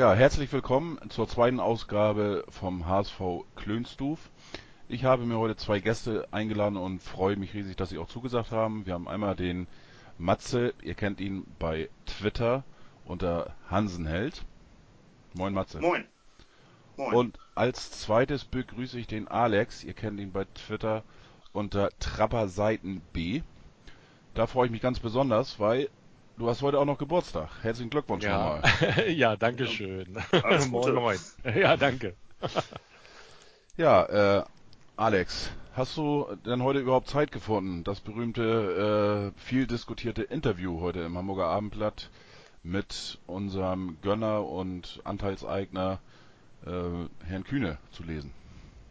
Ja, herzlich willkommen zur zweiten Ausgabe vom HSV Klönstuf. Ich habe mir heute zwei Gäste eingeladen und freue mich riesig, dass sie auch zugesagt haben. Wir haben einmal den Matze, ihr kennt ihn bei Twitter unter Hansenheld. Moin Matze. Moin. Moin. Und als zweites begrüße ich den Alex, ihr kennt ihn bei Twitter unter Trapperseiten B. Da freue ich mich ganz besonders, weil du hast heute auch noch Geburtstag. Herzlichen Glückwunsch ja. nochmal. ja, danke schön. moin, moin. Ja, danke. ja, äh, Alex, hast du denn heute überhaupt Zeit gefunden, das berühmte, äh, viel diskutierte Interview heute im Hamburger Abendblatt mit unserem Gönner und Anteilseigner äh, Herrn Kühne zu lesen?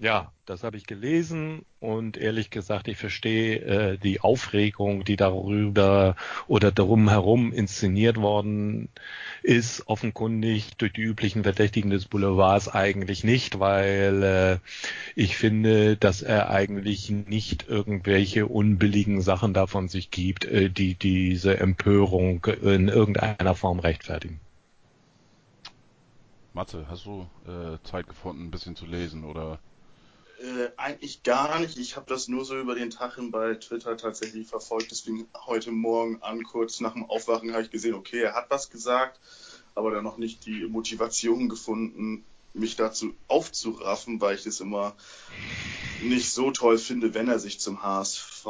Ja, das habe ich gelesen und ehrlich gesagt, ich verstehe äh, die Aufregung, die darüber oder darum herum inszeniert worden ist, offenkundig durch die üblichen Verdächtigen des Boulevards eigentlich nicht, weil äh, ich finde, dass er eigentlich nicht irgendwelche unbilligen Sachen davon sich gibt, äh, die diese Empörung in irgendeiner Form rechtfertigen. Matze, hast du äh, Zeit gefunden, ein bisschen zu lesen oder äh, eigentlich gar nicht. Ich habe das nur so über den Tag hin bei Twitter tatsächlich verfolgt. Deswegen heute Morgen an, kurz nach dem Aufwachen, habe ich gesehen, okay, er hat was gesagt, aber dann noch nicht die Motivation gefunden, mich dazu aufzuraffen, weil ich es immer nicht so toll finde, wenn er sich zum HSV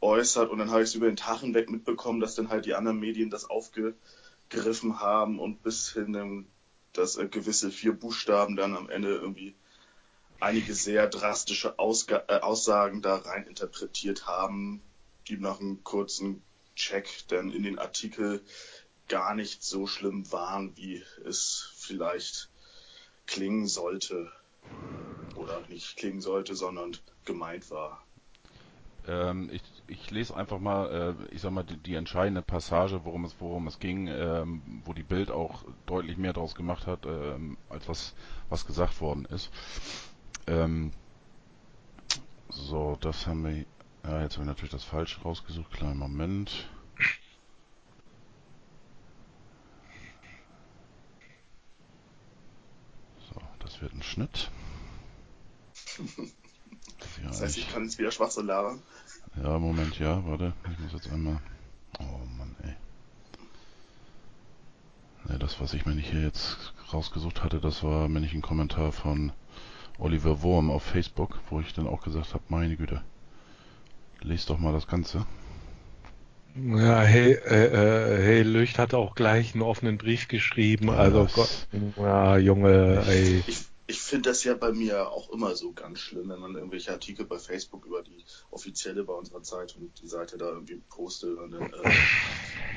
äußert. Und dann habe ich es über den Tag hinweg mitbekommen, dass dann halt die anderen Medien das aufgegriffen haben und bis hin, dass gewisse vier Buchstaben dann am Ende irgendwie einige sehr drastische Ausga äh, Aussagen da rein interpretiert haben, die nach einem kurzen Check dann in den Artikel gar nicht so schlimm waren, wie es vielleicht klingen sollte. Oder nicht klingen sollte, sondern gemeint war. Ähm, ich, ich lese einfach mal, äh, ich sag mal, die, die, entscheidende Passage, worum es, worum es ging, ähm, wo die Bild auch deutlich mehr daraus gemacht hat, ähm, als was, was gesagt worden ist. Ähm, so, das haben wir. Ja, jetzt habe ich natürlich das falsch rausgesucht. Kleinen Moment. So, das wird ein Schnitt. Das, heißt, ich kann jetzt wieder Schwachsinn labern. Ja, Moment, ja, warte. Ich muss jetzt einmal. Oh Mann, ey. Ne, das, was ich mir nicht hier jetzt rausgesucht hatte, das war mir nicht ein Kommentar von Oliver Wurm auf Facebook, wo ich dann auch gesagt habe, meine Güte, lest doch mal das Ganze. Ja, hey, äh, äh, hey Lücht hat auch gleich einen offenen Brief geschrieben. Ja, also Gott, ja, Junge, ey. Ich, ich finde das ja bei mir auch immer so ganz schlimm, wenn man irgendwelche Artikel bei Facebook über die offizielle bei unserer Zeitung die Seite da irgendwie postet und dann äh,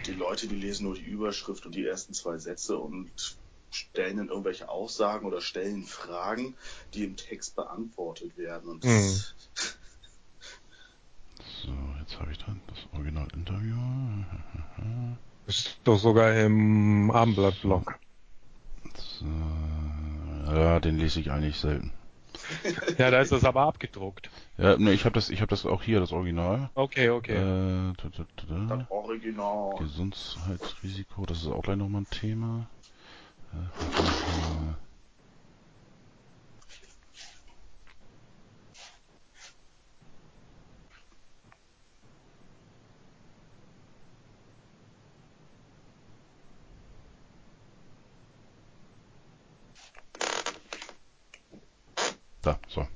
die Leute, die lesen nur die Überschrift und die ersten zwei Sätze und stellen dann irgendwelche Aussagen oder stellen Fragen, die im Text beantwortet werden. Und mhm. so, jetzt habe ich dann das Original-Interview. Ist doch sogar im Abendblatt-Blog. So, ja, den lese ich eigentlich selten. ja, da ist das aber abgedruckt. Ja, ne, ich habe das, ich habe das auch hier, das Original. Okay, okay. Äh, da, da, da. Das Original. Gesundheitsrisiko, das ist auch gleich nochmal ein Thema. Da, so.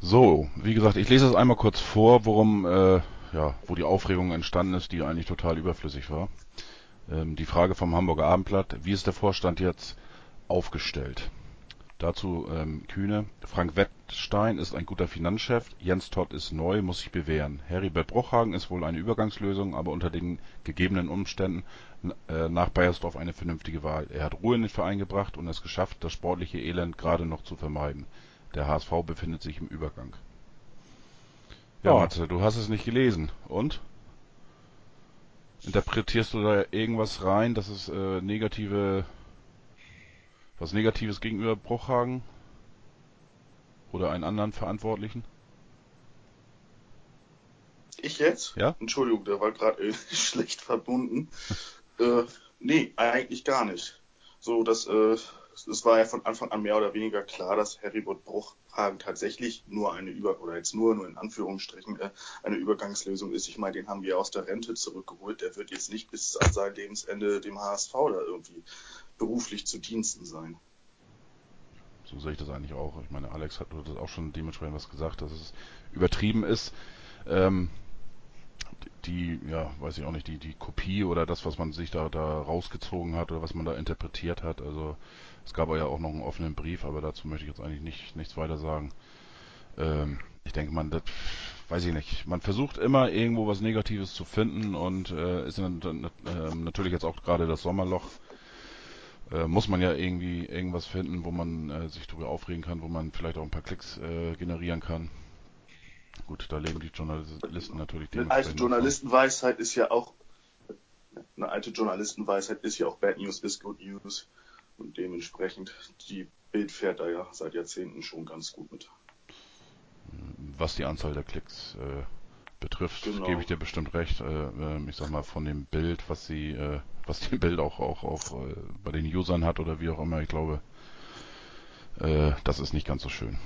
So, wie gesagt, ich lese es einmal kurz vor, worum, äh, ja, wo die Aufregung entstanden ist, die eigentlich total überflüssig war. Ähm, die Frage vom Hamburger Abendblatt, wie ist der Vorstand jetzt aufgestellt? Dazu ähm, Kühne. Frank Wettstein ist ein guter Finanzchef. Jens Todd ist neu, muss sich bewähren. Heribert Bruchhagen ist wohl eine Übergangslösung, aber unter den gegebenen Umständen äh, nach Bayersdorf eine vernünftige Wahl. Er hat Ruhe in den Verein gebracht und es geschafft, das sportliche Elend gerade noch zu vermeiden. Der HSV befindet sich im Übergang. Ja, ja. Matze, du hast es nicht gelesen. Und? Interpretierst du da irgendwas rein, dass es äh, negative, was Negatives gegenüber Bruchhagen oder einen anderen Verantwortlichen? Ich jetzt? Ja. Entschuldigung, der war gerade schlecht verbunden. äh, nee, eigentlich gar nicht. so dass äh, es war ja von Anfang an mehr oder weniger klar, dass Heribert Bruchhagen tatsächlich nur eine Über oder jetzt nur nur in Anführungsstrichen äh, eine Übergangslösung ist. Ich meine, den haben wir aus der Rente zurückgeholt. Der wird jetzt nicht bis an sein Lebensende dem HSV da irgendwie beruflich zu Diensten sein. So sehe ich das eigentlich auch. Ich meine, Alex hat das auch schon dementsprechend was gesagt, dass es übertrieben ist. Ähm, die, ja, weiß ich auch nicht, die, die Kopie oder das, was man sich da, da rausgezogen hat oder was man da interpretiert hat. Also es gab ja auch noch einen offenen Brief, aber dazu möchte ich jetzt eigentlich nicht, nichts weiter sagen. Ähm, ich denke, man, das, weiß ich nicht, man versucht immer irgendwo was Negatives zu finden und äh, ist dann, äh, natürlich jetzt auch gerade das Sommerloch. Äh, muss man ja irgendwie irgendwas finden, wo man äh, sich darüber aufregen kann, wo man vielleicht auch ein paar Klicks äh, generieren kann. Gut, da leben die Journalisten natürlich Eine alte Journalistenweisheit ist ja auch eine alte Journalistenweisheit ist ja auch Bad News is Good News. Und dementsprechend, die Bild fährt da ja seit Jahrzehnten schon ganz gut mit. Was die Anzahl der Klicks äh, betrifft, genau. gebe ich dir bestimmt recht. Äh, ähm, ich sag mal, von dem Bild, was sie, äh, was die Bild auch, auch, auch äh, bei den Usern hat oder wie auch immer, ich glaube, äh, das ist nicht ganz so schön.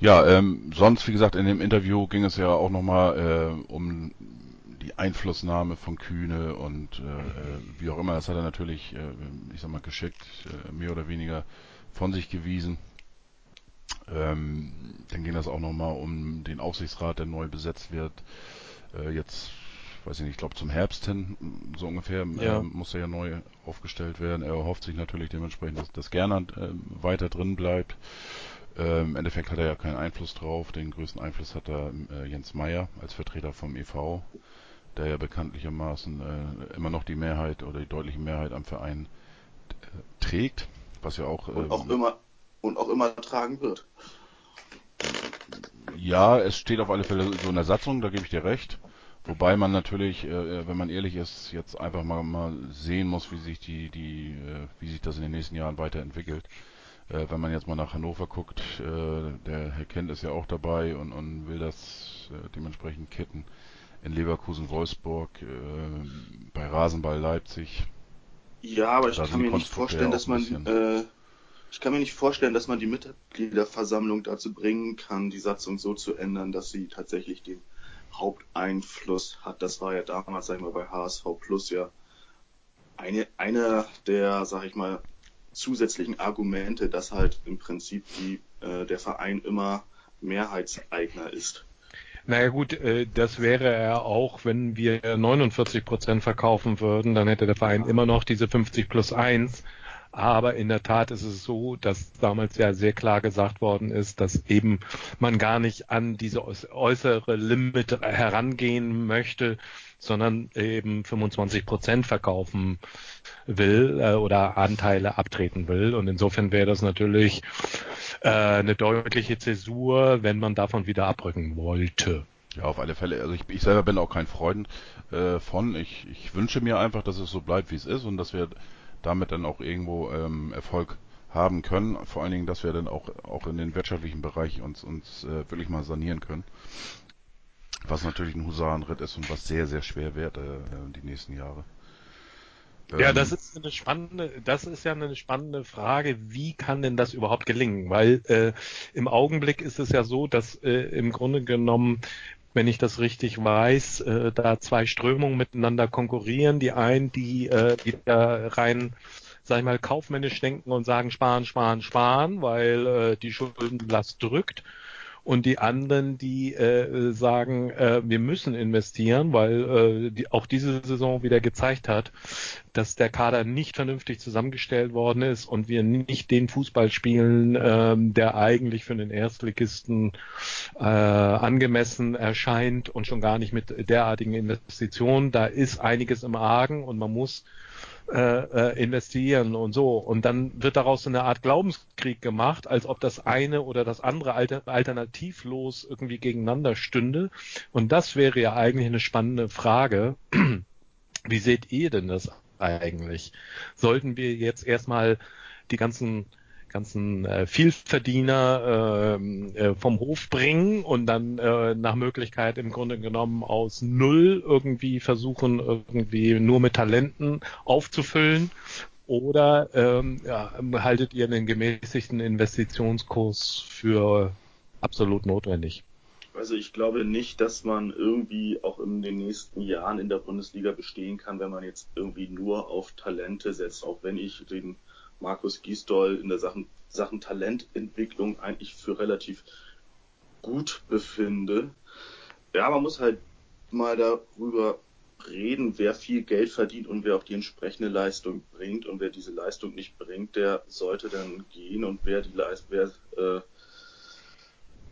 Ja, ähm, sonst, wie gesagt, in dem Interview ging es ja auch nochmal äh, um Einflussnahme von Kühne und äh, äh, wie auch immer, das hat er natürlich, äh, ich sag mal, geschickt, äh, mehr oder weniger von sich gewiesen. Ähm, dann ging das auch nochmal um den Aufsichtsrat, der neu besetzt wird. Äh, jetzt, weiß ich nicht, ich glaube zum Herbst hin, so ungefähr, ja. äh, muss er ja neu aufgestellt werden. Er erhofft sich natürlich dementsprechend, dass, dass Gernand äh, weiter drin bleibt. Äh, Im Endeffekt hat er ja keinen Einfluss drauf. Den größten Einfluss hat er äh, Jens Meyer als Vertreter vom EV der ja bekanntlichermaßen äh, immer noch die Mehrheit oder die deutliche Mehrheit am Verein äh, trägt, was ja auch, und auch ähm, immer und auch immer tragen wird. Ja, es steht auf alle Fälle so in der Satzung, da gebe ich dir recht. Wobei man natürlich, äh, wenn man ehrlich ist, jetzt einfach mal, mal sehen muss, wie sich die, die, äh, wie sich das in den nächsten Jahren weiterentwickelt. Äh, wenn man jetzt mal nach Hannover guckt, äh, der Herr Kent ist ja auch dabei und, und will das äh, dementsprechend kitten in Leverkusen, Wolfsburg, äh, bei Rasenball Leipzig. Ja, aber ich kann mir nicht vorstellen, dass man äh, ich kann mir nicht vorstellen, dass man die Mitgliederversammlung dazu bringen kann, die Satzung so zu ändern, dass sie tatsächlich den Haupteinfluss hat. Das war ja damals, sag ich mal, bei HSV Plus ja eine, einer der, sag ich mal, zusätzlichen Argumente, dass halt im Prinzip die, äh, der Verein immer Mehrheitseigner ist. Naja gut, äh, das wäre er auch, wenn wir 49 Prozent verkaufen würden, dann hätte der Verein immer noch diese 50 plus 1. Aber in der Tat ist es so, dass damals ja sehr klar gesagt worden ist, dass eben man gar nicht an diese äußere Limit herangehen möchte, sondern eben 25 Prozent verkaufen will äh, oder Anteile abtreten will. Und insofern wäre das natürlich äh, eine deutliche Zäsur, wenn man davon wieder abrücken wollte. Ja, auf alle Fälle. Also ich, ich selber bin auch kein Freund äh, von. Ich, ich wünsche mir einfach, dass es so bleibt, wie es ist und dass wir damit dann auch irgendwo ähm, Erfolg haben können. Vor allen Dingen, dass wir dann auch, auch in den wirtschaftlichen Bereich uns, uns äh, wirklich mal sanieren können. Was natürlich ein Husarenritt ist und was sehr, sehr schwer wird äh, die nächsten Jahre. Ja, ähm, das ist eine spannende, das ist ja eine spannende Frage. Wie kann denn das überhaupt gelingen? Weil äh, im Augenblick ist es ja so, dass äh, im Grunde genommen wenn ich das richtig weiß, äh, da zwei Strömungen miteinander konkurrieren. Die einen, die äh, wieder rein, sag ich mal, kaufmännisch denken und sagen, sparen, sparen, sparen, weil äh, die Schuldenlast drückt und die anderen, die äh, sagen, äh, wir müssen investieren, weil äh, die, auch diese Saison wieder gezeigt hat, dass der Kader nicht vernünftig zusammengestellt worden ist und wir nicht den Fußball spielen, äh, der eigentlich für den Erstligisten äh, angemessen erscheint und schon gar nicht mit derartigen Investitionen. Da ist einiges im Argen und man muss äh, äh, investieren und so. Und dann wird daraus eine Art Glaubenskrieg gemacht, als ob das eine oder das andere alter, alternativlos irgendwie gegeneinander stünde. Und das wäre ja eigentlich eine spannende Frage. Wie seht ihr denn das eigentlich? Sollten wir jetzt erstmal die ganzen ganzen äh, Vielverdiener äh, äh, vom Hof bringen und dann äh, nach Möglichkeit im Grunde genommen aus Null irgendwie versuchen, irgendwie nur mit Talenten aufzufüllen? Oder ähm, ja, haltet ihr einen gemäßigten Investitionskurs für absolut notwendig? Also ich glaube nicht, dass man irgendwie auch in den nächsten Jahren in der Bundesliga bestehen kann, wenn man jetzt irgendwie nur auf Talente setzt, auch wenn ich den Markus Gisdol in der Sachen, Sachen Talententwicklung eigentlich für relativ gut befinde. Ja, man muss halt mal darüber reden, wer viel Geld verdient und wer auch die entsprechende Leistung bringt und wer diese Leistung nicht bringt, der sollte dann gehen und wer die Leistung, wer äh,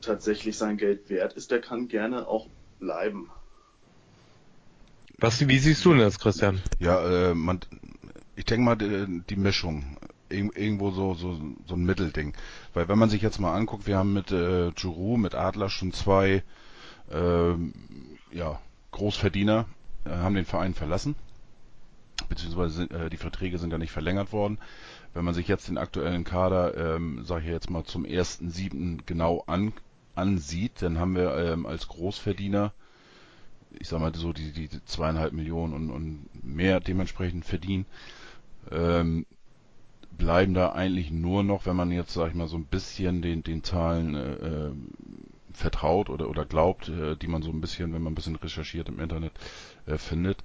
tatsächlich sein Geld wert ist, der kann gerne auch bleiben. Was, wie siehst du das, Christian? Ja, äh, man, ich denke mal, die, die Mischung. Irgendwo so, so, so ein Mittelding. Weil wenn man sich jetzt mal anguckt, wir haben mit äh, Giroud, mit Adler schon zwei äh, ja, Großverdiener, äh, haben den Verein verlassen. Beziehungsweise äh, die Verträge sind ja nicht verlängert worden. Wenn man sich jetzt den aktuellen Kader, ähm, sage ich jetzt mal, zum ersten siebten genau an, ansieht, dann haben wir ähm, als Großverdiener, ich sag mal so die, die zweieinhalb Millionen und, und mehr dementsprechend verdienen, ähm, bleiben da eigentlich nur noch, wenn man jetzt, sag ich mal, so ein bisschen den, den Zahlen äh, äh, vertraut oder, oder glaubt, äh, die man so ein bisschen, wenn man ein bisschen recherchiert im Internet, äh, findet.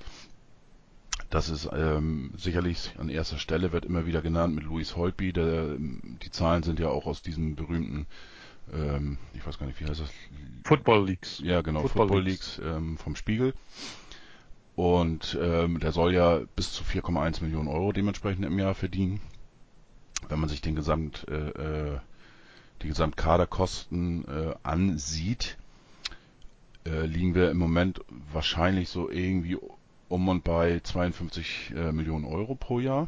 Das ist ähm, sicherlich an erster Stelle, wird immer wieder genannt mit Louis Holtby. Der, die Zahlen sind ja auch aus diesem berühmten ähm, ich weiß gar nicht, wie heißt das? Football Leagues. Ja, genau, Football, Football Leagues, Leagues ähm, vom Spiegel. Und ähm, der soll ja bis zu 4,1 Millionen Euro dementsprechend im Jahr verdienen. Wenn man sich den Gesamt, äh, äh, die Gesamtkaderkosten äh, ansieht, äh, liegen wir im Moment wahrscheinlich so irgendwie um und bei 52 äh, Millionen Euro pro Jahr.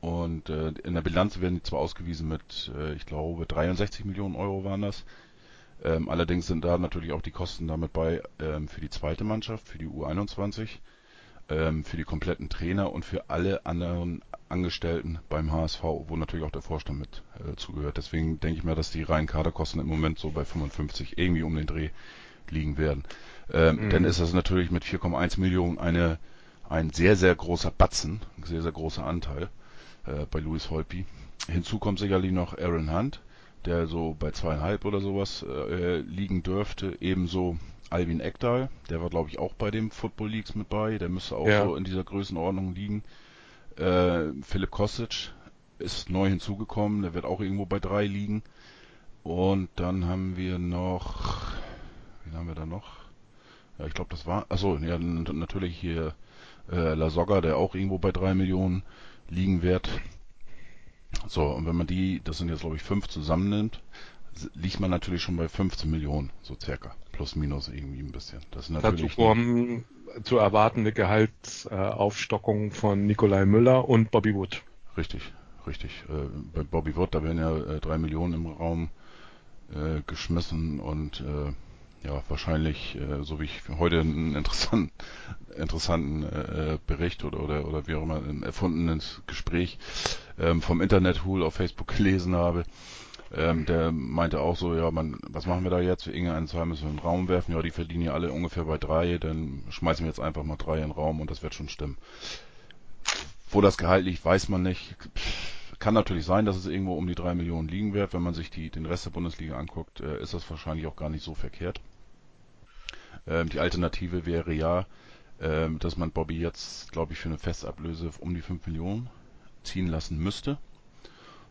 Und äh, in der Bilanz werden die zwar ausgewiesen mit, äh, ich glaube, 63 Millionen Euro waren das. Ähm, allerdings sind da natürlich auch die Kosten damit bei ähm, für die zweite Mannschaft, für die U21, ähm, für die kompletten Trainer und für alle anderen Angestellten beim HSV, wo natürlich auch der Vorstand mit äh, zugehört. Deswegen denke ich mir, dass die reinen Kaderkosten im Moment so bei 55 irgendwie um den Dreh liegen werden. Ähm, mhm. Dann ist das natürlich mit 4,1 Millionen eine ein sehr, sehr großer Batzen, ein sehr, sehr großer Anteil äh, bei Louis Holtby. Hinzu kommt sicherlich noch Aaron Hunt, der so bei zweieinhalb oder sowas äh, liegen dürfte. Ebenso Alvin Ekdal, der war glaube ich auch bei dem Football Leagues mit bei, der müsste auch ja. so in dieser Größenordnung liegen. Äh, Philipp Kostic ist neu hinzugekommen, der wird auch irgendwo bei drei liegen. Und dann haben wir noch, wen haben wir da noch? Ja, ich glaube, das war, achso, ja, natürlich hier äh, La Soga, der auch irgendwo bei drei Millionen liegen wird. So, und wenn man die, das sind jetzt glaube ich fünf zusammennimmt, liegt man natürlich schon bei 15 Millionen, so circa. Plus minus irgendwie ein bisschen. Das ist natürlich Dazu kommen zu erwartende Gehaltsaufstockung von Nikolai Müller und Bobby Wood. Richtig, richtig. Äh, bei Bobby Wood, da werden ja äh, drei Millionen im Raum äh, geschmissen und ja, wahrscheinlich, äh, so wie ich heute einen interessanten, interessanten Bericht oder, oder, oder wie auch immer, ein erfundenes Gespräch ähm, vom Internet-Tool auf Facebook gelesen habe. Ähm, der meinte auch so, ja, man, was machen wir da jetzt? Für irgendeine Zahl müssen wir in den Raum werfen. Ja, die verdienen ja alle ungefähr bei drei, dann schmeißen wir jetzt einfach mal drei in den Raum und das wird schon stimmen. Wo das Gehalt liegt, weiß man nicht. Kann natürlich sein, dass es irgendwo um die drei Millionen liegen wird. Wenn man sich die, den Rest der Bundesliga anguckt, äh, ist das wahrscheinlich auch gar nicht so verkehrt. Ähm, die Alternative wäre ja, ähm, dass man Bobby jetzt, glaube ich, für eine Festablöse um die 5 Millionen ziehen lassen müsste.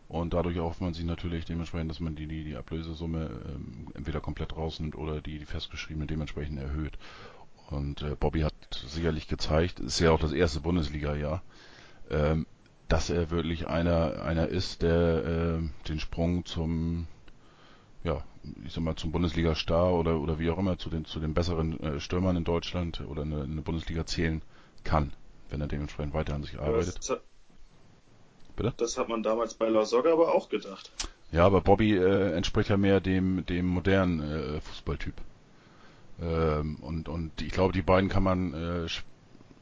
Und dadurch erhofft man sich natürlich dementsprechend, dass man die, die, die Ablösesumme ähm, entweder komplett rausnimmt oder die, die festgeschriebene dementsprechend erhöht. Und äh, Bobby hat sicherlich gezeigt, ist ja auch das erste Bundesliga-Jahr, ähm, dass er wirklich einer, einer ist, der äh, den Sprung zum ja, ich sag mal, zum Bundesliga-Star oder, oder wie auch immer, zu den, zu den besseren äh, Stürmern in Deutschland oder in eine Bundesliga zählen kann, wenn er dementsprechend weiter an sich arbeitet. Das, Bitte? das hat man damals bei La Soga aber auch gedacht. Ja, aber Bobby äh, entspricht ja mehr dem, dem modernen äh, Fußballtyp. Ähm, und, und ich glaube, die beiden kann man äh,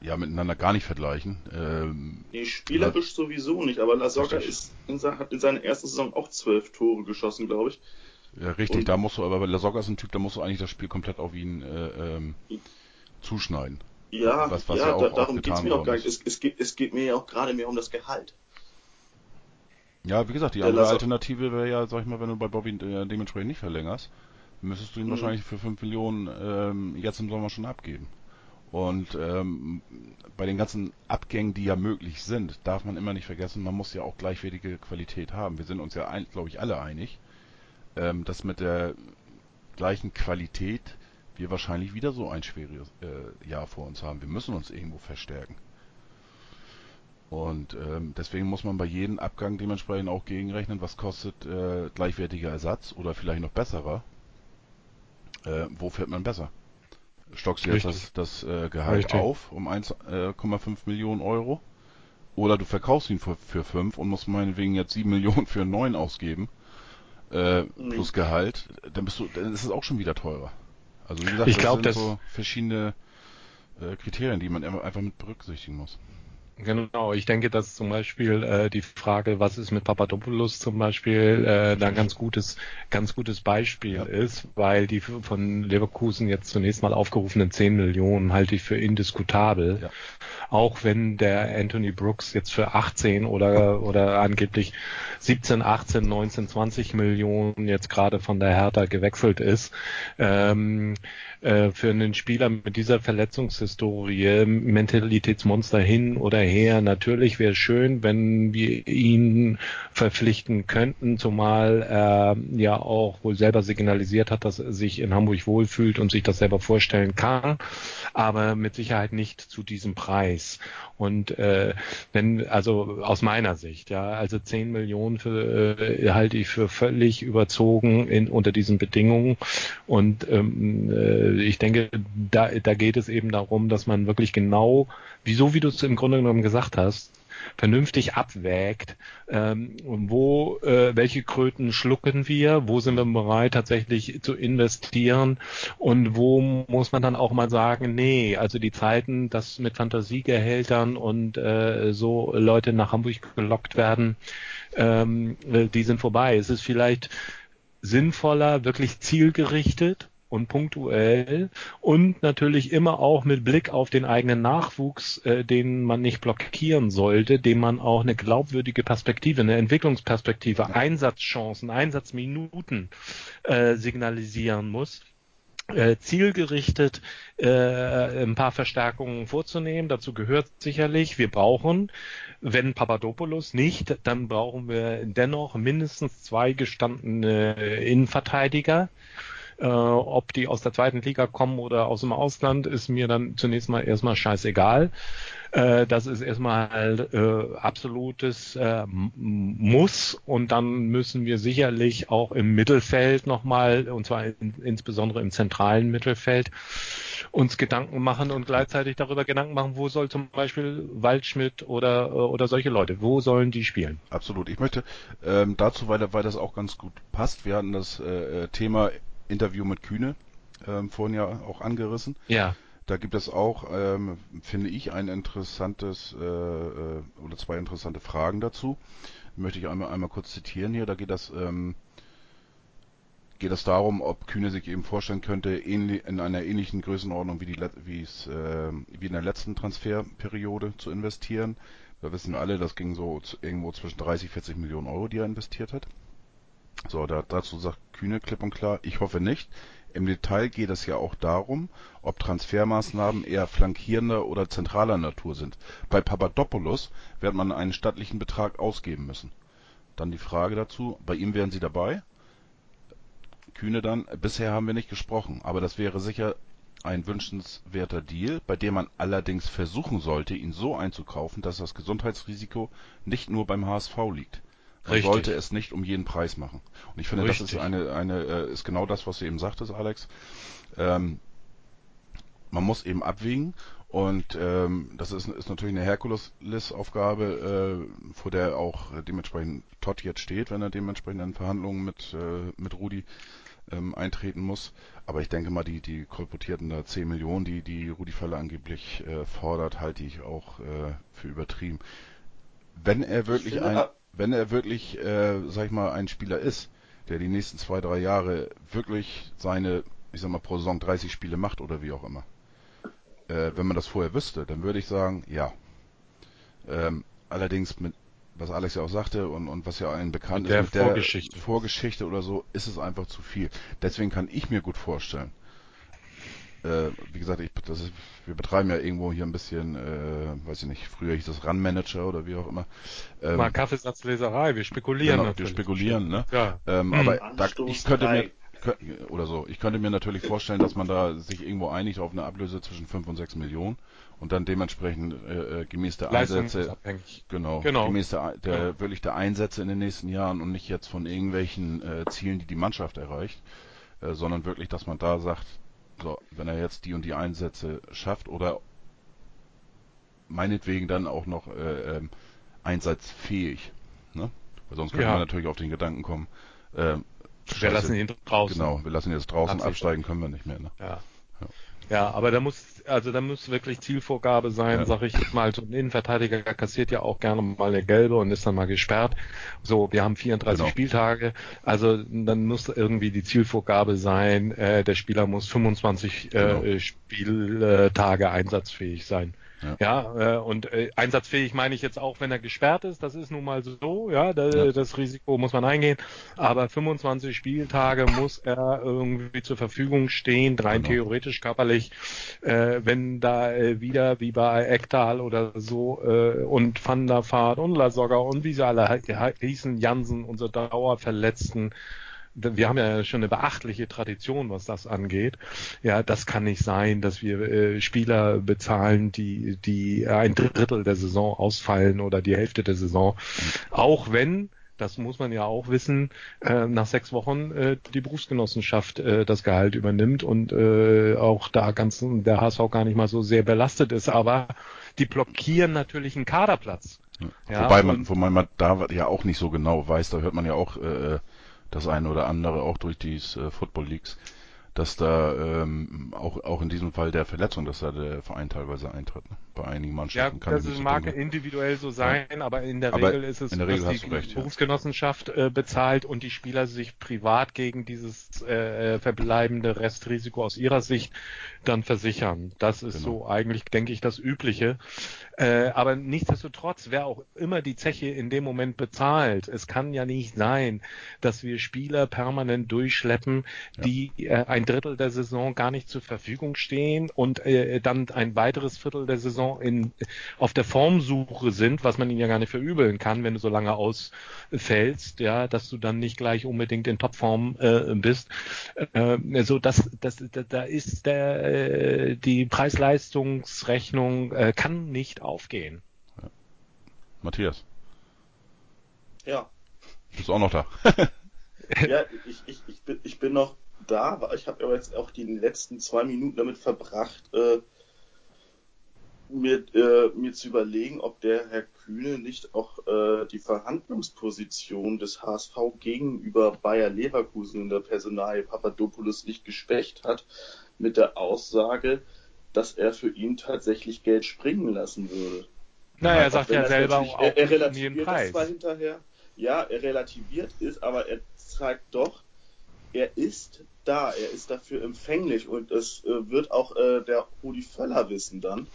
ja miteinander gar nicht vergleichen. Ähm, nee, spielerisch sowieso nicht, aber La Soga ist in, hat in seiner ersten Saison auch zwölf Tore geschossen, glaube ich. Ja, richtig, und, da musst du, aber La Soga ist ein Typ, da musst du eigentlich das Spiel komplett auf ihn äh, ähm, zuschneiden. Ja, was, was ja, ja auch, da, darum geht es mir auch gar nicht. Es, es, geht, es geht mir ja auch gerade mehr um das Gehalt. Ja, wie gesagt, die andere Alternative wäre ja, sag ich mal, wenn du bei Bobby äh, dementsprechend nicht verlängerst, müsstest du ihn mhm. wahrscheinlich für 5 Millionen ähm, jetzt im Sommer schon abgeben. Und ähm, bei den ganzen Abgängen, die ja möglich sind, darf man immer nicht vergessen, man muss ja auch gleichwertige Qualität haben. Wir sind uns ja, glaube ich, alle einig, ähm, dass mit der gleichen Qualität wir wahrscheinlich wieder so ein schweres äh, Jahr vor uns haben. Wir müssen uns irgendwo verstärken. Und ähm, deswegen muss man bei jedem Abgang dementsprechend auch gegenrechnen, was kostet äh, gleichwertiger Ersatz oder vielleicht noch besserer. Äh, wo fährt man besser? stockst du jetzt das, das äh, Gehalt Richtig. auf um 1,5 äh, Millionen Euro. Oder du verkaufst ihn für, für 5 und musst meinetwegen jetzt 7 Millionen für einen neuen ausgeben. Äh, mhm. plus Gehalt, dann bist du, dann ist es auch schon wieder teurer. Also wie gesagt, ich das glaub, sind so verschiedene äh, Kriterien, die man einfach mit berücksichtigen muss. Genau, ich denke, dass zum Beispiel äh, die Frage, was ist mit Papadopoulos zum Beispiel, äh, da ein ganz gutes, ganz gutes Beispiel ja. ist, weil die von Leverkusen jetzt zunächst mal aufgerufenen 10 Millionen halte ich für indiskutabel. Ja. Auch wenn der Anthony Brooks jetzt für 18 oder, oder angeblich 17, 18, 19, 20 Millionen jetzt gerade von der Hertha gewechselt ist. Ähm, äh, für einen Spieler mit dieser Verletzungshistorie, Mentalitätsmonster hin oder her, natürlich wäre es schön, wenn wir ihn verpflichten könnten, zumal er ja auch wohl selber signalisiert hat, dass er sich in Hamburg wohlfühlt und sich das selber vorstellen kann, aber mit Sicherheit nicht zu diesem Preis. Und äh, wenn, also aus meiner Sicht, ja, also 10 Millionen für, äh, halte ich für völlig überzogen in, unter diesen Bedingungen. Und ähm, äh, ich denke, da, da geht es eben darum, dass man wirklich genau, wieso wie du es im Grunde genommen gesagt hast, vernünftig abwägt, ähm, wo, äh, welche Kröten schlucken wir, wo sind wir bereit tatsächlich zu investieren und wo muss man dann auch mal sagen, nee, also die Zeiten, dass mit Fantasiegehältern und äh, so Leute nach Hamburg gelockt werden, ähm, äh, die sind vorbei. Es ist vielleicht sinnvoller, wirklich zielgerichtet und punktuell und natürlich immer auch mit Blick auf den eigenen Nachwuchs, äh, den man nicht blockieren sollte, dem man auch eine glaubwürdige Perspektive, eine Entwicklungsperspektive, Einsatzchancen, Einsatzminuten äh, signalisieren muss. Äh, zielgerichtet äh, ein paar Verstärkungen vorzunehmen. Dazu gehört sicherlich, wir brauchen, wenn Papadopoulos nicht, dann brauchen wir dennoch mindestens zwei gestandene Innenverteidiger. Äh, ob die aus der zweiten Liga kommen oder aus dem Ausland, ist mir dann zunächst mal erstmal scheißegal. Äh, das ist erstmal äh, absolutes äh, Muss und dann müssen wir sicherlich auch im Mittelfeld nochmal, und zwar in, insbesondere im zentralen Mittelfeld, uns Gedanken machen und gleichzeitig darüber Gedanken machen, wo soll zum Beispiel Waldschmidt oder, oder solche Leute, wo sollen die spielen? Absolut. Ich möchte ähm, dazu, weil, weil das auch ganz gut passt, wir hatten das äh, Thema Interview mit Kühne ähm, vorhin ja auch angerissen. Ja. Da gibt es auch, ähm, finde ich, ein interessantes äh, äh, oder zwei interessante Fragen dazu. Möchte ich einmal einmal kurz zitieren hier. Da geht das ähm, geht es darum, ob Kühne sich eben vorstellen könnte, in einer ähnlichen Größenordnung wie, die, wie, es, äh, wie in der letzten Transferperiode zu investieren. Da wissen wir alle, das ging so irgendwo zwischen 30, 40 Millionen Euro, die er investiert hat. So, da, dazu sagt Kühne klipp und klar, ich hoffe nicht. Im Detail geht es ja auch darum, ob Transfermaßnahmen eher flankierender oder zentraler Natur sind. Bei Papadopoulos wird man einen stattlichen Betrag ausgeben müssen. Dann die Frage dazu, bei ihm wären Sie dabei? Kühne dann, bisher haben wir nicht gesprochen, aber das wäre sicher ein wünschenswerter Deal, bei dem man allerdings versuchen sollte, ihn so einzukaufen, dass das Gesundheitsrisiko nicht nur beim HSV liegt. Man Richtig. sollte es nicht um jeden Preis machen. Und ich finde, Richtig. das ist eine, eine, äh, ist genau das, was du eben sagtest, Alex. Ähm, man muss eben abwägen und ähm, das ist, ist natürlich eine Herkules-Aufgabe, äh, vor der auch dementsprechend Todd jetzt steht, wenn er dementsprechend in Verhandlungen mit, äh, mit Rudi ähm, eintreten muss. Aber ich denke mal, die, die kolportierten da 10 Millionen, die die Rudi Falle angeblich äh, fordert, halte ich auch äh, für übertrieben. Wenn er wirklich ein wenn er wirklich, äh, sag ich mal, ein Spieler ist, der die nächsten zwei, drei Jahre wirklich seine, ich sag mal, pro Saison 30 Spiele macht oder wie auch immer, Äh, wenn man das vorher wüsste, dann würde ich sagen, ja. Ähm, allerdings mit, was Alex ja auch sagte und, und was ja allen bekannt Mit der ist, mit Vorgeschichte. der Vorgeschichte oder so, ist es einfach zu viel. Deswegen kann ich mir gut vorstellen, äh, wie gesagt, ich, das ist, wir betreiben ja irgendwo hier ein bisschen, äh, weiß ich nicht, früher hieß das Run-Manager oder wie auch immer. Ähm, Mal Kaffeesatzleserei, wir spekulieren genau, wir natürlich. spekulieren, ne? Ja. Ähm, Hm. aber da, ich könnte mir oder so, ich könnte mir natürlich vorstellen, dass man da sich irgendwo einigt auf eine Ablöse zwischen 5 und 6 Millionen und dann dementsprechend äh, äh, gemäß der Einsätze, genau, Genau. gemäß der, der wirklich der Einsätze in den nächsten Jahren und nicht jetzt von irgendwelchen äh, Zielen, die die Mannschaft erreicht, äh, sondern wirklich, dass man da sagt, so, wenn er jetzt die und die Einsätze schafft oder meinetwegen dann auch noch äh, ähm, einsatzfähig, ne? Weil sonst könnte Ja. man natürlich auf den Gedanken kommen, ähm, Wir Scheiße, lassen ihn draußen. Genau, wir lassen ihn jetzt draußen, Absicht. absteigen können wir nicht mehr. Ne? Ja. Ja. Ja, aber da muss, also da muss wirklich Zielvorgabe sein, Ja. sag ich jetzt mal. So ein Innenverteidiger kassiert ja auch gerne mal eine gelbe und ist dann mal gesperrt. So, wir haben 34 Genau. Spieltage, also dann muss irgendwie die Zielvorgabe sein, äh, der Spieler muss 25 Genau. äh, Spieltage einsatzfähig sein. Ja. Ja, äh, und äh, einsatzfähig meine ich jetzt auch, wenn er gesperrt ist. Das ist nun mal so, ja, da, Ja. das Risiko muss man eingehen. Aber 25 Spieltage muss er irgendwie zur Verfügung stehen, rein Genau. theoretisch körperlich, äh, wenn da äh, wieder wie bei Ektal oder so äh, und Van der Vaart und Lasogga und wie sie alle hießen, Jansen, unsere Dauerverletzten, wir haben ja schon eine beachtliche Tradition, was das angeht. Ja, das kann nicht sein, dass wir äh, Spieler bezahlen, die, die ein Drittel der Saison ausfallen oder die Hälfte der Saison. Auch wenn, das muss man ja auch wissen, äh, nach sechs Wochen äh, die Berufsgenossenschaft äh, das Gehalt übernimmt und äh, auch da ganz der HSV gar nicht mal so sehr belastet ist. Aber die blockieren natürlich einen Kaderplatz. Ja, wobei man, wobei man da ja auch nicht so genau weiß, da hört man ja auch äh, das eine oder andere, auch durch die äh, Football Leagues, dass da ähm, auch auch in diesem Fall der Verletzung, dass da der Verein teilweise eintritt. Ne? Bei einigen Ja, Mannschaften kann das so mag individuell so sein, aber in der Aber Regel ist es, Regel dass die recht, ja. Berufsgenossenschaft äh, bezahlt und die Spieler sich privat gegen dieses äh, verbleibende Restrisiko aus ihrer Sicht dann versichern. Das ist Genau. so eigentlich, denke ich, das Übliche. Äh, aber nichtsdestotrotz, wer auch immer die Zeche in dem Moment bezahlt, es kann ja nicht sein, dass wir Spieler permanent durchschleppen, Ja. die äh, ein Drittel der Saison gar nicht zur Verfügung stehen und äh, dann ein weiteres Viertel der Saison in, auf der Formsuche sind, was man ihnen ja gar nicht verübeln kann, wenn du so lange ausfällst, ja, dass du dann nicht gleich unbedingt in Topform äh, bist. Äh, so das, das, da, da ist der, äh, die Preis-Leistungs-Rechnung äh, kann nicht aufgehen. Matthias, Ja, bist du auch noch da? ja ich, ich, ich, bin, ich bin noch da, aber ich habe aber jetzt auch die letzten zwei Minuten damit verbracht, äh, mir, äh, mir zu überlegen, ob der Herr Kühne nicht auch äh, die Verhandlungsposition des HSV gegenüber Bayer Leverkusen in der Personalie Papadopoulos nicht geschwächt hat, mit der Aussage, dass er für ihn tatsächlich Geld springen lassen würde. Naja, er sagt ja selber auch er, er relativiert das Preis. zwar hinterher, ja, er relativiert ist, aber er zeigt doch, er ist da, er ist dafür empfänglich und es äh, wird auch äh, der Rudi Völler wissen dann.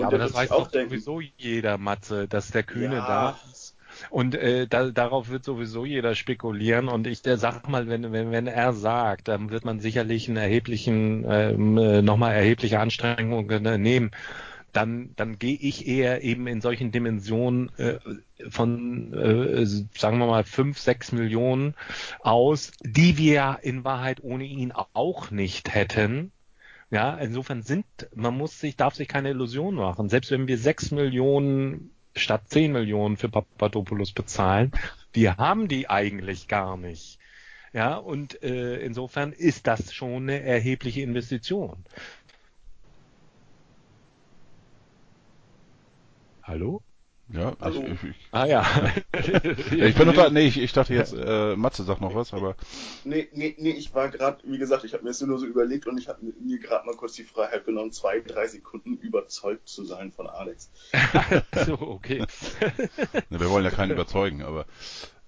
Und Ja, aber das weiß auch doch denken, sowieso jeder, Matze, dass der Kühne Ja. da ist. Und äh, da, darauf wird sowieso jeder spekulieren. Und ich der sag mal, wenn, wenn, wenn er sagt, dann wird man sicherlich einen erheblichen, ähm, äh, nochmal erhebliche Anstrengungen äh, nehmen. Dann, dann gehe ich eher eben in solchen Dimensionen äh, von, äh, sagen wir mal, fünf, sechs Millionen aus, die wir in Wahrheit ohne ihn auch nicht hätten. Ja, insofern sind, man muss sich, darf sich keine Illusion machen. Selbst wenn wir sechs Millionen statt zehn Millionen für Papadopoulos bezahlen, wir haben die eigentlich gar nicht. Ja, und äh, insofern ist das schon eine erhebliche Investition. Hallo? Ja, Hallo. ich, ich, ich, Ah ja. ich bin noch da. Nee, ich, ich dachte jetzt, äh, Matze sagt noch was, aber nee, nee, nee, ich war gerade, wie gesagt, ich habe mir das nur so überlegt und ich habe mir gerade mal kurz die Freiheit genommen, zwei, drei Sekunden überzeugt zu sein von Alex. so, okay. ne, wir wollen ja keinen überzeugen, aber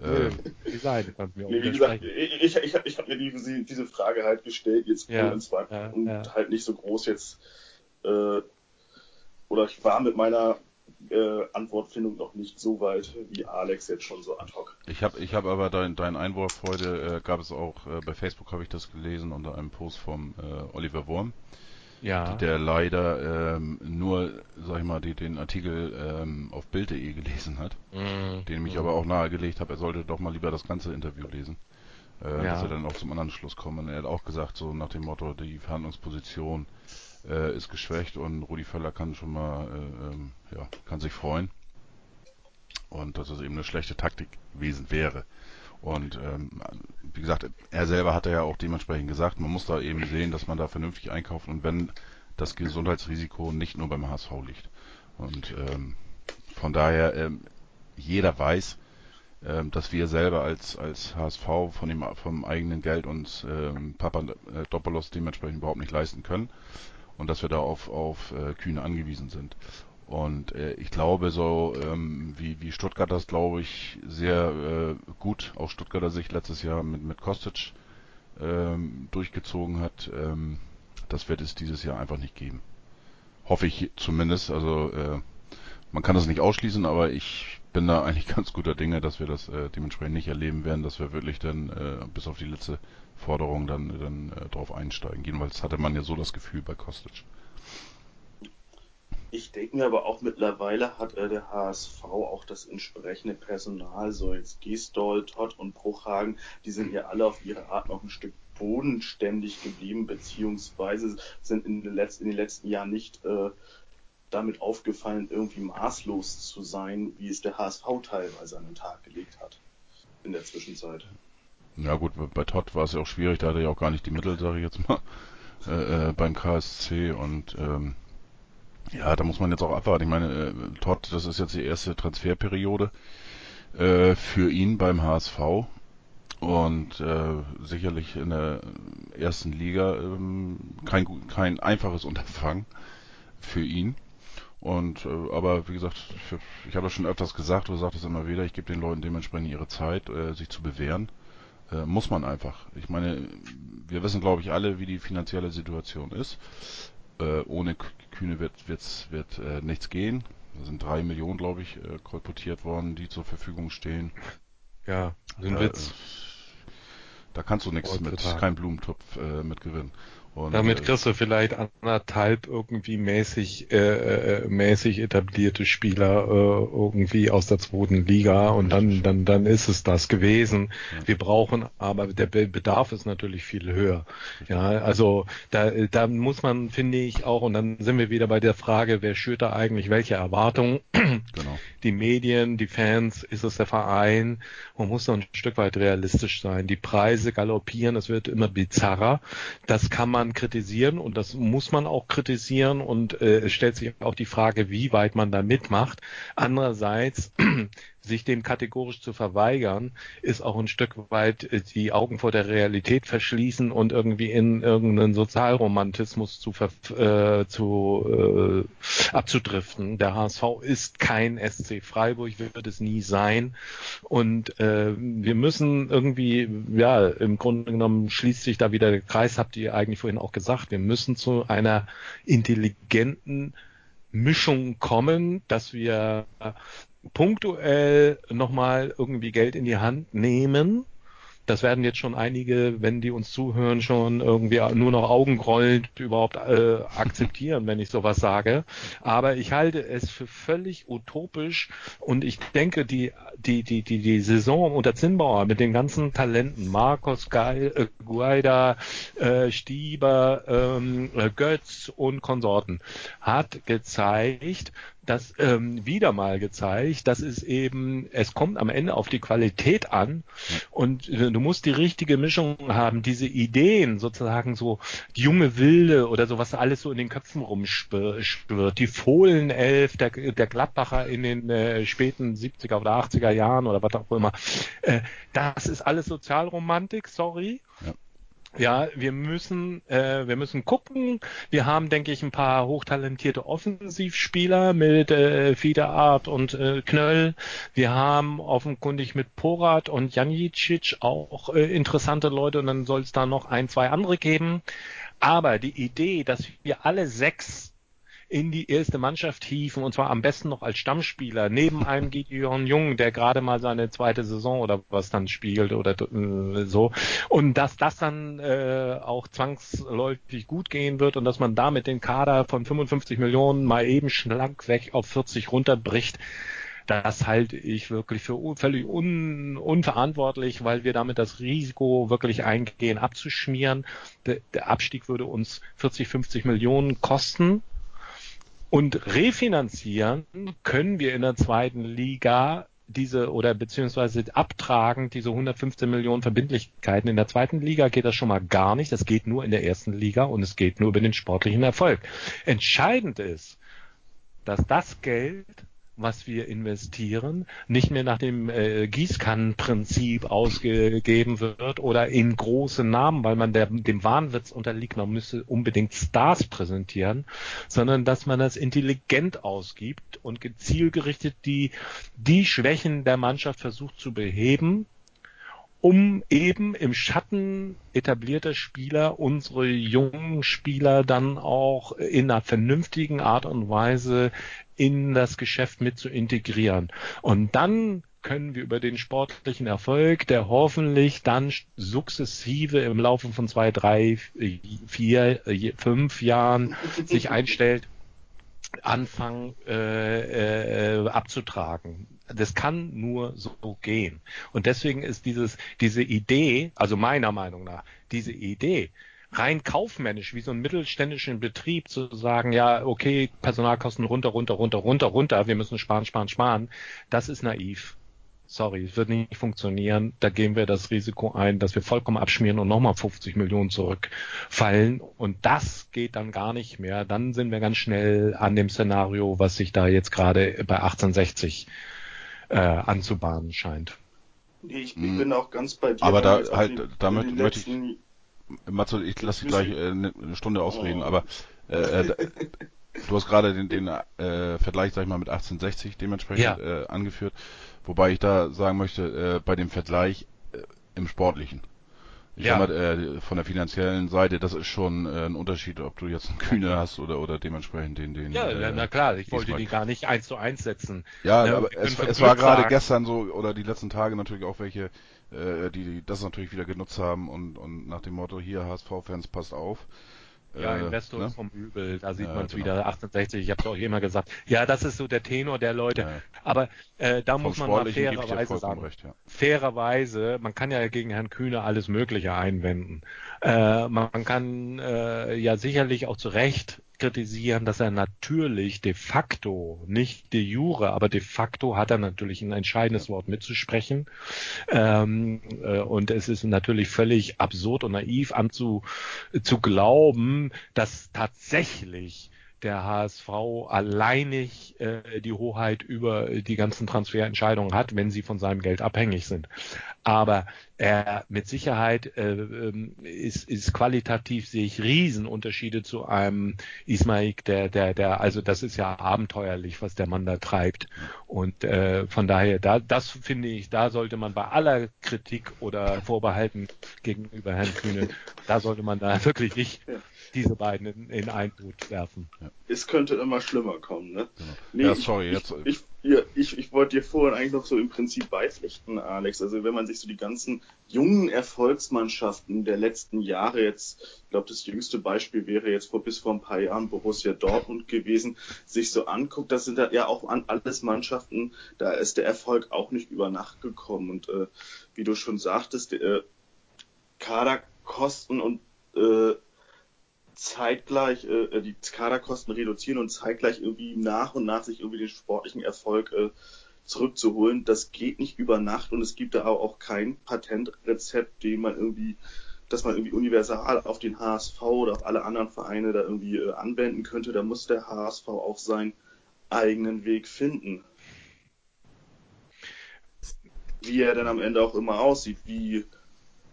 äh, Die mir Nee, wie gesagt, ich, ich, ich, habe mir diese, diese Frage halt gestellt, jetzt Ja, in zwei ja, und ja. halt nicht so groß jetzt äh, oder ich war mit meiner äh, Antwortfindung noch nicht so weit wie Alex jetzt schon so ad hoc. Ich habe ich hab aber deinen dein Einwurf heute, äh, gab es auch, äh, bei Facebook habe ich das gelesen unter einem Post vom äh, Oliver Wurm. Ja. Der leider ähm, nur, sag ich mal, die, den Artikel ähm, auf Bild.de gelesen hat, mm. den ich mm. aber auch nahegelegt habe, er sollte doch mal lieber das ganze Interview lesen, äh, ja. dass er dann auch zum anderen Schluss kommt. Und er hat auch gesagt, so nach dem Motto, die Verhandlungsposition äh, ist geschwächt und Rudi Völler kann schon mal, äh, ähm, ja, kann sich freuen. Und dass es eben eine schlechte Taktik gewesen wäre. Und ähm, wie gesagt, er selber hat ja auch dementsprechend gesagt, man muss da eben sehen, dass man da vernünftig einkauft und wenn das Gesundheitsrisiko nicht nur beim HSV liegt. Und ähm, von daher, ähm, jeder weiß, ähm, dass wir selber als, als HSV von dem vom eigenen Geld uns ähm, Papa äh, Doppelos dementsprechend überhaupt nicht leisten können und dass wir da auf, auf äh, Kühne angewiesen sind. Und äh, ich glaube, so ähm, wie, wie Stuttgart das, glaube ich, sehr äh, gut aus Stuttgarter Sicht letztes Jahr mit, mit Kostic ähm, durchgezogen hat, ähm, das wird es dieses Jahr einfach nicht geben. Hoffe ich zumindest. Also äh, man kann das nicht ausschließen, aber ich bin da eigentlich ganz guter Dinge, dass wir das äh, dementsprechend nicht erleben werden, dass wir wirklich dann äh, bis auf die letzte Forderung dann, dann äh, drauf einsteigen. Jedenfalls hatte man ja so das Gefühl bei Kostic. Ich denke mir aber auch mittlerweile hat äh, der HSV auch das entsprechende Personal, so jetzt Gisdol, Todd und Bruchhagen, die sind ja alle auf ihre Art noch ein Stück bodenständig geblieben, beziehungsweise sind in den letzten, in den letzten Jahren nicht äh, damit aufgefallen, irgendwie maßlos zu sein, wie es der HSV teilweise an den Tag gelegt hat in der Zwischenzeit. Ja gut, bei Todd war es ja auch schwierig, da hatte er ja auch gar nicht die Mittel, sage ich jetzt mal, äh, äh, beim KSC und ähm, ja, da muss man jetzt auch abwarten. Ich meine, äh, Todd, das ist jetzt die erste Transferperiode äh, für ihn beim HSV und äh, sicherlich in der ersten Liga ähm, kein, kein einfaches Unterfangen für ihn. Und äh, aber wie gesagt, für, ich habe das schon öfters gesagt, du sagst es immer wieder, ich gebe den Leuten dementsprechend ihre Zeit, äh, sich zu bewähren. Äh, muss man einfach. Ich meine, wir wissen, glaube ich, alle, wie die finanzielle Situation ist. Äh, ohne Kühne wird, wird's, wird äh, nichts gehen. Da sind drei Millionen, glaube ich, äh, kolportiert worden, die zur Verfügung stehen. Ja, sind Witz. Da kannst du nichts mit, kein Blumentopf äh, mit gewinnen. Und, Damit äh, kriegst du vielleicht anderthalb irgendwie mäßig äh, äh, mäßig etablierte Spieler äh, irgendwie aus der zweiten Liga und dann dann dann ist es das gewesen. Ja. Wir brauchen aber der Bedarf ist natürlich viel höher. Ja, also da da muss man finde ich auch und dann sind wir wieder bei der Frage, wer schürt da eigentlich welche Erwartungen? Genau. Die Medien, die Fans, ist es der Verein? Man muss noch ein Stück weit realistisch sein. Die Preise galoppieren, es wird immer bizarrer. Das kann man man kritisieren und das muss man auch kritisieren und äh, es stellt sich auch die Frage, wie weit man da mitmacht. Andererseits sich dem kategorisch zu verweigern, ist auch ein Stück weit äh, die Augen vor der Realität verschließen und irgendwie in irgendeinen Sozialromantismus zu, äh, zu äh, abzudriften. Der HSV ist kein SC Freiburg, wird es nie sein. Und äh, wir müssen irgendwie, ja, im Grunde genommen schließt sich da wieder der Kreis, habt ihr eigentlich vorhin auch gesagt, wir müssen zu einer intelligenten Mischung kommen, dass wir punktuell nochmal irgendwie Geld in die Hand nehmen. Das werden jetzt schon einige, wenn die uns zuhören, schon irgendwie nur noch augenrollend überhaupt äh, akzeptieren, wenn ich sowas sage. Aber ich halte es für völlig utopisch und ich denke, die, die, die, die, die Saison unter Zinnbauer mit den ganzen Talenten, Marcos Geil, äh, Guaida, äh, Stieber, ähm, äh, Götz und Konsorten, hat gezeigt, das ähm, wieder mal gezeigt, dass es eben, es kommt am Ende auf die Qualität an. Und äh, du musst die richtige Mischung haben, diese Ideen sozusagen so die junge Wilde oder so, was alles so in den Köpfen rumschwirrt, die Fohlenelf der, der Gladbacher in den äh, späten 70er oder 80er Jahren oder was auch immer, äh, das ist alles Sozialromantik, sorry. Ja. Ja, wir müssen, äh, wir müssen gucken. Wir haben, denke ich, ein paar hochtalentierte Offensivspieler mit äh, Fiederart und äh, Knöll. Wir haben offenkundig mit Porat und Janicic auch äh, interessante Leute und dann soll es da noch ein, zwei andere geben. Aber die Idee, dass wir alle sechs in die erste Mannschaft hieven und zwar am besten noch als Stammspieler neben einem Gideon Jung, der gerade mal seine zweite Saison oder was dann spielt oder äh, so und dass das dann äh, auch zwangsläufig gut gehen wird und dass man damit den Kader von 55 Millionen mal eben schlank weg auf 40 runterbricht, das halte ich wirklich für völlig un, unverantwortlich, weil wir damit das Risiko wirklich eingehen, abzuschmieren. Der, der Abstieg würde uns 40, 50 Millionen kosten. Und refinanzieren können wir in der zweiten Liga diese oder beziehungsweise abtragen diese 115 Millionen Verbindlichkeiten. In der zweiten Liga geht das schon mal gar nicht. Das geht nur in der ersten Liga und es geht nur über den sportlichen Erfolg. Entscheidend ist, dass das Geld was wir investieren, nicht mehr nach dem äh, Gießkannenprinzip ausgegeben wird oder in große Namen, weil man der, dem Wahnwitz unterliegt, man müsse unbedingt Stars präsentieren, sondern dass man das intelligent ausgibt und gezielgerichtet die, die Schwächen der Mannschaft versucht zu beheben, um eben im Schatten etablierter Spieler unsere jungen Spieler dann auch in einer vernünftigen Art und Weise in das Geschäft mit zu integrieren. Und dann können wir über den sportlichen Erfolg, der hoffentlich dann sukzessive im Laufe von zwei, drei, vier, fünf Jahren sich einstellt, anfangen äh, äh, abzutragen. Das kann nur so gehen. Und deswegen ist dieses, diese Idee, also meiner Meinung nach, diese Idee, rein kaufmännisch, wie so ein mittelständischen Betrieb zu sagen, ja, okay, Personalkosten runter, runter, runter, runter, runter, wir müssen sparen, sparen, sparen, das ist naiv. Sorry, es wird nicht funktionieren. Da gehen wir das Risiko ein, dass wir vollkommen abschmieren und nochmal 50 Millionen zurückfallen. Und das geht dann gar nicht mehr. Dann sind wir ganz schnell an dem Szenario, was sich da jetzt gerade bei 1860 äh, anzubahnen scheint. Ich, ich bin auch ganz bei dir. Aber da halt, damit möchte ich Matze, ich lasse dich gleich äh, eine Stunde ausreden, oh. aber äh, äh, du hast gerade den, den äh, Vergleich, sag ich mal, mit 1860 dementsprechend ja. äh, angeführt, wobei ich da sagen möchte, äh, bei dem Vergleich äh, im Sportlichen. Ich ja. sag mal, äh, von der finanziellen Seite, das ist schon äh, ein Unterschied, ob du jetzt einen Kühne hast oder oder dementsprechend den den. Ja, äh, na klar, ich wollte die gar nicht eins zu eins setzen. Ja, ja aber es, es war gerade gestern so oder die letzten Tage natürlich auch welche, äh, die, das natürlich wieder genutzt haben und, und nach dem Motto, hier HSV-Fans, passt auf. Ja, äh, Investor ne? vom Übel, da sieht ja, man es genau. wieder, 68, ich habe es auch immer gesagt. Ja, das ist so der Tenor der Leute. Ja. Aber äh, da vom muss man mal fairerweise sagen, recht, ja. fairerweise, man kann ja gegen Herrn Kühne alles Mögliche einwenden. Äh, man kann äh, ja sicherlich auch zu Recht kritisieren, dass er natürlich de facto, nicht de jure, aber de facto hat er natürlich ein entscheidendes Wort mitzusprechen. Ähm, äh, und es ist natürlich völlig absurd und naiv anzu, zu glauben, dass tatsächlich der HSV alleinig äh, die Hoheit über die ganzen Transferentscheidungen hat, wenn sie von seinem Geld abhängig sind. Aber er mit Sicherheit äh, ähm, ist, ist qualitativ sehe ich Riesenunterschiede zu einem Ismail, der, der, der, also das ist ja abenteuerlich, was der Mann da treibt. Und äh, von daher, da, das finde ich, da sollte man bei aller Kritik oder Vorbehalten gegenüber Herrn Kühne, da sollte man da wirklich nicht diese beiden in, in einen Boot werfen. Ja. Es könnte immer schlimmer kommen, ne? Genau. Nee, ja, sorry, ich, jetzt. Ich, ich, ich, ich wollte dir vorhin eigentlich noch so im Prinzip beipflichten, Alex. Also wenn man sich so die ganzen jungen Erfolgsmannschaften der letzten Jahre jetzt, ich glaube, das jüngste Beispiel wäre jetzt vor bis vor ein paar Jahren Borussia Dortmund gewesen, sich so anguckt, das sind ja auch alles Mannschaften, da ist der Erfolg auch nicht über Nacht gekommen. Und äh, wie du schon sagtest, äh, Kaderkosten und äh, zeitgleich äh, äh, die Kaderkosten reduzieren und zeitgleich irgendwie nach und nach sich irgendwie den sportlichen Erfolg äh, zurückzuholen. Das geht nicht über Nacht und es gibt da auch kein Patentrezept, den man irgendwie, dass man irgendwie universal auf den HSV oder auf alle anderen Vereine da irgendwie äh, anwenden könnte. Da muss der HSV auch seinen eigenen Weg finden. Wie er dann am Ende auch immer aussieht, wie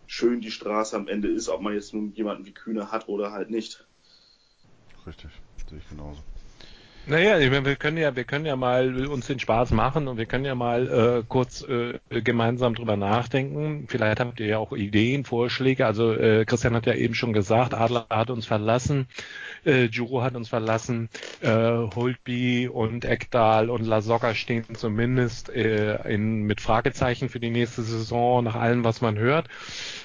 schön die Straße am Ende ist, ob man jetzt nun jemanden wie Kühne hat oder halt nicht. Richtig, sehe ich genauso. Naja, wir können ja, wir können ja mal uns den Spaß machen und wir können ja mal äh, kurz äh, gemeinsam drüber nachdenken. Vielleicht habt ihr ja auch Ideen, Vorschläge. Also äh, Christian hat ja eben schon gesagt, Adler hat uns verlassen, äh, Juro hat uns verlassen, äh, Holtby und Ekdal und Lasogga stehen zumindest äh, in, mit Fragezeichen für die nächste Saison nach allem, was man hört.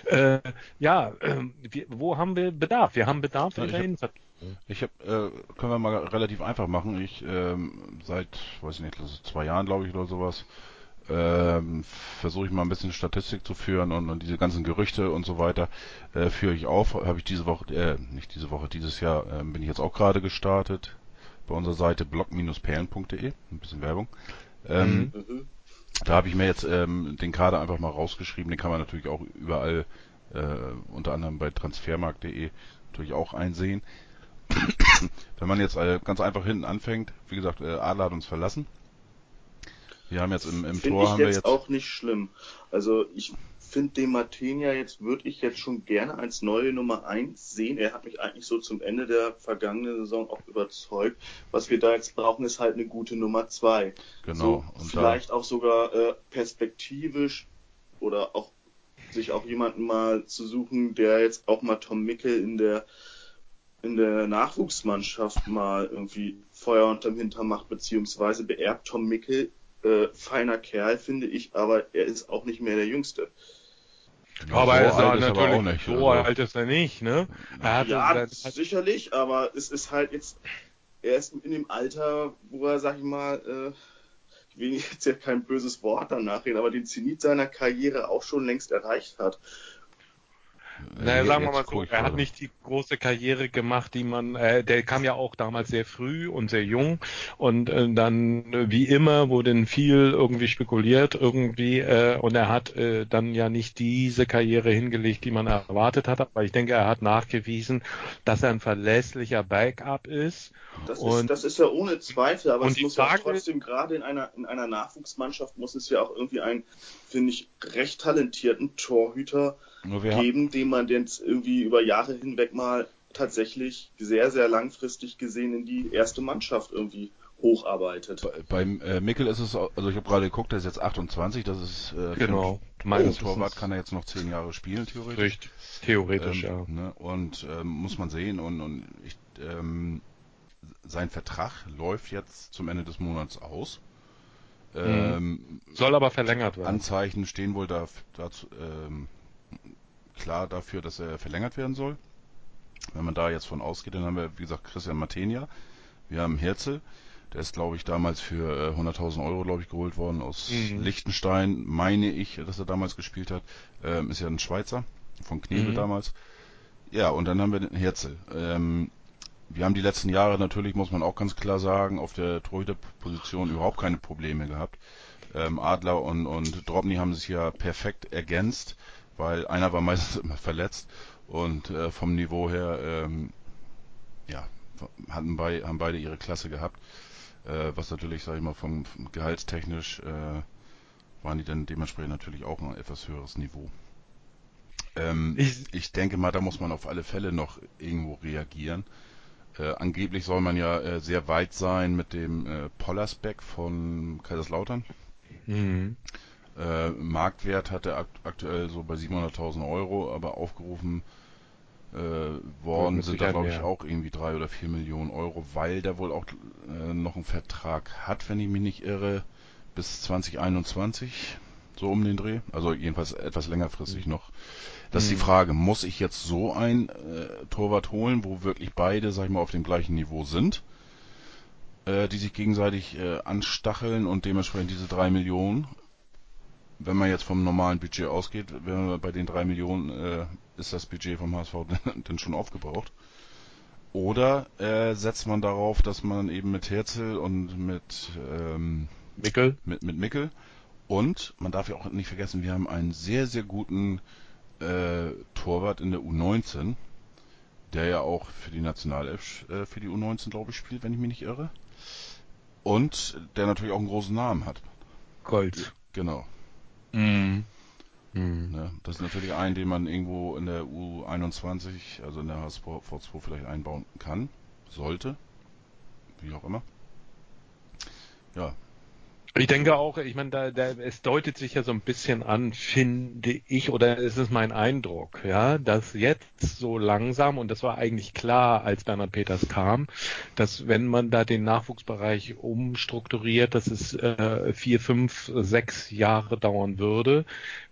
Äh, ja, äh, wir, wo haben wir Bedarf? Wir haben Bedarf in ich der Innenverteidigung. Ich habe, äh, können wir mal relativ einfach machen. Ich ähm, seit, weiß ich nicht, zwei Jahren, glaube ich, oder sowas, ähm, versuche ich mal ein bisschen Statistik zu führen und, und diese ganzen Gerüchte und so weiter äh, führe ich auf. Habe ich diese Woche, äh, nicht diese Woche, dieses Jahr ähm, bin ich jetzt auch gerade gestartet bei unserer Seite blog-perlen.de, ein bisschen Werbung. Ähm, Mhm. Da habe ich mir jetzt ähm, den Kader einfach mal rausgeschrieben. Den kann man natürlich auch überall, äh, unter anderem bei transfermarkt.de, natürlich auch einsehen. Wenn man jetzt äh, ganz einfach hinten anfängt, wie gesagt, äh, Adler hat uns verlassen. Wir haben jetzt im, im Tor ich haben wir jetzt, jetzt auch nicht schlimm. Also ich finde den Martenia jetzt, würde ich jetzt schon gerne als neue Nummer 1 sehen. Er hat mich eigentlich so zum Ende der vergangenen Saison auch überzeugt. Was wir da jetzt brauchen, ist halt eine gute Nummer 2. genau So, und vielleicht auch sogar äh, perspektivisch oder auch sich auch jemanden mal zu suchen, der jetzt auch mal Tom Mickel in der in der Nachwuchsmannschaft mal irgendwie Feuer unterm Hintern macht, beziehungsweise beerbt Tom Mickel, äh, feiner Kerl, finde ich, aber er ist auch nicht mehr der Jüngste. da, aber so er ist natürlich aber auch nicht. so also, alt ist er nicht, ne? Er hatte ja, sein- sicherlich, aber es ist halt jetzt, er ist in dem Alter, wo er, sag ich mal, äh, ich will jetzt ja kein böses Wort danach reden, aber den Zenit seiner Karriere auch schon längst erreicht hat. Naja, äh, sagen wir mal guck so, er hat nicht die große Karriere gemacht, die man, äh, der kam ja auch damals sehr früh und sehr jung und äh, dann äh, wie immer wurde viel irgendwie spekuliert irgendwie äh, und er hat äh, dann ja nicht diese Karriere hingelegt, die man erwartet hat, aber ich denke, er hat nachgewiesen, dass er ein verlässlicher Backup ist Das, Und- ist, das ist ja ohne Zweifel, aber und es die muss ja trotzdem gerade in einer, in einer Nachwuchsmannschaft muss es ja auch irgendwie einen, finde ich, recht talentierten Torhüter haben, geben, den man jetzt irgendwie über Jahre hinweg mal tatsächlich sehr, sehr langfristig gesehen in die erste Mannschaft irgendwie hocharbeitet. bei- beim äh, Mickel ist es, also ich habe gerade geguckt, der ist jetzt 28, das ist äh, Genau, einen meines Torwart Wissens. kann er jetzt noch zehn Jahre spielen, theoretisch. Richtig, theoretisch, ähm, ja. Ne, und ähm, muss man sehen und, und ich, ähm, sein Vertrag läuft jetzt zum Ende des Monats aus. Ähm, Soll aber verlängert werden. Anzeichen stehen wohl da, dazu, ähm, klar dafür, dass er verlängert werden soll. Wenn man da jetzt von ausgeht, dann haben wir, wie gesagt, Christian Matenia. Wir haben Herzl. Der ist, glaube ich, damals für äh, 100.000 Euro, glaube ich, geholt worden aus Mhm. Liechtenstein. Meine ich, dass er damals gespielt hat. Ähm, ist ja ein Schweizer, von Knebel Mhm. damals. Ja, und dann haben wir den Herzl. Ähm, wir haben die letzten Jahre natürlich, muss man auch ganz klar sagen, auf der Torhüterposition überhaupt keine Probleme gehabt. Ähm, Adler und, und Drobny haben sich ja perfekt ergänzt, weil einer war meistens immer verletzt und äh, vom Niveau her, ähm, ja, hatten bei, haben beide ihre Klasse gehabt. Äh, was natürlich, sag ich mal, vom, vom gehaltstechnisch äh, waren die dann dementsprechend natürlich auch ein etwas höheres Niveau. Ähm, Ich- ich denke mal, da muss man auf alle Fälle noch irgendwo reagieren. Äh, angeblich soll man ja äh, sehr weit sein mit dem äh, Pollersbeck von Kaiserslautern. Mhm. Äh, Marktwert hat er akt aktuell so bei 700.000 Euro, aber aufgerufen äh, worden sind da glaube ich mehr. auch irgendwie drei oder vier Millionen Euro, weil der wohl auch äh, noch einen Vertrag hat, wenn ich mich nicht irre, bis 2021, so um den Dreh. Also jedenfalls etwas längerfristig noch. Das ist die Mhm. Frage, muss ich jetzt so ein äh, Torwart holen, wo wirklich beide, sag ich mal, auf dem gleichen Niveau sind, äh, die sich gegenseitig äh, anstacheln und dementsprechend diese drei Millionen wenn man jetzt vom normalen Budget ausgeht, bei den drei Millionen äh, ist das Budget vom HSV dann schon aufgebraucht. Oder äh, setzt man darauf, dass man eben mit Herzl und mit, ähm, Mickel? mit, mit Mickel und man darf ja auch nicht vergessen, wir haben einen sehr, sehr guten äh, Torwart in der U19, der ja auch für die Nationalelf äh, für die U19, glaube ich, spielt, wenn ich mich nicht irre. Und der natürlich auch einen großen Namen hat. Gold. Genau. Mhm. Mhm. Das ist natürlich ein, den man irgendwo in der U21, also in der HSV 2 vielleicht einbauen kann, sollte, wie auch immer. Ja, ich denke auch, ich meine, da, da, es deutet sich ja so ein bisschen an, finde ich, oder es ist mein Eindruck, ja, dass jetzt so langsam, und das war eigentlich klar, als Bernhard Peters kam, dass wenn man da den Nachwuchsbereich umstrukturiert, dass es äh, vier, fünf, sechs Jahre dauern würde,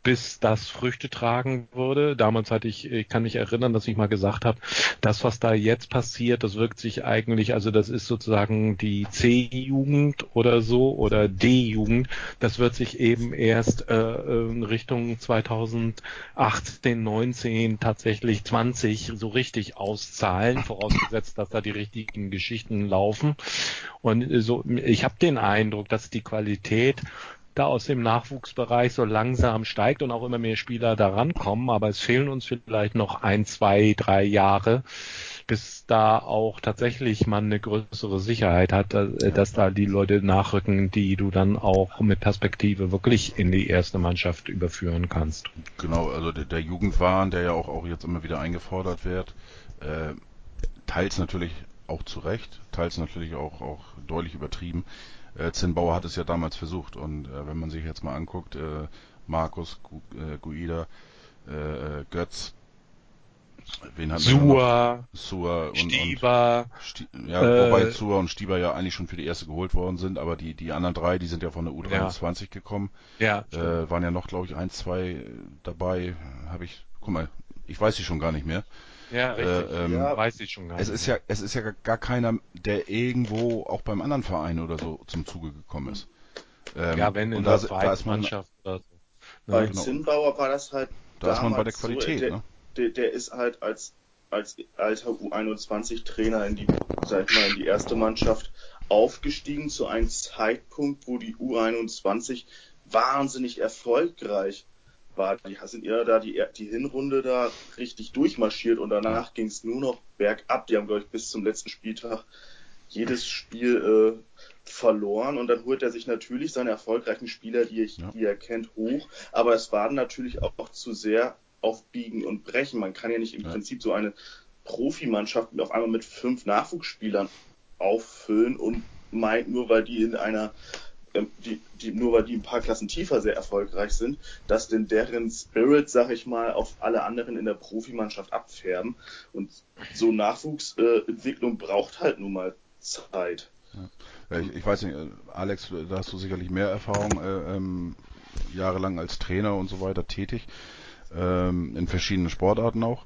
bis das Früchte tragen würde. Damals hatte ich, ich kann mich erinnern, dass ich mal gesagt habe, das, was da jetzt passiert, das wirkt sich eigentlich, also das ist sozusagen die C-Jugend oder so oder D-Jugend, das wird sich eben erst äh, in Richtung 2018, 19, tatsächlich 20 so richtig auszahlen, vorausgesetzt, dass da die richtigen Geschichten laufen. Und so, ich habe den Eindruck, dass die Qualität da aus dem Nachwuchsbereich so langsam steigt und auch immer mehr Spieler daran kommen, aber es fehlen uns vielleicht noch ein, zwei, drei Jahre, bis da auch tatsächlich man eine größere Sicherheit hat, äh, dass da die Leute nachrücken, die du dann auch mit Perspektive wirklich in die erste Mannschaft überführen kannst. Genau, also der, der Jugendwahn, der ja auch, auch jetzt immer wieder eingefordert wird, äh, teils natürlich auch zu Recht, teils natürlich auch, auch deutlich übertrieben äh, Zinnbauer hat es ja damals versucht und äh, wenn man sich jetzt mal anguckt, äh, Markus, Gu, äh, Guida, äh, äh Götz, wen hat Sua, Sua und, Stieber, und Sti ja, wobei Sua und Stieber ja eigentlich schon für die erste geholt worden sind, aber die die anderen drei, die sind ja von der U23 ja. gekommen, ja, waren ja noch glaube ich ein, zwei dabei, habe ich, guck mal, ich weiß sie schon gar nicht mehr. Ja, richtig. Äh, ähm, ja, weiß ich schon gar es nicht. Ist ja, es ist ja gar keiner, der irgendwo auch beim anderen Verein oder so zum Zuge gekommen ist. Ähm, ja, wenn in der da, da ist man, Mannschaft oder so. Bei genau. Zinnbauer war das halt Da ist man bei der Qualität, so, der, ne? Der, der ist halt als als alter U21-Trainer in die, sag ich mal, in die erste Mannschaft aufgestiegen zu einem Zeitpunkt, wo die U21 wahnsinnig erfolgreich war, die sind eher da die, die Hinrunde da richtig durchmarschiert und danach ging es nur noch bergab. Die haben, glaube ich, bis zum letzten Spieltag jedes Spiel äh, verloren und dann holt er sich natürlich seine erfolgreichen Spieler, die, ich, ja. die er kennt, hoch. Aber es war natürlich auch, zu sehr auf Biegen und Brechen. Man kann ja nicht im ja. Prinzip so eine Profimannschaft auf einmal mit fünf Nachwuchsspielern auffüllen und meint nur, weil die in einer die, die, nur weil die ein paar Klassen tiefer sehr erfolgreich sind, dass denn deren Spirit, sag ich mal, auf alle anderen in der Profimannschaft abfärben. Und so Nachwuchsentwicklung äh, braucht halt nun mal Zeit. Ja. Ich, ich, weiß nicht, äh, Alex, da hast du sicherlich mehr Erfahrung, äh, ähm, jahrelang als Trainer und so weiter tätig, ähm, in verschiedenen Sportarten auch.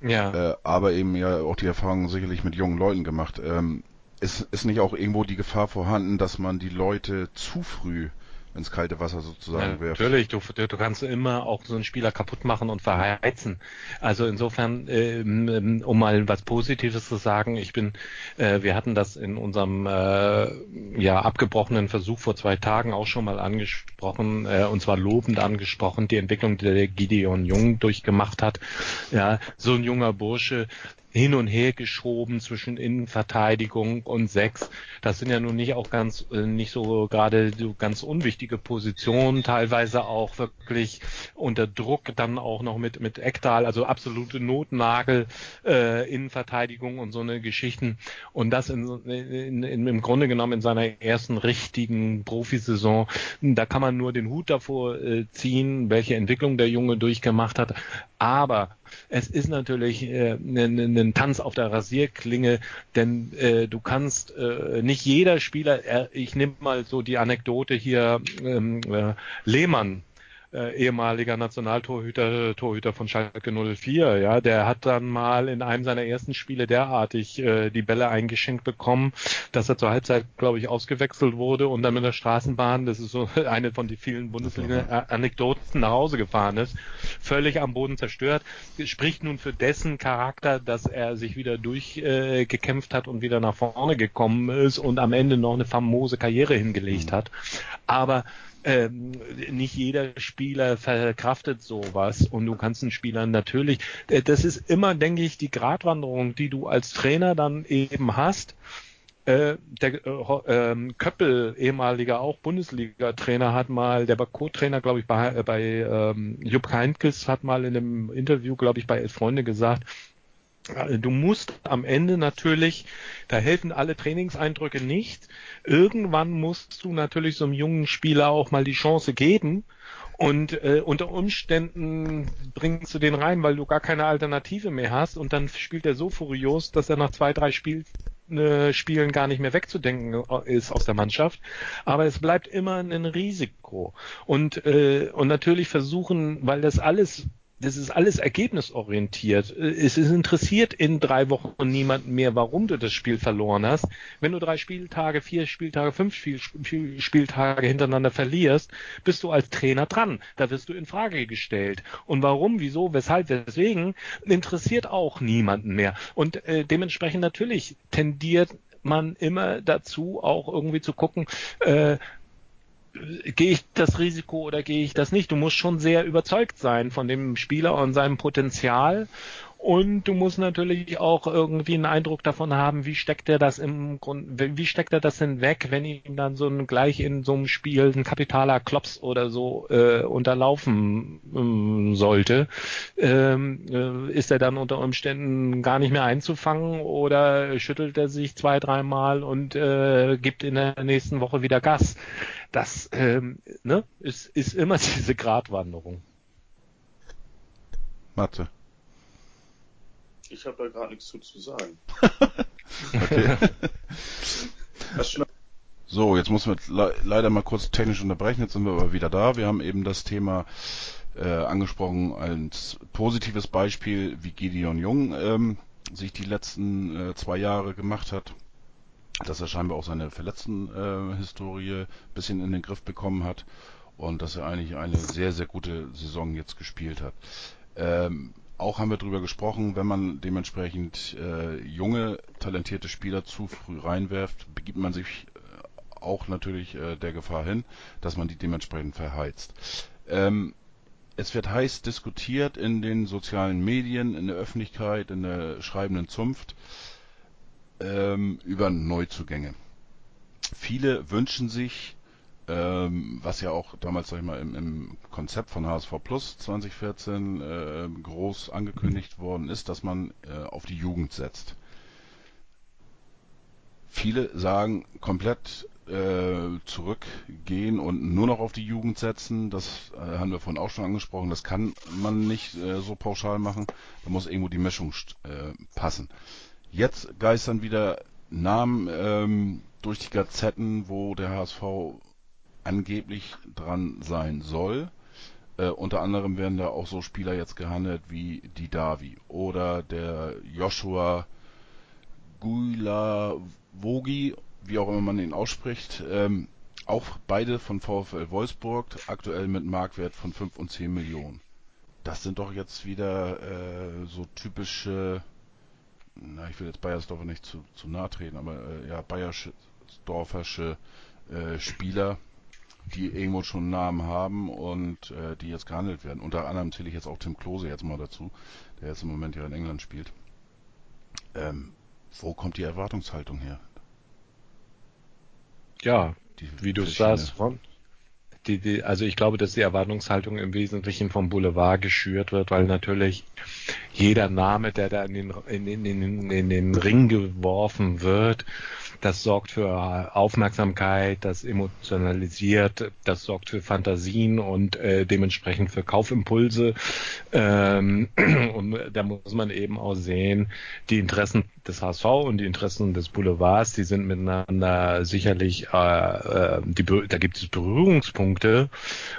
Ja. Äh, aber eben ja auch die Erfahrung sicherlich mit jungen Leuten gemacht. Ähm, ist, ist nicht auch irgendwo die Gefahr vorhanden, dass man die Leute zu früh ins kalte Wasser sozusagen ja, wirft. Natürlich, du, du kannst immer auch so einen Spieler kaputt machen und verheizen. Also insofern, ähm, um mal was Positives zu sagen, ich bin, äh, wir hatten das in unserem äh, ja abgebrochenen Versuch vor zwei Tagen auch schon mal angesprochen, äh, und zwar lobend angesprochen, die Entwicklung, die der Gideon Jung durchgemacht hat. Ja, so ein junger Bursche, hin und her geschoben zwischen Innenverteidigung und sechs. Das sind ja nun nicht auch ganz, äh, nicht so gerade so ganz unwichtige Positionen, teilweise auch wirklich unter Druck, dann auch noch mit, mit Ektal, also absolute Notnagel, äh, Innenverteidigung und so eine Geschichten. Und das in, in, in, im Grunde genommen in seiner ersten richtigen Profisaison. Da kann man nur den Hut davor äh, ziehen, welche Entwicklung der Junge durchgemacht hat. Aber es ist natürlich äh, ein, ein Tanz auf der Rasierklinge, denn äh, du kannst äh, nicht jeder Spieler, äh, ich nehme mal so die Anekdote hier, ähm, äh, Lehmann äh, ehemaliger Nationaltorhüter, Torhüter von Schalke 04, ja, der hat dann mal in einem seiner ersten Spiele derartig äh, die Bälle eingeschenkt bekommen, dass er zur Halbzeit, glaube ich, ausgewechselt wurde und dann mit der Straßenbahn, das ist so eine von den vielen Bundesliga-Anekdoten, nach Hause gefahren ist, völlig am Boden zerstört, spricht nun für dessen Charakter, dass er sich wieder durchgekämpft äh, hat und wieder nach vorne gekommen ist und am Ende noch eine famose Karriere hingelegt mhm. hat. Aber ähm, nicht jeder Spieler verkraftet sowas und du kannst einen Spieler natürlich, äh, das ist immer, denke ich, die Gratwanderung, die du als Trainer dann eben hast. Äh, der äh, ähm, Köppel, ehemaliger auch Bundesliga-Trainer, hat mal, der war Co-Trainer, glaube ich, bei, bei ähm, Jupp Heynckes, hat mal in einem Interview, glaube ich, bei Elf Freunde gesagt, Du musst am Ende natürlich, da helfen alle Trainingseindrücke nicht. Irgendwann musst du natürlich so einem jungen Spieler auch mal die Chance geben. Und äh, unter Umständen bringst du den rein, weil du gar keine Alternative mehr hast. Und dann spielt er so furios, dass er nach zwei, drei Spiel, äh, Spielen gar nicht mehr wegzudenken ist aus der Mannschaft. Aber es bleibt immer ein Risiko. Und, äh, und natürlich versuchen, weil das alles das ist alles ergebnisorientiert. Es ist interessiert in drei Wochen niemand mehr, warum du das Spiel verloren hast. Wenn du drei Spieltage, vier Spieltage, fünf Spiel, Spieltage hintereinander verlierst, bist du als Trainer dran. Da wirst du in Frage gestellt. Und warum, wieso, weshalb, weswegen, interessiert auch niemanden mehr. Und äh, dementsprechend natürlich tendiert man immer dazu, auch irgendwie zu gucken, äh, gehe ich das Risiko oder gehe ich das nicht? Du musst schon sehr überzeugt sein von dem Spieler und seinem Potenzial und du musst natürlich auch irgendwie einen Eindruck davon haben, wie steckt er das im Grund, wie steckt er das denn weg, wenn ihm dann so ein gleich in so einem Spiel ein kapitaler Klops oder so äh, unterlaufen ähm, sollte, ähm, äh, ist er dann unter Umständen gar nicht mehr einzufangen oder schüttelt er sich zwei, dreimal und äh, gibt in der nächsten Woche wieder Gas. Das ähm, ne, ist, ist immer diese Gratwanderung. Mathe. Ich habe da gerade nichts zu, zu sagen. okay. so, jetzt muss wir le leider mal kurz technisch unterbrechen. Jetzt sind wir aber wieder da. Wir haben eben das Thema äh, angesprochen als positives Beispiel, wie Gideon Jung ähm, sich die letzten äh, zwei Jahre gemacht hat. Dass er scheinbar auch seine verletzten äh, Historie ein bisschen in den Griff bekommen hat und dass er eigentlich eine sehr, sehr gute Saison jetzt gespielt hat. Ähm, auch haben wir darüber gesprochen, wenn man dementsprechend äh, junge, talentierte Spieler zu früh reinwerft, begibt man sich äh, auch natürlich äh, der Gefahr hin, dass man die dementsprechend verheizt. Ähm, es wird heiß diskutiert in den sozialen Medien, in der Öffentlichkeit, in der schreibenden Zunft ähm, über Neuzugänge. Viele wünschen sich ähm, was ja auch damals, sag ich mal, im, im Konzept von HSV Plus 2014 äh, groß angekündigt worden ist, dass man äh, auf die Jugend setzt. Viele sagen komplett äh, zurückgehen und nur noch auf die Jugend setzen. Das äh, haben wir vorhin auch schon angesprochen. Das kann man nicht äh, so pauschal machen. Da muss irgendwo die Mischung äh, passen. Jetzt geistern wieder Namen ähm, durch die Gazetten, wo der HSV angeblich dran sein soll. Äh, unter anderem werden da auch so Spieler jetzt gehandelt wie die Davi oder der Joshua Guilavogi, wie auch immer man ihn ausspricht. Ähm, auch beide von VfL Wolfsburg, aktuell mit Marktwert von 5 und 10 Millionen. Das sind doch jetzt wieder äh, so typische, na, ich will jetzt Bayersdorfer nicht zu, zu nahe treten, aber äh, ja, Bayersdorfersche äh, Spieler, die irgendwo schon einen Namen haben und äh, die jetzt gehandelt werden. Unter anderem zähle ich jetzt auch Tim Klose jetzt mal dazu, der jetzt im Moment ja in England spielt. Ähm, wo kommt die Erwartungshaltung her? Ja, die wie du sagst, von, die, die, also ich glaube, dass die Erwartungshaltung im Wesentlichen vom Boulevard geschürt wird, weil natürlich jeder Name, der da in den, in, in, in, in den Ring geworfen wird, das sorgt für Aufmerksamkeit, das emotionalisiert, das sorgt für Fantasien und äh, dementsprechend für Kaufimpulse. Ähm, und da muss man eben auch sehen, die Interessen des HSV und die Interessen des Boulevards, die sind miteinander sicherlich, äh, äh, die, da gibt es Berührungspunkte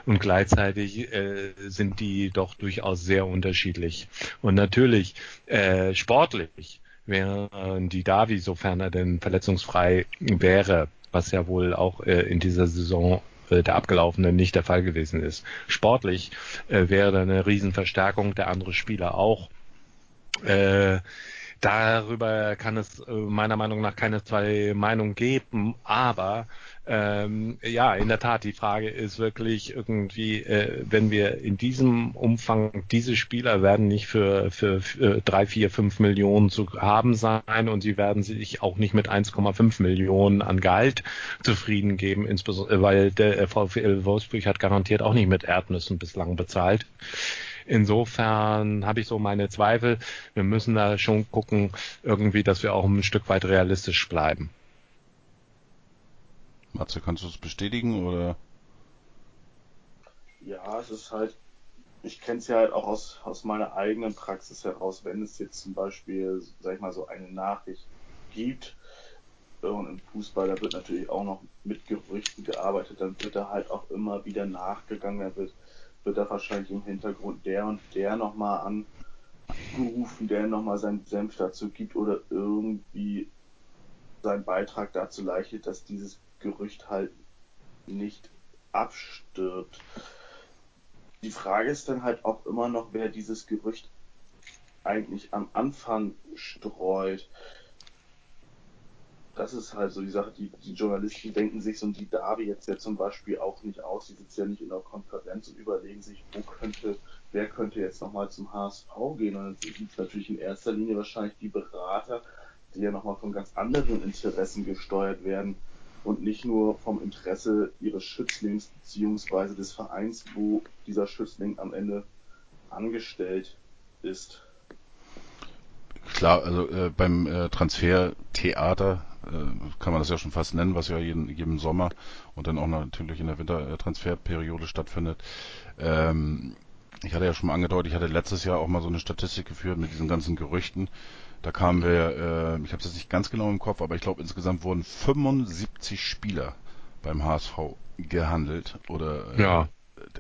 und gleichzeitig äh, sind die doch durchaus sehr unterschiedlich. Und natürlich äh, sportlich während die Davi, sofern er denn verletzungsfrei wäre, was ja wohl auch äh, in dieser Saison äh, der abgelaufenen nicht der Fall gewesen ist. Sportlich äh, wäre eine Riesenverstärkung, der andere Spieler auch. Äh, darüber kann es äh, meiner Meinung nach keine zwei Meinungen geben, aber ähm, ja, in der Tat, die Frage ist wirklich irgendwie, äh, wenn wir in diesem Umfang, diese Spieler werden nicht für, für, für drei, vier, fünf Millionen zu haben sein und sie werden sich auch nicht mit 1,5 Millionen an Gehalt zufrieden geben, insbesondere weil der VfL Wolfsburg hat garantiert auch nicht mit Erdnüssen bislang bezahlt Insofern habe ich so meine Zweifel. Wir müssen da schon gucken, irgendwie, dass wir auch ein Stück weit realistisch bleiben. Matze, kannst du es bestätigen oder? Ja, es ist halt, ich kenne es ja halt auch aus, aus meiner eigenen Praxis heraus, wenn es jetzt zum Beispiel, sag ich mal, so eine Nachricht gibt, und im Fußball, da wird natürlich auch noch mit Gerüchten gearbeitet, dann wird da halt auch immer wieder nachgegangen, da wird, wird da wahrscheinlich im Hintergrund der und der nochmal angerufen, der nochmal seinen Senf dazu gibt oder irgendwie seinen Beitrag dazu leistet, dass dieses Gerücht halt nicht abstirbt. Die Frage ist dann halt auch immer noch, wer dieses Gerücht eigentlich am Anfang streut. Das ist halt so die Sache, die, die Journalisten denken sich so die Davi jetzt ja zum Beispiel auch nicht aus. Die sitzt ja nicht in der Konferenz und überlegen sich, wo könnte, wer könnte jetzt nochmal zum HSV gehen. Und dann sind es natürlich in erster Linie wahrscheinlich die Berater, die ja nochmal von ganz anderen Interessen gesteuert werden und nicht nur vom Interesse ihres Schützlings beziehungsweise des Vereins, wo dieser Schützling am Ende angestellt ist. Klar, also äh, beim äh, Transfertheater äh, kann man das ja schon fast nennen, was ja jeden, jeden Sommer und dann auch natürlich in der Wintertransferperiode stattfindet. Ähm, ich hatte ja schon mal angedeutet, ich hatte letztes Jahr auch mal so eine Statistik geführt mit diesen ganzen Gerüchten. Da kamen wir, äh, ich habe es jetzt nicht ganz genau im Kopf, aber ich glaube insgesamt wurden 75 Spieler beim HSV gehandelt oder äh, ja.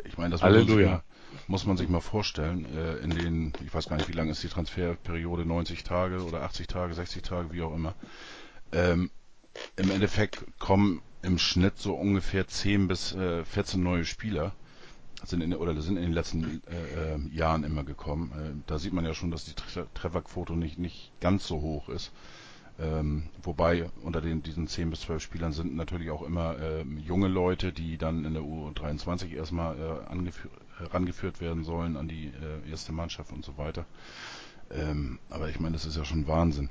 ich meine, das muss man, mal, muss man sich mal vorstellen. Äh, in den, ich weiß gar nicht, wie lang ist die Transferperiode, 90 Tage oder 80 Tage, 60 Tage, wie auch immer. Ähm, Im Endeffekt kommen im Schnitt so ungefähr 10 bis äh, 14 neue Spieler sind in, oder sind in den letzten äh, äh, Jahren immer gekommen. Äh, da sieht man ja schon, dass die Trefferquote nicht, nicht ganz so hoch ist. Ähm, wobei unter den, diesen 10 bis 12 Spielern sind natürlich auch immer äh, junge Leute, die dann in der U23 erstmal äh, herangeführt werden sollen an die äh, erste Mannschaft und so weiter. Ähm, aber ich meine, das ist ja schon Wahnsinn.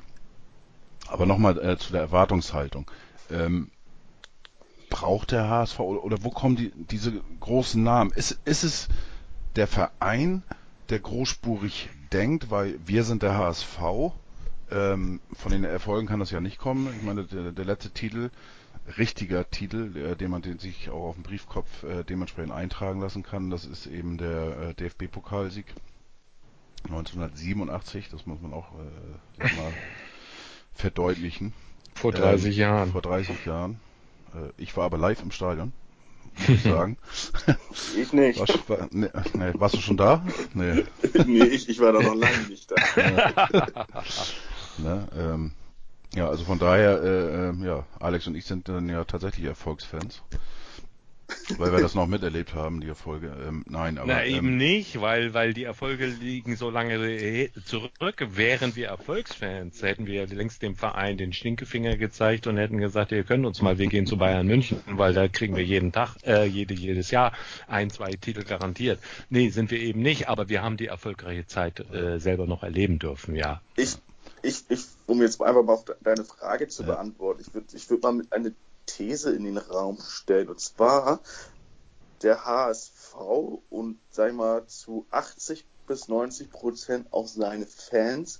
Aber nochmal äh, zu der Erwartungshaltung. Ähm, braucht der HSV oder, wo kommen die, diese großen Namen? Ist, ist es der Verein, der großspurig denkt, weil wir sind der HSV? Ähm, von den Erfolgen kann das ja nicht kommen. Ich meine, der, der letzte Titel, richtiger Titel, äh, den man den sich auch auf dem Briefkopf äh, dementsprechend eintragen lassen kann, das ist eben der äh, DFB-Pokalsieg 1987. Das muss man auch äh, mal verdeutlichen. Vor 30 ähm, Jahren. Vor 30 Jahren. Äh, ich war aber live im Stadion, muss ich sagen. Ich nicht. War, war, nee, nee, warst du schon da? Nee. nee, ich, ich war da noch lange nicht da. ne, ähm, ja, also von daher, äh, äh, ja, Alex und ich sind dann ja tatsächlich Erfolgsfans. Weil wir das noch miterlebt haben, die Erfolge. Ähm, nein, aber. Na, eben ähm, nicht, weil, weil die Erfolge liegen so lange zurück. Wären wir Erfolgsfans, hätten wir längst dem Verein den Stinkefinger gezeigt und hätten gesagt, ihr könnt uns mal, wir gehen zu Bayern München, weil da kriegen wir jeden Tag, äh, jede, jedes Jahr ein, zwei Titel garantiert. Nee, sind wir eben nicht, aber wir haben die erfolgreiche Zeit äh, selber noch erleben dürfen, ja. Ich, ich, ich, um jetzt einfach mal auf deine Frage zu ja. beantworten, ich würde ich würd mal mit einer These in den Raum stellen. Und zwar der HSV und sag ich mal zu 80 bis 90 Prozent auch seine Fans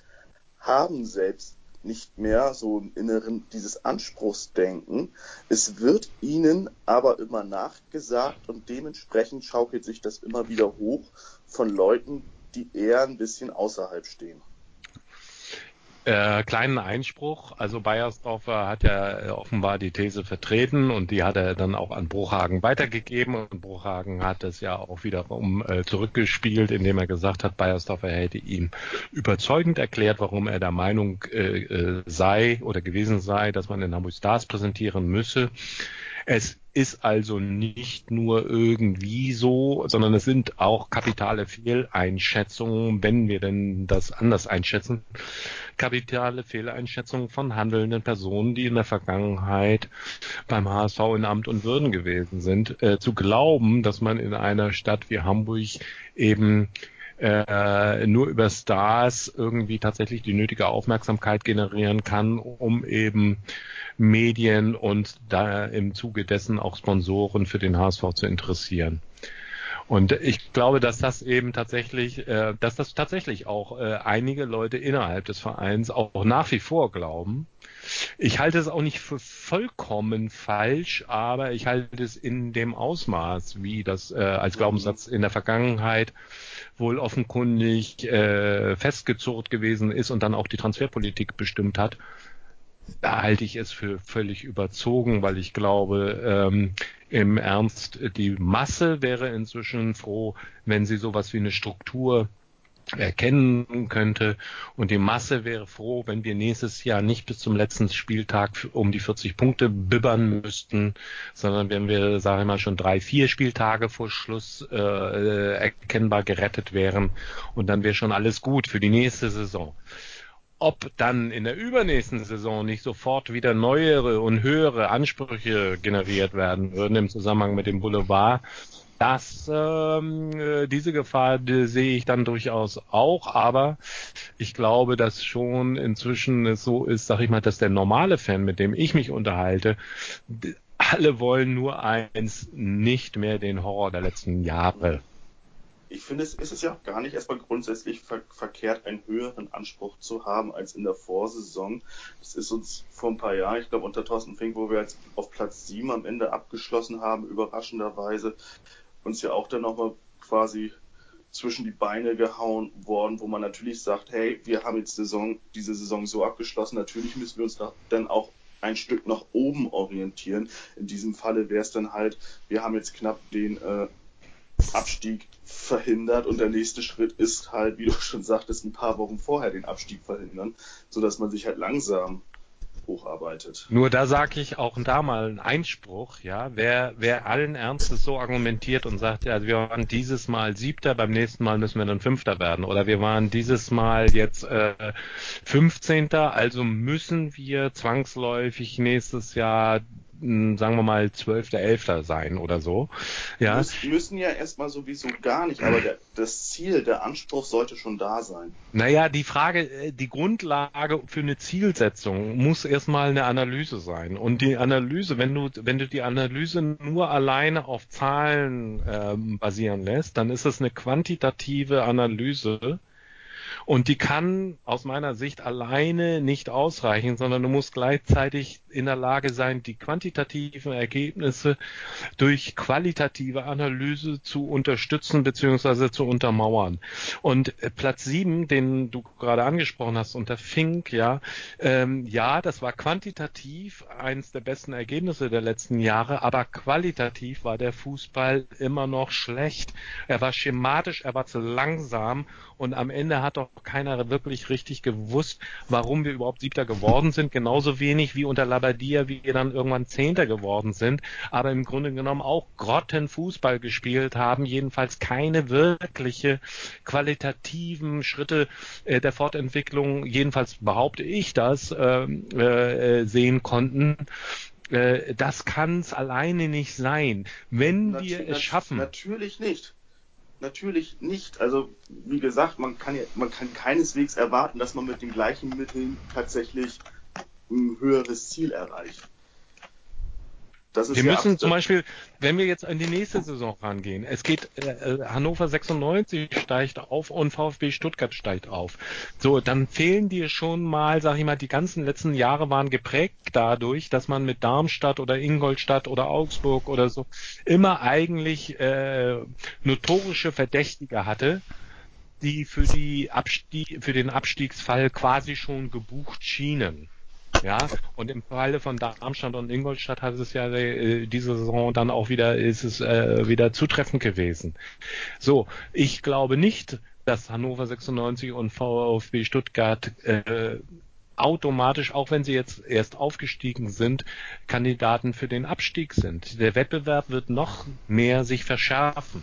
haben selbst nicht mehr so im Inneren dieses Anspruchsdenken. Es wird ihnen aber immer nachgesagt und dementsprechend schaukelt sich das immer wieder hoch von Leuten, die eher ein bisschen außerhalb stehen. Äh, kleinen Einspruch. Also Bayersdorfer hat ja äh, offenbar die These vertreten und die hat er dann auch an Bruchhagen weitergegeben und Bruchhagen hat es ja auch wiederum äh, zurückgespielt, indem er gesagt hat, Bayersdorfer hätte ihm überzeugend erklärt, warum er der Meinung äh, äh sei oder gewesen sei, dass man den Hamburg Stars präsentieren müsse. Es ist also nicht nur irgendwie so, sondern es sind auch kapitale Fehleinschätzungen, wenn wir denn das anders einschätzen, kapitale Fehleinschätzungen von handelnden Personen, die in der Vergangenheit beim HSV in Amt und Würden gewesen sind. Äh, zu glauben, dass man in einer Stadt wie Hamburg eben äh, nur über Stars irgendwie tatsächlich die nötige Aufmerksamkeit generieren kann, um eben Medien und da im Zuge dessen auch Sponsoren für den HSV zu interessieren. Und ich glaube, dass das eben tatsächlich, äh, dass das tatsächlich auch äh, einige Leute innerhalb des Vereins auch nach wie vor glauben. Ich halte es auch nicht für vollkommen falsch, aber ich halte es in dem Ausmaß, wie das äh, als Glaubenssatz in der Vergangenheit wohl offenkundig äh, festgezurrt gewesen ist und dann auch die Transferpolitik bestimmt hat, da halte ich es für völlig überzogen, weil ich glaube, ähm, im Ernst, die Masse wäre inzwischen froh, wenn sie sowas wie eine Struktur erkennen könnte. Und die Masse wäre froh, wenn wir nächstes Jahr nicht bis zum letzten Spieltag um die 40 Punkte bibbern müssten, sondern wenn wir, sage ich mal, schon drei, vier Spieltage vor Schluss äh, erkennbar gerettet wären. Und dann wäre schon alles gut für die nächste Saison ob dann in der übernächsten Saison nicht sofort wieder neuere und höhere Ansprüche generiert werden würden im Zusammenhang mit dem Boulevard, das, ähm, äh, diese Gefahr die sehe ich dann durchaus auch, aber ich glaube, dass schon inzwischen es so ist, sag ich mal, dass der normale Fan, mit dem ich mich unterhalte, alle wollen nur eins, nicht mehr den Horror der letzten Jahre ich finde, es ist es ja auch gar nicht erstmal grundsätzlich ver verkehrt, einen höheren Anspruch zu haben als in der Vorsaison. Das ist uns vor ein paar Jahren, ich glaube unter Thorsten Fink, wo wir jetzt auf Platz 7 am Ende abgeschlossen haben, überraschenderweise, uns ja auch dann nochmal quasi zwischen die Beine gehauen worden, wo man natürlich sagt, hey, wir haben jetzt Saison, diese Saison so abgeschlossen, natürlich müssen wir uns dann auch ein Stück nach oben orientieren. In diesem Falle wäre es dann halt, wir haben jetzt knapp den äh, Abstieg verhindert und der nächste Schritt ist halt, wie du schon sagtest, ein paar Wochen vorher den Abstieg verhindern, sodass man sich halt langsam hocharbeitet. Nur da sage ich auch da mal einen Einspruch, ja, wer, wer allen Ernstes so argumentiert und sagt, ja, wir waren dieses Mal Siebter, beim nächsten Mal müssen wir dann Fünfter werden oder wir waren dieses Mal jetzt äh, 15. also müssen wir zwangsläufig nächstes Jahr sagen wir mal, 12.11. sein oder so. Ja. Müssen, müssen ja erstmal sowieso gar nicht, aber der, das Ziel, der Anspruch sollte schon da sein. Naja, die Frage, äh, die Grundlage für eine Zielsetzung muss erstmal eine Analyse sein. Und die Analyse, wenn du, wenn du die Analyse nur alleine auf Zahlen ähm, basieren lässt, dann ist es eine quantitative Analyse, und die kann aus meiner Sicht alleine nicht ausreichen, sondern du musst gleichzeitig in der Lage sein, die quantitativen Ergebnisse durch qualitative Analyse zu unterstützen bzw. zu untermauern. Und äh, Platz sieben, den du gerade angesprochen hast, unter Fink, ja, ähm, ja, das war quantitativ eines der besten Ergebnisse der letzten Jahre, aber qualitativ war der Fußball immer noch schlecht. Er war schematisch, er war zu langsam und am Ende hat doch keiner wirklich richtig gewusst, warum wir überhaupt Siebter geworden sind. Genauso wenig wie unter Labadia, wie wir dann irgendwann Zehnter geworden sind, aber im Grunde genommen auch Grottenfußball gespielt haben, jedenfalls keine wirkliche qualitativen Schritte äh, der Fortentwicklung, jedenfalls behaupte ich das, äh, äh, sehen konnten äh, das kann es alleine nicht sein. Wenn Natu wir es schaffen. Natürlich nicht natürlich nicht. Also wie gesagt, man kann ja, man kann keineswegs erwarten, dass man mit den gleichen Mitteln tatsächlich ein höheres Ziel erreicht wir müssen zum Beispiel, wenn wir jetzt in die nächste Saison rangehen, es geht, äh, äh Hannover 96 steigt auf und VfB Stuttgart steigt auf. So, dann fehlen dir schon mal, sag ich mal, die ganzen letzten Jahre waren geprägt dadurch, dass man mit Darmstadt oder Ingolstadt oder Augsburg oder so immer eigentlich äh, notorische Verdächtige hatte, die für die Abstieg, für den Abstiegsfall quasi schon gebucht schienen. Ja, und im Falle von Darmstadt und Ingolstadt hat es ja äh, diese Saison dann auch wieder, ist es äh, wieder zutreffend gewesen. So, ich glaube nicht, dass Hannover 96 und VfB Stuttgart äh, automatisch, auch wenn sie jetzt erst aufgestiegen sind, Kandidaten für den Abstieg sind. Der Wettbewerb wird noch mehr sich verschärfen.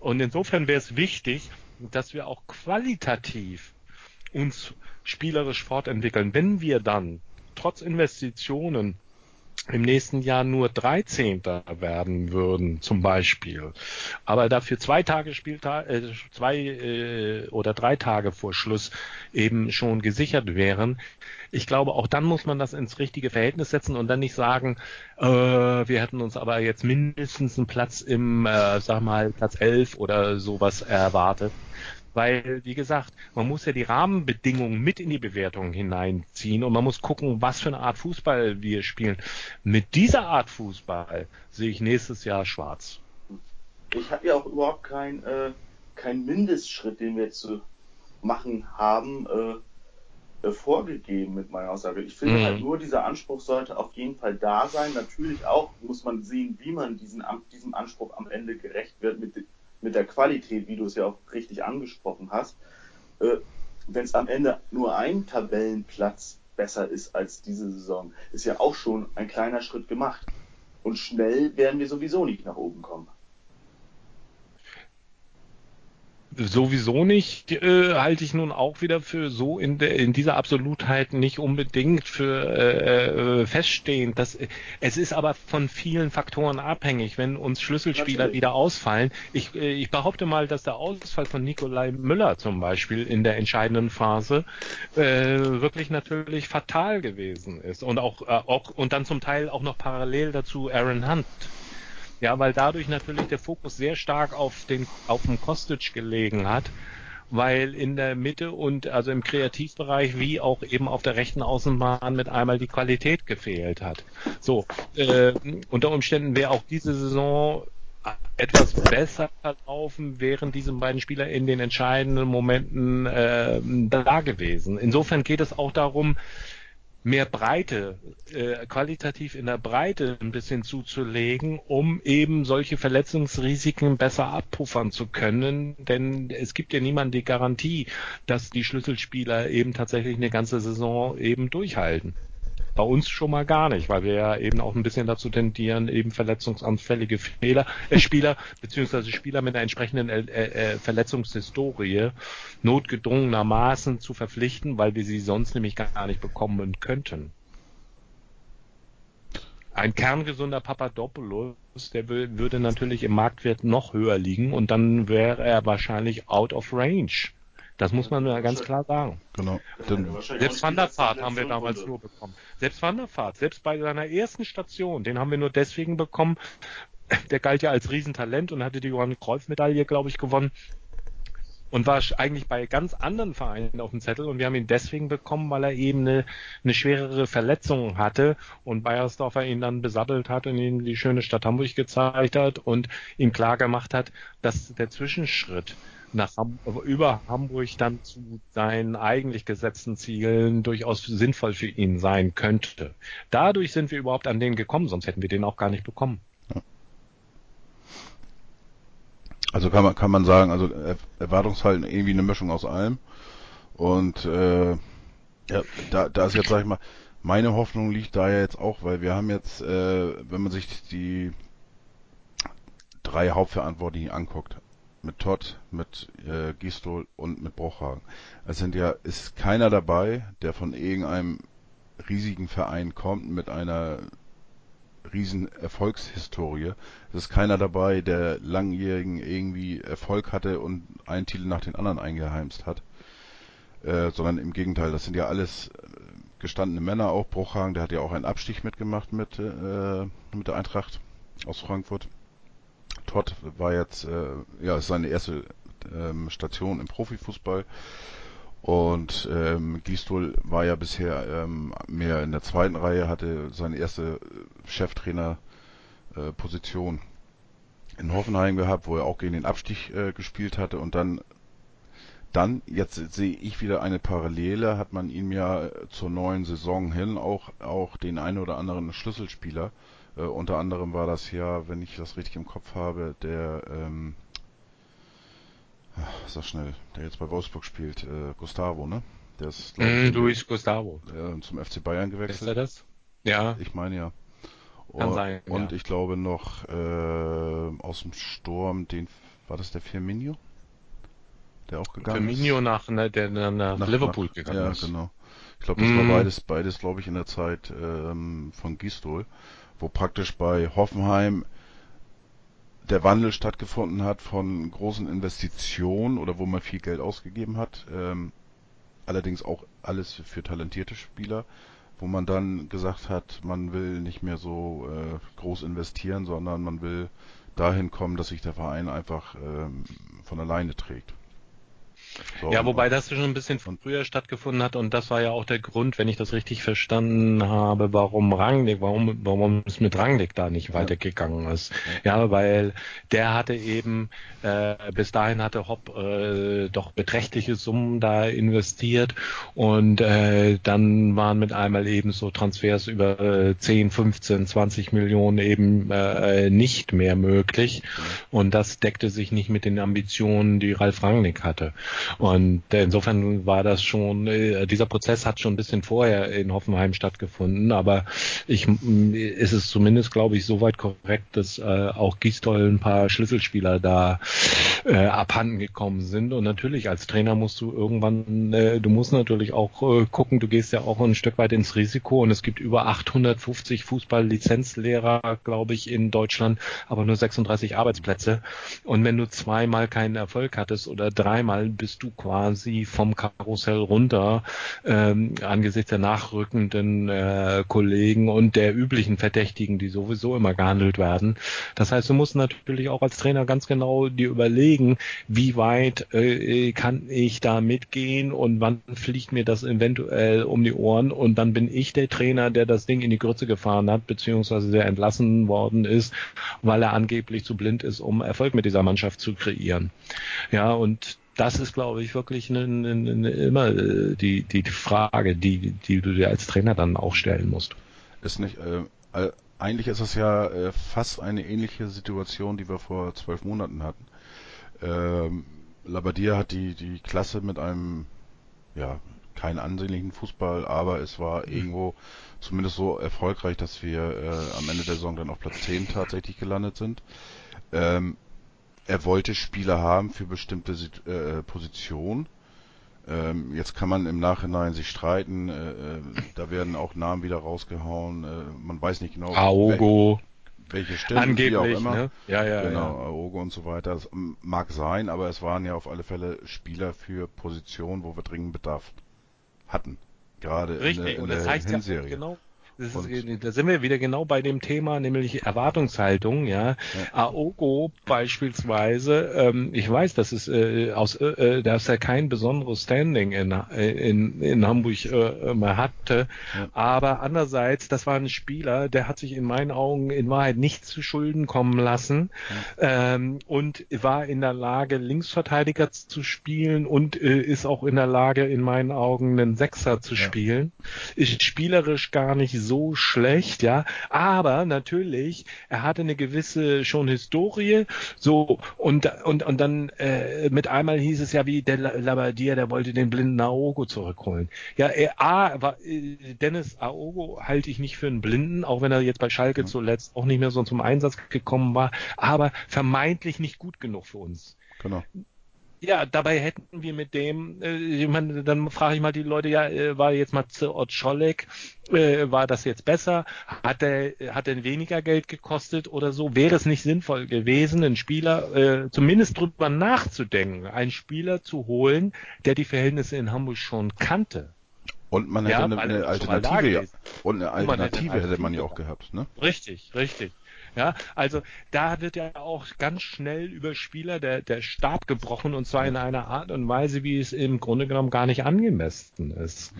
Und insofern wäre es wichtig, dass wir auch qualitativ uns spielerisch fortentwickeln. Wenn wir dann trotz Investitionen im nächsten Jahr nur 13. werden würden, zum Beispiel, aber dafür zwei Tage Spieltag, äh, zwei äh, oder drei Tage vor Schluss eben schon gesichert wären. Ich glaube, auch dann muss man das ins richtige Verhältnis setzen und dann nicht sagen, äh, wir hätten uns aber jetzt mindestens einen Platz im, äh, sag mal, Platz 11 oder sowas erwartet. Weil, wie gesagt, man muss ja die Rahmenbedingungen mit in die Bewertung hineinziehen und man muss gucken, was für eine Art Fußball wir spielen. Mit dieser Art Fußball sehe ich nächstes Jahr schwarz. Ich habe ja auch überhaupt keinen äh, kein Mindestschritt, den wir zu machen haben, äh, äh, vorgegeben mit meiner Aussage. Ich finde mhm. halt nur, dieser Anspruch sollte auf jeden Fall da sein. Natürlich auch muss man sehen, wie man diesen, diesem Anspruch am Ende gerecht wird mit mit der Qualität, wie du es ja auch richtig angesprochen hast, äh, wenn es am Ende nur ein Tabellenplatz besser ist als diese Saison, ist ja auch schon ein kleiner Schritt gemacht. Und schnell werden wir sowieso nicht nach oben kommen sowieso nicht, äh, halte ich nun auch wieder für so in, der, in dieser Absolutheit nicht unbedingt für äh, äh, feststehend. Dass, es ist aber von vielen Faktoren abhängig, wenn uns Schlüsselspieler Natürlich. wieder ausfallen. Ich, äh, ich behaupte mal, dass der Ausfall von Nikolai Müller zum Beispiel in der entscheidenden Phase äh, wirklich natürlich fatal gewesen ist. Und auch, äh, auch und dann zum Teil auch noch parallel dazu Aaron Hunt. Ja, weil dadurch natürlich der Fokus sehr stark auf den, auf dem Kostic gelegen hat, weil in der Mitte und also im Kreativbereich wie auch eben auf der rechten Außenbahn mit einmal die Qualität gefehlt hat. So, äh, unter Umständen wäre auch diese Saison etwas besser verlaufen, wären diese beiden Spieler in den entscheidenden Momenten äh, da gewesen. Insofern geht es auch darum, mehr Breite, äh, qualitativ in der Breite ein bisschen zuzulegen, um eben solche Verletzungsrisiken besser abpuffern zu können. Denn es gibt ja niemand die Garantie, dass die Schlüsselspieler eben tatsächlich eine ganze Saison eben durchhalten. Bei uns schon mal gar nicht, weil wir ja eben auch ein bisschen dazu tendieren, eben verletzungsanfällige Fehler, äh, Spieler beziehungsweise Spieler mit einer entsprechenden äh, äh, Verletzungshistorie notgedrungenermaßen zu verpflichten, weil wir sie sonst nämlich gar nicht bekommen könnten. Ein kerngesunder Papadopoulos, der würde natürlich im Marktwert noch höher liegen und dann wäre er wahrscheinlich out of range das muss man ja ganz klar sagen. Genau. Dann, selbst Wanderfahrt haben wir damals nur bekommen. Selbst Wanderfahrt, selbst bei seiner ersten Station, den haben wir nur deswegen bekommen. Der galt ja als Riesentalent und hatte die Johann Kreuz Medaille, glaube ich, gewonnen. Und war eigentlich bei ganz anderen Vereinen auf dem Zettel und wir haben ihn deswegen bekommen, weil er eben eine, eine schwerere Verletzung hatte und Bayersdorfer ihn dann besattelt hat und ihm die schöne Stadt Hamburg gezeigt hat und ihm klar gemacht hat, dass der Zwischenschritt nach Ham über Hamburg dann zu seinen eigentlich gesetzten Zielen durchaus sinnvoll für ihn sein könnte. Dadurch sind wir überhaupt an den gekommen, sonst hätten wir den auch gar nicht bekommen. Also kann man kann man sagen, also Erwartungshalten irgendwie eine Mischung aus allem. Und äh, ja, da, da ist jetzt, sag ich mal, meine Hoffnung liegt da ja jetzt auch, weil wir haben jetzt, äh, wenn man sich die drei Hauptverantwortlichen anguckt, mit Todd, mit äh, Gistol und mit Bruchhagen. Es sind ja, ist keiner dabei, der von irgendeinem riesigen Verein kommt mit einer riesen Erfolgshistorie. Es ist keiner dabei, der langjährigen irgendwie Erfolg hatte und einen Titel nach den anderen eingeheimst hat. Äh, sondern im Gegenteil, das sind ja alles äh, gestandene Männer, auch Bruchhagen, der hat ja auch einen Abstich mitgemacht mit, äh, mit der Eintracht aus Frankfurt. Todd war jetzt, äh, ja, ist seine erste ähm, Station im Profifußball. Und ähm, Gistol war ja bisher ähm, mehr in der zweiten Reihe, hatte seine erste Cheftrainer-Position äh, in Hoffenheim gehabt, wo er auch gegen den Abstieg äh, gespielt hatte. Und dann, dann jetzt sehe ich wieder eine Parallele, hat man ihm ja zur neuen Saison hin auch, auch den einen oder anderen Schlüsselspieler äh, unter anderem war das ja, wenn ich das richtig im Kopf habe, der, ähm, sag schnell, der jetzt bei Wolfsburg spielt, äh, Gustavo, ne? Der ist, mm, Luis Gustavo. Äh, zum FC Bayern gewechselt. Ist er das? Ja. Ich meine ja. Kann und, sein, und ja. ich glaube noch äh, aus dem Sturm, den war das der Firmino? Der auch gegangen Firmino ist? nach, ne, der nach, nach Liverpool nach, gegangen ja, ist. Ja, genau. Ich glaube, das mm. war beides, beides glaube ich, in der Zeit ähm, von Gistol, wo praktisch bei Hoffenheim der Wandel stattgefunden hat von großen Investitionen oder wo man viel Geld ausgegeben hat, ähm, allerdings auch alles für talentierte Spieler, wo man dann gesagt hat, man will nicht mehr so äh, groß investieren, sondern man will dahin kommen, dass sich der Verein einfach ähm, von alleine trägt. So, ja, wobei das schon ein bisschen früher stattgefunden hat und das war ja auch der Grund, wenn ich das richtig verstanden habe, warum Rangnick, warum, warum es mit Rangnick da nicht weitergegangen ist. Ja, weil der hatte eben, äh, bis dahin hatte Hopp äh, doch beträchtliche Summen da investiert und äh, dann waren mit einmal eben so Transfers über äh, 10, 15, 20 Millionen eben äh, nicht mehr möglich und das deckte sich nicht mit den Ambitionen, die Ralf Rangnick hatte. Und insofern war das schon, äh, dieser Prozess hat schon ein bisschen vorher in Hoffenheim stattgefunden, aber ich, ist es zumindest, glaube ich, soweit korrekt, dass äh, auch Gistol ein paar Schlüsselspieler da äh, abhanden gekommen sind. Und natürlich als Trainer musst du irgendwann, äh, du musst natürlich auch äh, gucken, du gehst ja auch ein Stück weit ins Risiko und es gibt über 850 Fußball-Lizenzlehrer, glaube ich, in Deutschland, aber nur 36 Arbeitsplätze. Und wenn du zweimal keinen Erfolg hattest oder dreimal, bist du quasi vom Karussell runter ähm, angesichts der nachrückenden äh, Kollegen und der üblichen Verdächtigen, die sowieso immer gehandelt werden. Das heißt, du musst natürlich auch als Trainer ganz genau dir überlegen, wie weit äh, kann ich da mitgehen und wann fliegt mir das eventuell um die Ohren und dann bin ich der Trainer, der das Ding in die Grütze gefahren hat, beziehungsweise der entlassen worden ist, weil er angeblich zu blind ist, um Erfolg mit dieser Mannschaft zu kreieren. Ja, und das ist, glaube ich, wirklich eine, eine, eine, immer äh, die, die, die Frage, die, die du dir als Trainer dann auch stellen musst. Ist nicht, äh, eigentlich ist es ja äh, fast eine ähnliche Situation, die wir vor zwölf Monaten hatten. Ähm, Labadia hat die, die Klasse mit einem, ja, keinen ansehnlichen Fußball, aber es war mhm. irgendwo zumindest so erfolgreich, dass wir äh, am Ende der Saison dann auf Platz 10 tatsächlich gelandet sind. Ähm, er wollte Spieler haben für bestimmte äh, Positionen. Ähm, jetzt kann man im Nachhinein sich streiten. Äh, äh, da werden auch Namen wieder rausgehauen. Äh, man weiß nicht genau. Aogo. Welche stimmen, Angeblich, wie auch immer. Ne? Ja, ja, genau, ja. Aogo und so weiter. Das mag sein, aber es waren ja auf alle Fälle Spieler für Positionen, wo wir dringend Bedarf hatten. Gerade Richtig, in der, in der Hinserie. Ja genau, ist, da sind wir wieder genau bei dem Thema, nämlich Erwartungshaltung. Ja, ja. Aogo beispielsweise, ähm, ich weiß, dass es äh, aus, äh, äh dass er kein besonderes Standing in, in, in Hamburg äh, mehr hatte, ja. aber andererseits, das war ein Spieler, der hat sich in meinen Augen in Wahrheit nicht zu Schulden kommen lassen ja. ähm, und war in der Lage, Linksverteidiger zu spielen und äh, ist auch in der Lage, in meinen Augen einen Sechser zu spielen. Ist spielerisch gar nicht so schlecht, ja. Aber natürlich, er hatte eine gewisse schon Historie, so und und und dann äh, mit einmal hieß es ja wie der Labadier, der wollte den blinden Aogo zurückholen. Ja, er, A, war, äh, Dennis Aogo halte ich nicht für einen Blinden, auch wenn er jetzt bei Schalke zuletzt auch nicht mehr so zum Einsatz gekommen war, aber vermeintlich nicht gut genug für uns. Genau. Ja, dabei hätten wir mit dem, äh, ich meine, dann frage ich mal die Leute, ja, äh, war jetzt mal Scholek, äh, war das jetzt besser? Hat er, hat er weniger Geld gekostet oder so? Wäre es nicht sinnvoll gewesen, einen Spieler äh, zumindest drüber nachzudenken, einen Spieler zu holen, der die Verhältnisse in Hamburg schon kannte? Und man hätte ja, eine, eine Alternative, ja. Und eine Alternative hätte man ja auch gehabt, ne? Richtig, richtig. Ja, also da wird ja auch ganz schnell über Spieler der, der Stab gebrochen und zwar in einer Art und Weise, wie es im Grunde genommen gar nicht angemessen ist.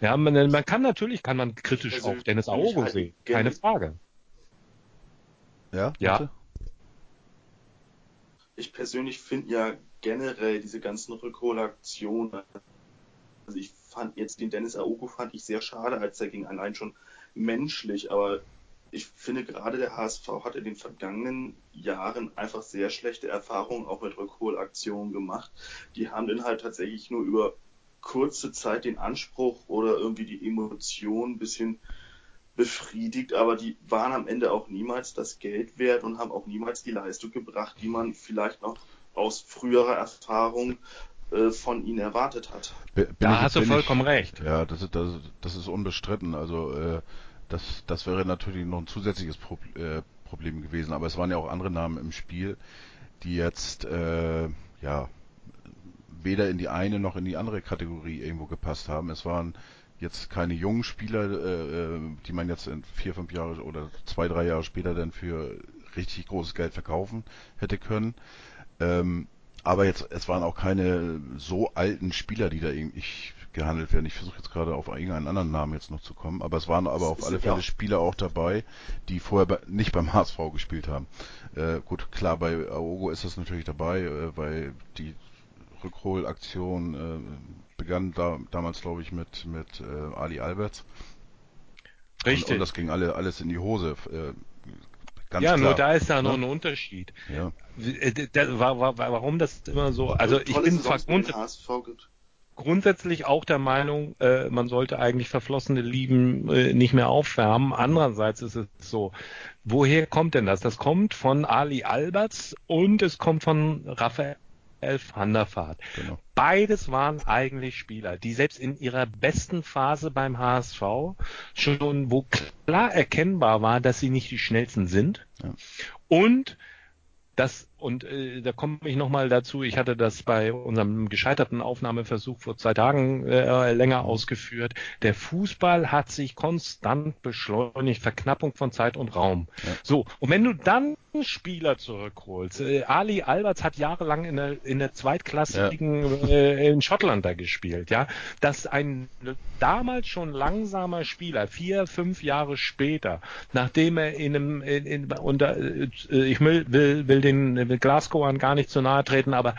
Ja, man, man kann natürlich, kann man kritisch also, auf Dennis Aogo halt sehen, keine Frage. Ja, ja. Ich persönlich finde ja generell diese ganzen Rückholaktionen, also ich fand jetzt den Dennis Aogo fand ich sehr schade, als er ging allein schon menschlich, aber ich finde gerade der HSV hat in den vergangenen Jahren einfach sehr schlechte Erfahrungen auch mit Rückholaktionen gemacht. Die haben dann halt tatsächlich nur über kurze Zeit den Anspruch oder irgendwie die Emotion ein bisschen befriedigt, aber die waren am Ende auch niemals das Geld wert und haben auch niemals die Leistung gebracht, die man vielleicht noch aus früherer Erfahrung äh, von ihnen erwartet hat. Bin da ich, hast du vollkommen ich, recht. Ja, das ist, das, das ist unbestritten. Also äh, das, das wäre natürlich noch ein zusätzliches Pro, äh, Problem gewesen. Aber es waren ja auch andere Namen im Spiel, die jetzt äh, ja weder in die eine noch in die andere Kategorie irgendwo gepasst haben. Es waren jetzt keine jungen Spieler, äh, äh die man jetzt in vier, fünf Jahre oder zwei, drei Jahre später dann für richtig großes Geld verkaufen hätte können. Ähm, aber jetzt, es waren auch keine so alten Spieler, die da irgendwie gehandelt werden. Ich versuche jetzt gerade auf irgendeinen anderen Namen jetzt noch zu kommen, aber es waren aber auf alle Fälle ja. Spieler auch dabei, die vorher bei, nicht beim HSV gespielt haben. Äh, gut, klar, bei Aogo ist das natürlich dabei, äh, weil die Rückholaktion äh, begann da, damals, glaube ich, mit, mit äh, Ali Alberts. Richtig. Und, und, das ging alle, alles in die Hose. Äh, Ganz ja, klar. nur da ist ja noch ein Unterschied. Ja. Äh, warum das immer so? Also ich bin zwar grundsätzlich auch der Meinung, äh, man sollte eigentlich verflossene Lieben äh, nicht mehr aufwärmen. Andererseits ist es so, woher kommt denn das? Das kommt von Ali Alberts und es kommt von Raphael van der Vaart. Genau. Beides waren eigentlich Spieler, die selbst in ihrer besten Phase beim HSV schon, wo klar erkennbar war, dass sie nicht die schnellsten sind. Ja. Und das und äh, da komme ich nochmal dazu, ich hatte das bei unserem gescheiterten Aufnahmeversuch vor zwei Tagen äh, länger ausgeführt. Der Fußball hat sich konstant beschleunigt, Verknappung von Zeit und Raum. Ja. So, und wenn du dann Spieler zurückholst, äh, Ali Alberts hat jahrelang in der, in der zweitklassigen ja. äh, in Schottland da gespielt, ja, dass ein damals schon langsamer Spieler, vier, fünf Jahre später, nachdem er in einem, in, in, unter, äh, ich will, will, will den will Glasgow gar nicht zu nahe treten, aber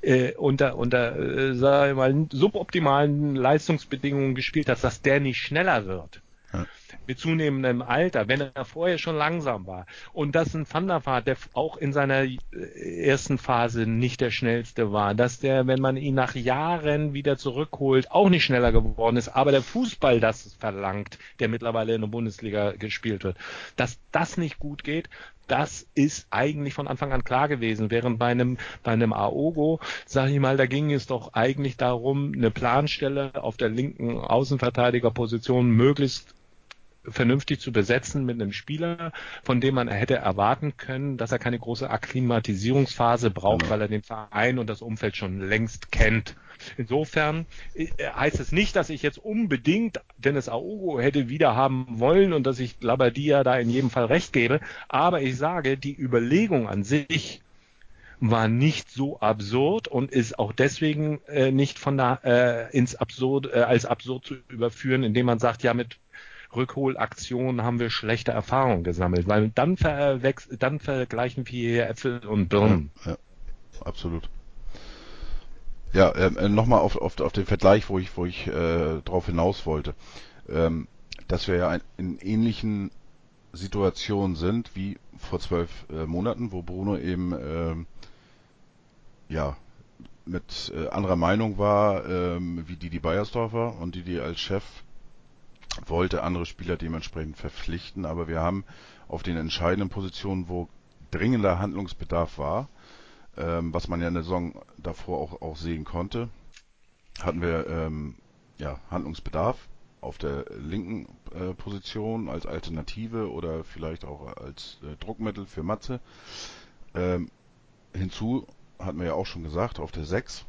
äh, unter, unter äh, sag ich mal, suboptimalen Leistungsbedingungen gespielt hat, dass der nicht schneller wird. Ja. Mit zunehmendem Alter, wenn er vorher schon langsam war. Und dass ein Van der Vaart, der auch in seiner äh, ersten Phase nicht der schnellste war, dass der, wenn man ihn nach Jahren wieder zurückholt, auch nicht schneller geworden ist, aber der Fußball das verlangt, der mittlerweile in der Bundesliga gespielt wird, dass das nicht gut geht, das ist eigentlich von Anfang an klar gewesen. Während bei einem, bei einem Aogo, sag ich mal, da ging es doch eigentlich darum, eine Planstelle auf der linken Außenverteidigerposition möglichst vernünftig zu besetzen mit einem Spieler, von dem man hätte erwarten können, dass er keine große Akklimatisierungsphase braucht, genau. weil er den Verein und das Umfeld schon längst kennt. Insofern äh, heißt es nicht, dass ich jetzt unbedingt Dennis Aogo hätte wieder haben wollen und dass ich Labadia da in jedem Fall recht gebe, aber ich sage, die Überlegung an sich war nicht so absurd und ist auch deswegen äh, nicht von der äh, ins absurd äh, als absurd zu überführen, indem man sagt, ja mit Rückholaktionen haben wir schlechte Erfahrungen gesammelt, weil dann, dann vergleichen wir Äpfel und Birnen. Ja, ja, absolut. Ja, äh, nochmal auf, auf, auf den Vergleich, wo ich, wo ich äh, drauf hinaus wollte. Ähm, dass wir ja ein, in ähnlichen Situationen sind wie vor zwölf äh, Monaten, wo Bruno eben ähm, ja mit äh, anderer Meinung war ähm, wie Didi Beiersdorfer und Didi als Chef wollte andere Spieler dementsprechend verpflichten, aber wir haben auf den entscheidenden Positionen, wo dringender Handlungsbedarf war, ähm, was man ja in der Saison davor auch, auch sehen konnte, hatten wir ähm, ja, Handlungsbedarf auf der linken äh, Position als Alternative oder vielleicht auch als äh, Druckmittel für Matze. Ähm, hinzu hatten wir ja auch schon gesagt, auf der 6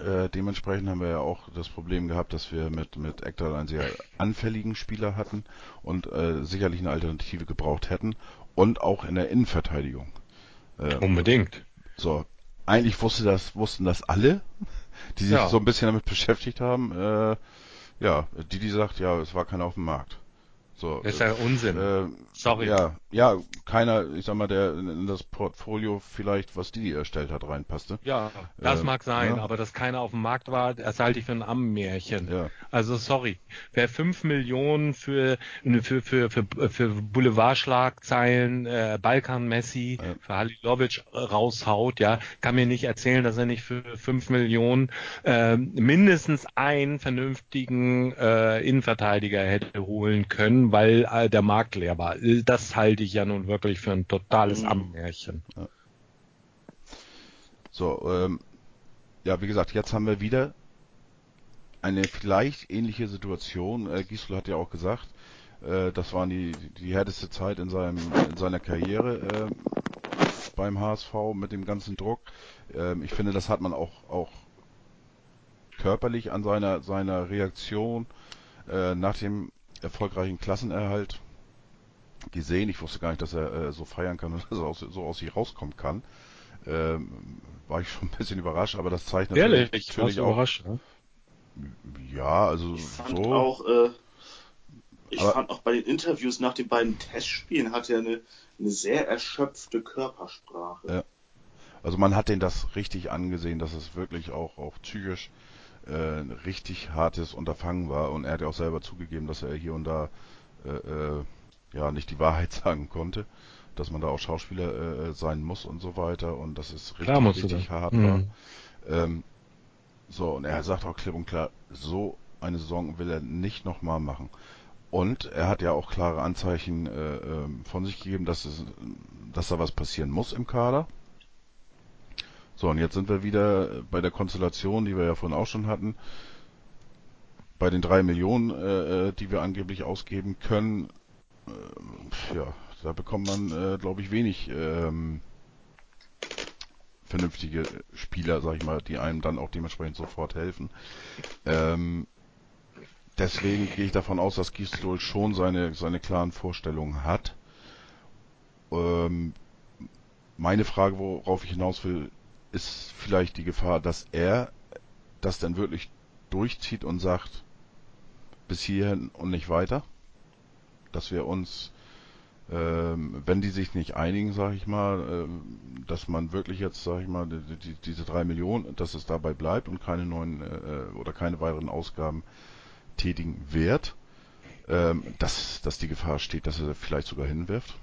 äh, dementsprechend haben wir ja auch das Problem gehabt, dass wir mit, mit Ekdal einen sehr anfälligen Spieler hatten und äh, sicherlich eine Alternative gebraucht hätten und auch in der Innenverteidigung. Äh, Unbedingt. So, eigentlich wusste das, wussten das alle, die sich ja. so ein bisschen damit beschäftigt haben. Äh, ja, die, die sagt, ja, es war keiner auf dem Markt. So, das ist ja Unsinn. Äh, Sorry. Ja, ja, keiner, ich sag mal, der in das Portfolio vielleicht, was die erstellt hat, reinpasste. Ja, das äh, mag sein, ja. aber dass keiner auf dem Markt war, das halte ich für ein Ammenmärchen. Ja. Also sorry, wer fünf Millionen für für für für, für Boulevardschlagzeilen äh, Balkan Messi ja. für Halilovic raushaut, ja, kann mir nicht erzählen, dass er nicht für fünf Millionen äh, mindestens einen vernünftigen äh, Innenverteidiger hätte holen können, weil äh, der Markt leer war das halte ich ja nun wirklich für ein totales mhm. Ammärchen. Ja. So, ähm, ja, wie gesagt, jetzt haben wir wieder eine vielleicht ähnliche Situation. Äh, Gisela hat ja auch gesagt, äh, das war die, die härteste Zeit in, seinem, in seiner Karriere äh, beim HSV mit dem ganzen Druck. Ähm, ich finde, das hat man auch, auch körperlich an seiner, seiner Reaktion äh, nach dem erfolgreichen Klassenerhalt gesehen. Ich wusste gar nicht, dass er äh, so feiern kann und dass er aus, so aus sich rauskommen kann. Ähm, war ich schon ein bisschen überrascht, aber das zeigt natürlich, Ehrlich? natürlich auch. Überrascht, ne? Ja, also ich fand so. Auch, äh, ich aber, fand auch bei den Interviews nach den beiden Testspielen hat er eine, eine sehr erschöpfte Körpersprache. Ja. Also man hat den das richtig angesehen, dass es wirklich auch, auch psychisch äh, ein richtig hartes Unterfangen war und er hat ja auch selber zugegeben, dass er hier und da äh, äh, ja nicht die Wahrheit sagen konnte, dass man da auch Schauspieler äh, sein muss und so weiter und dass es richtig, richtig hart mhm. war. Ähm, so, und er sagt auch klipp und klar, so eine Saison will er nicht nochmal machen. Und er hat ja auch klare Anzeichen äh, ähm, von sich gegeben, dass, es, dass da was passieren muss im Kader. So, und jetzt sind wir wieder bei der Konstellation, die wir ja vorhin auch schon hatten. Bei den drei Millionen, äh, äh die wir angeblich ausgeben können, ja, da bekommt man, äh, glaube ich, wenig ähm, vernünftige Spieler, sag ich mal, die einem dann auch dementsprechend sofort helfen. Ähm, deswegen gehe ich davon aus, dass Gisdol schon seine, seine klaren Vorstellungen hat. Ähm, meine Frage, worauf ich hinaus will, ist vielleicht die Gefahr, dass er das dann wirklich durchzieht und sagt, bis hierhin und nicht weiter. Dass wir uns ähm, wenn die sich nicht einigen, sage ich mal, ähm, dass man wirklich jetzt, sage ich mal, die, die, diese drei Millionen, dass es dabei bleibt und keine neuen äh, oder keine weiteren Ausgaben tätigen wird, ähm, dass, dass die Gefahr steht, dass er vielleicht sogar hinwirft?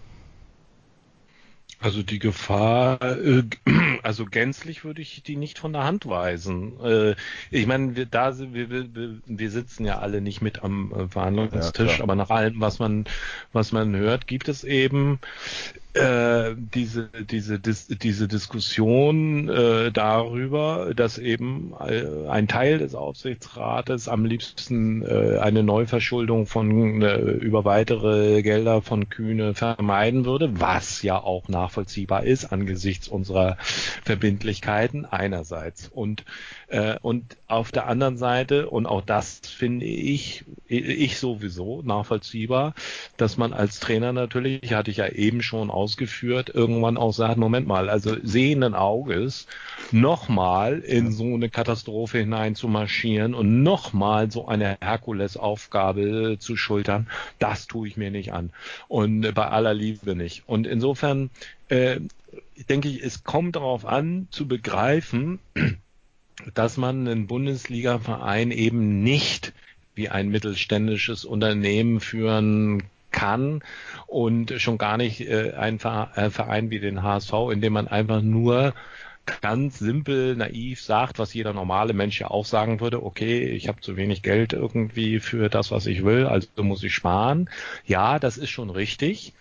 Also die Gefahr, äh, also gänzlich würde ich die nicht von der Hand weisen. Äh, ich meine, wir, da wir, wir, wir sitzen ja alle nicht mit am äh, Verhandlungstisch, ja, aber nach allem, was man was man hört, gibt es eben äh, diese diese dis, diese Diskussion äh, darüber, dass eben äh, ein Teil des Aufsichtsrates am liebsten äh, eine Neuverschuldung von äh, über weitere Gelder von Kühne vermeiden würde, was ja auch nachvollziehbar ist angesichts unserer Verbindlichkeiten einerseits. Und und auf der anderen Seite und auch das finde ich ich sowieso nachvollziehbar, dass man als Trainer natürlich hatte ich ja eben schon ausgeführt, irgendwann auch sagt, Moment mal, also sehenden Auges nochmal in so eine Katastrophe hinein zu marschieren und nochmal so eine Herkulesaufgabe zu schultern, das tue ich mir nicht an. Und bei aller Liebe nicht. Und insofern äh, denke ich, es kommt darauf an, zu begreifen, dass man einen Bundesliga-Verein eben nicht wie ein mittelständisches Unternehmen führen kann und schon gar nicht äh, ein äh, Verein wie den HSV, in dem man einfach nur ganz simpel, naiv sagt, was jeder normale Mensch ja auch sagen würde, okay, ich habe zu wenig Geld irgendwie für das, was ich will, also muss ich sparen. Ja, das ist schon richtig.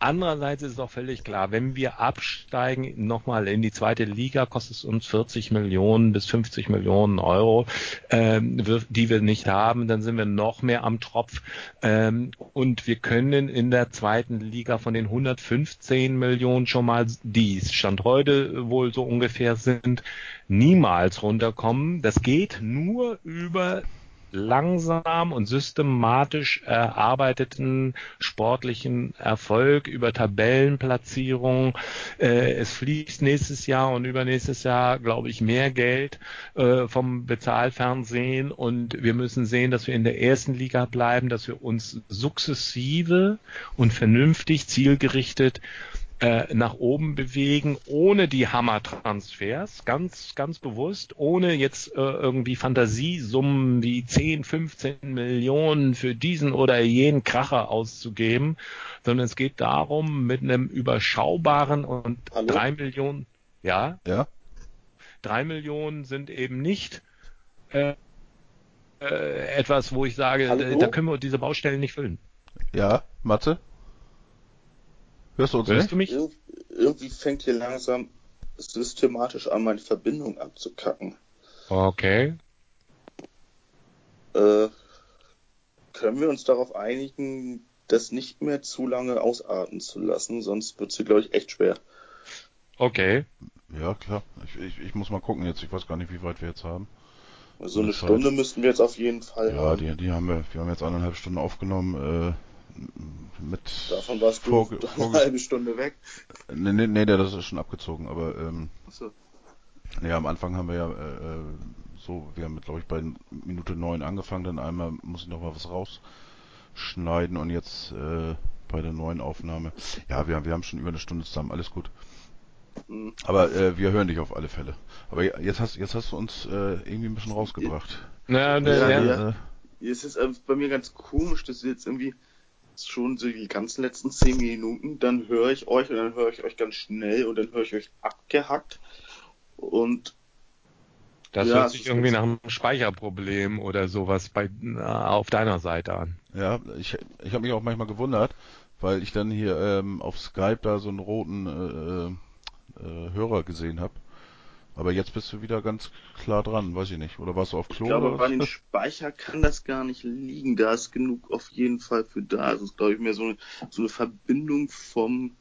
Andererseits ist es auch völlig klar, wenn wir absteigen nochmal in die zweite Liga, kostet es uns 40 Millionen bis 50 Millionen Euro, ähm, die wir nicht haben, dann sind wir noch mehr am Tropf. Ähm, und wir können in der zweiten Liga von den 115 Millionen schon mal, die Stand heute wohl so ungefähr sind, niemals runterkommen. Das geht nur über langsam und systematisch erarbeiteten sportlichen Erfolg über Tabellenplatzierung. Äh, es fließt nächstes Jahr und übernächstes Jahr, glaube ich, mehr Geld äh, vom Bezahlfernsehen und wir müssen sehen, dass wir in der ersten Liga bleiben, dass wir uns sukzessive und vernünftig zielgerichtet äh, nach oben bewegen, ohne die Hammer-Transfers, ganz, ganz bewusst, ohne jetzt äh, irgendwie Fantasiesummen wie 10, 15 Millionen für diesen oder jenen Kracher auszugeben, sondern es geht darum, mit einem überschaubaren und drei Millionen, ja, ja, drei Millionen sind eben nicht äh, äh, etwas, wo ich sage, Hallo? da können wir diese Baustellen nicht füllen. Ja, Mathe? Hörst du uns Hörst nicht? du mich? Ir irgendwie fängt hier langsam systematisch an, meine Verbindung abzukacken. Okay. Äh, können wir uns darauf einigen, das nicht mehr zu lange ausarten zu lassen, sonst wird es hier, glaube ich, echt schwer. Okay. Ja, klar. Ich, ich, ich muss mal gucken jetzt. Ich weiß gar nicht, wie weit wir jetzt haben. So eine Stunde müssten wir jetzt auf jeden Fall ja, haben. die, die haben wir, wir haben jetzt eineinhalb Stunden aufgenommen, äh, mit. Davon warst du Vorge- eine halbe Stunde weg. Nee, nee, nee, das ist schon abgezogen, aber, ähm, Achso. nee, am Anfang haben wir ja, äh, äh, so, wir haben, glaube ich, bei Minute neun angefangen, dann einmal muss ich noch mal was rausschneiden und jetzt, äh, bei der neuen Aufnahme. Ja, wir, wir haben schon über eine Stunde zusammen, alles gut. Hm. Aber äh, wir hören dich auf alle Fälle. Aber jetzt hast, jetzt hast du uns äh, irgendwie ein bisschen rausgebracht. Ja, ja, ja. Äh, Es ist äh, bei mir ganz komisch, dass jetzt irgendwie schon so die ganzen letzten zehn Minuten, dann höre ich euch und dann höre ich euch ganz schnell und dann höre ich euch abgehackt. Und Das Ja, hört sich irgendwie nach einem Speicherproblem oder sowas bei, na, auf deiner Seite an. Ja, ich, ich habe mich auch manchmal gewundert, weil ich dann hier ähm, auf Skype da so einen roten äh, äh, Hörer gesehen habe. Aber jetzt bist du wieder ganz klar dran, weiß ich nicht. Oder warst du auf ich Klo glaube, oder bei was? dem Speicher kann das gar nicht liegen. Da ist genug auf jeden Fall für da. Es ist, glaube ich, mehr so eine, so eine Verbindung vom,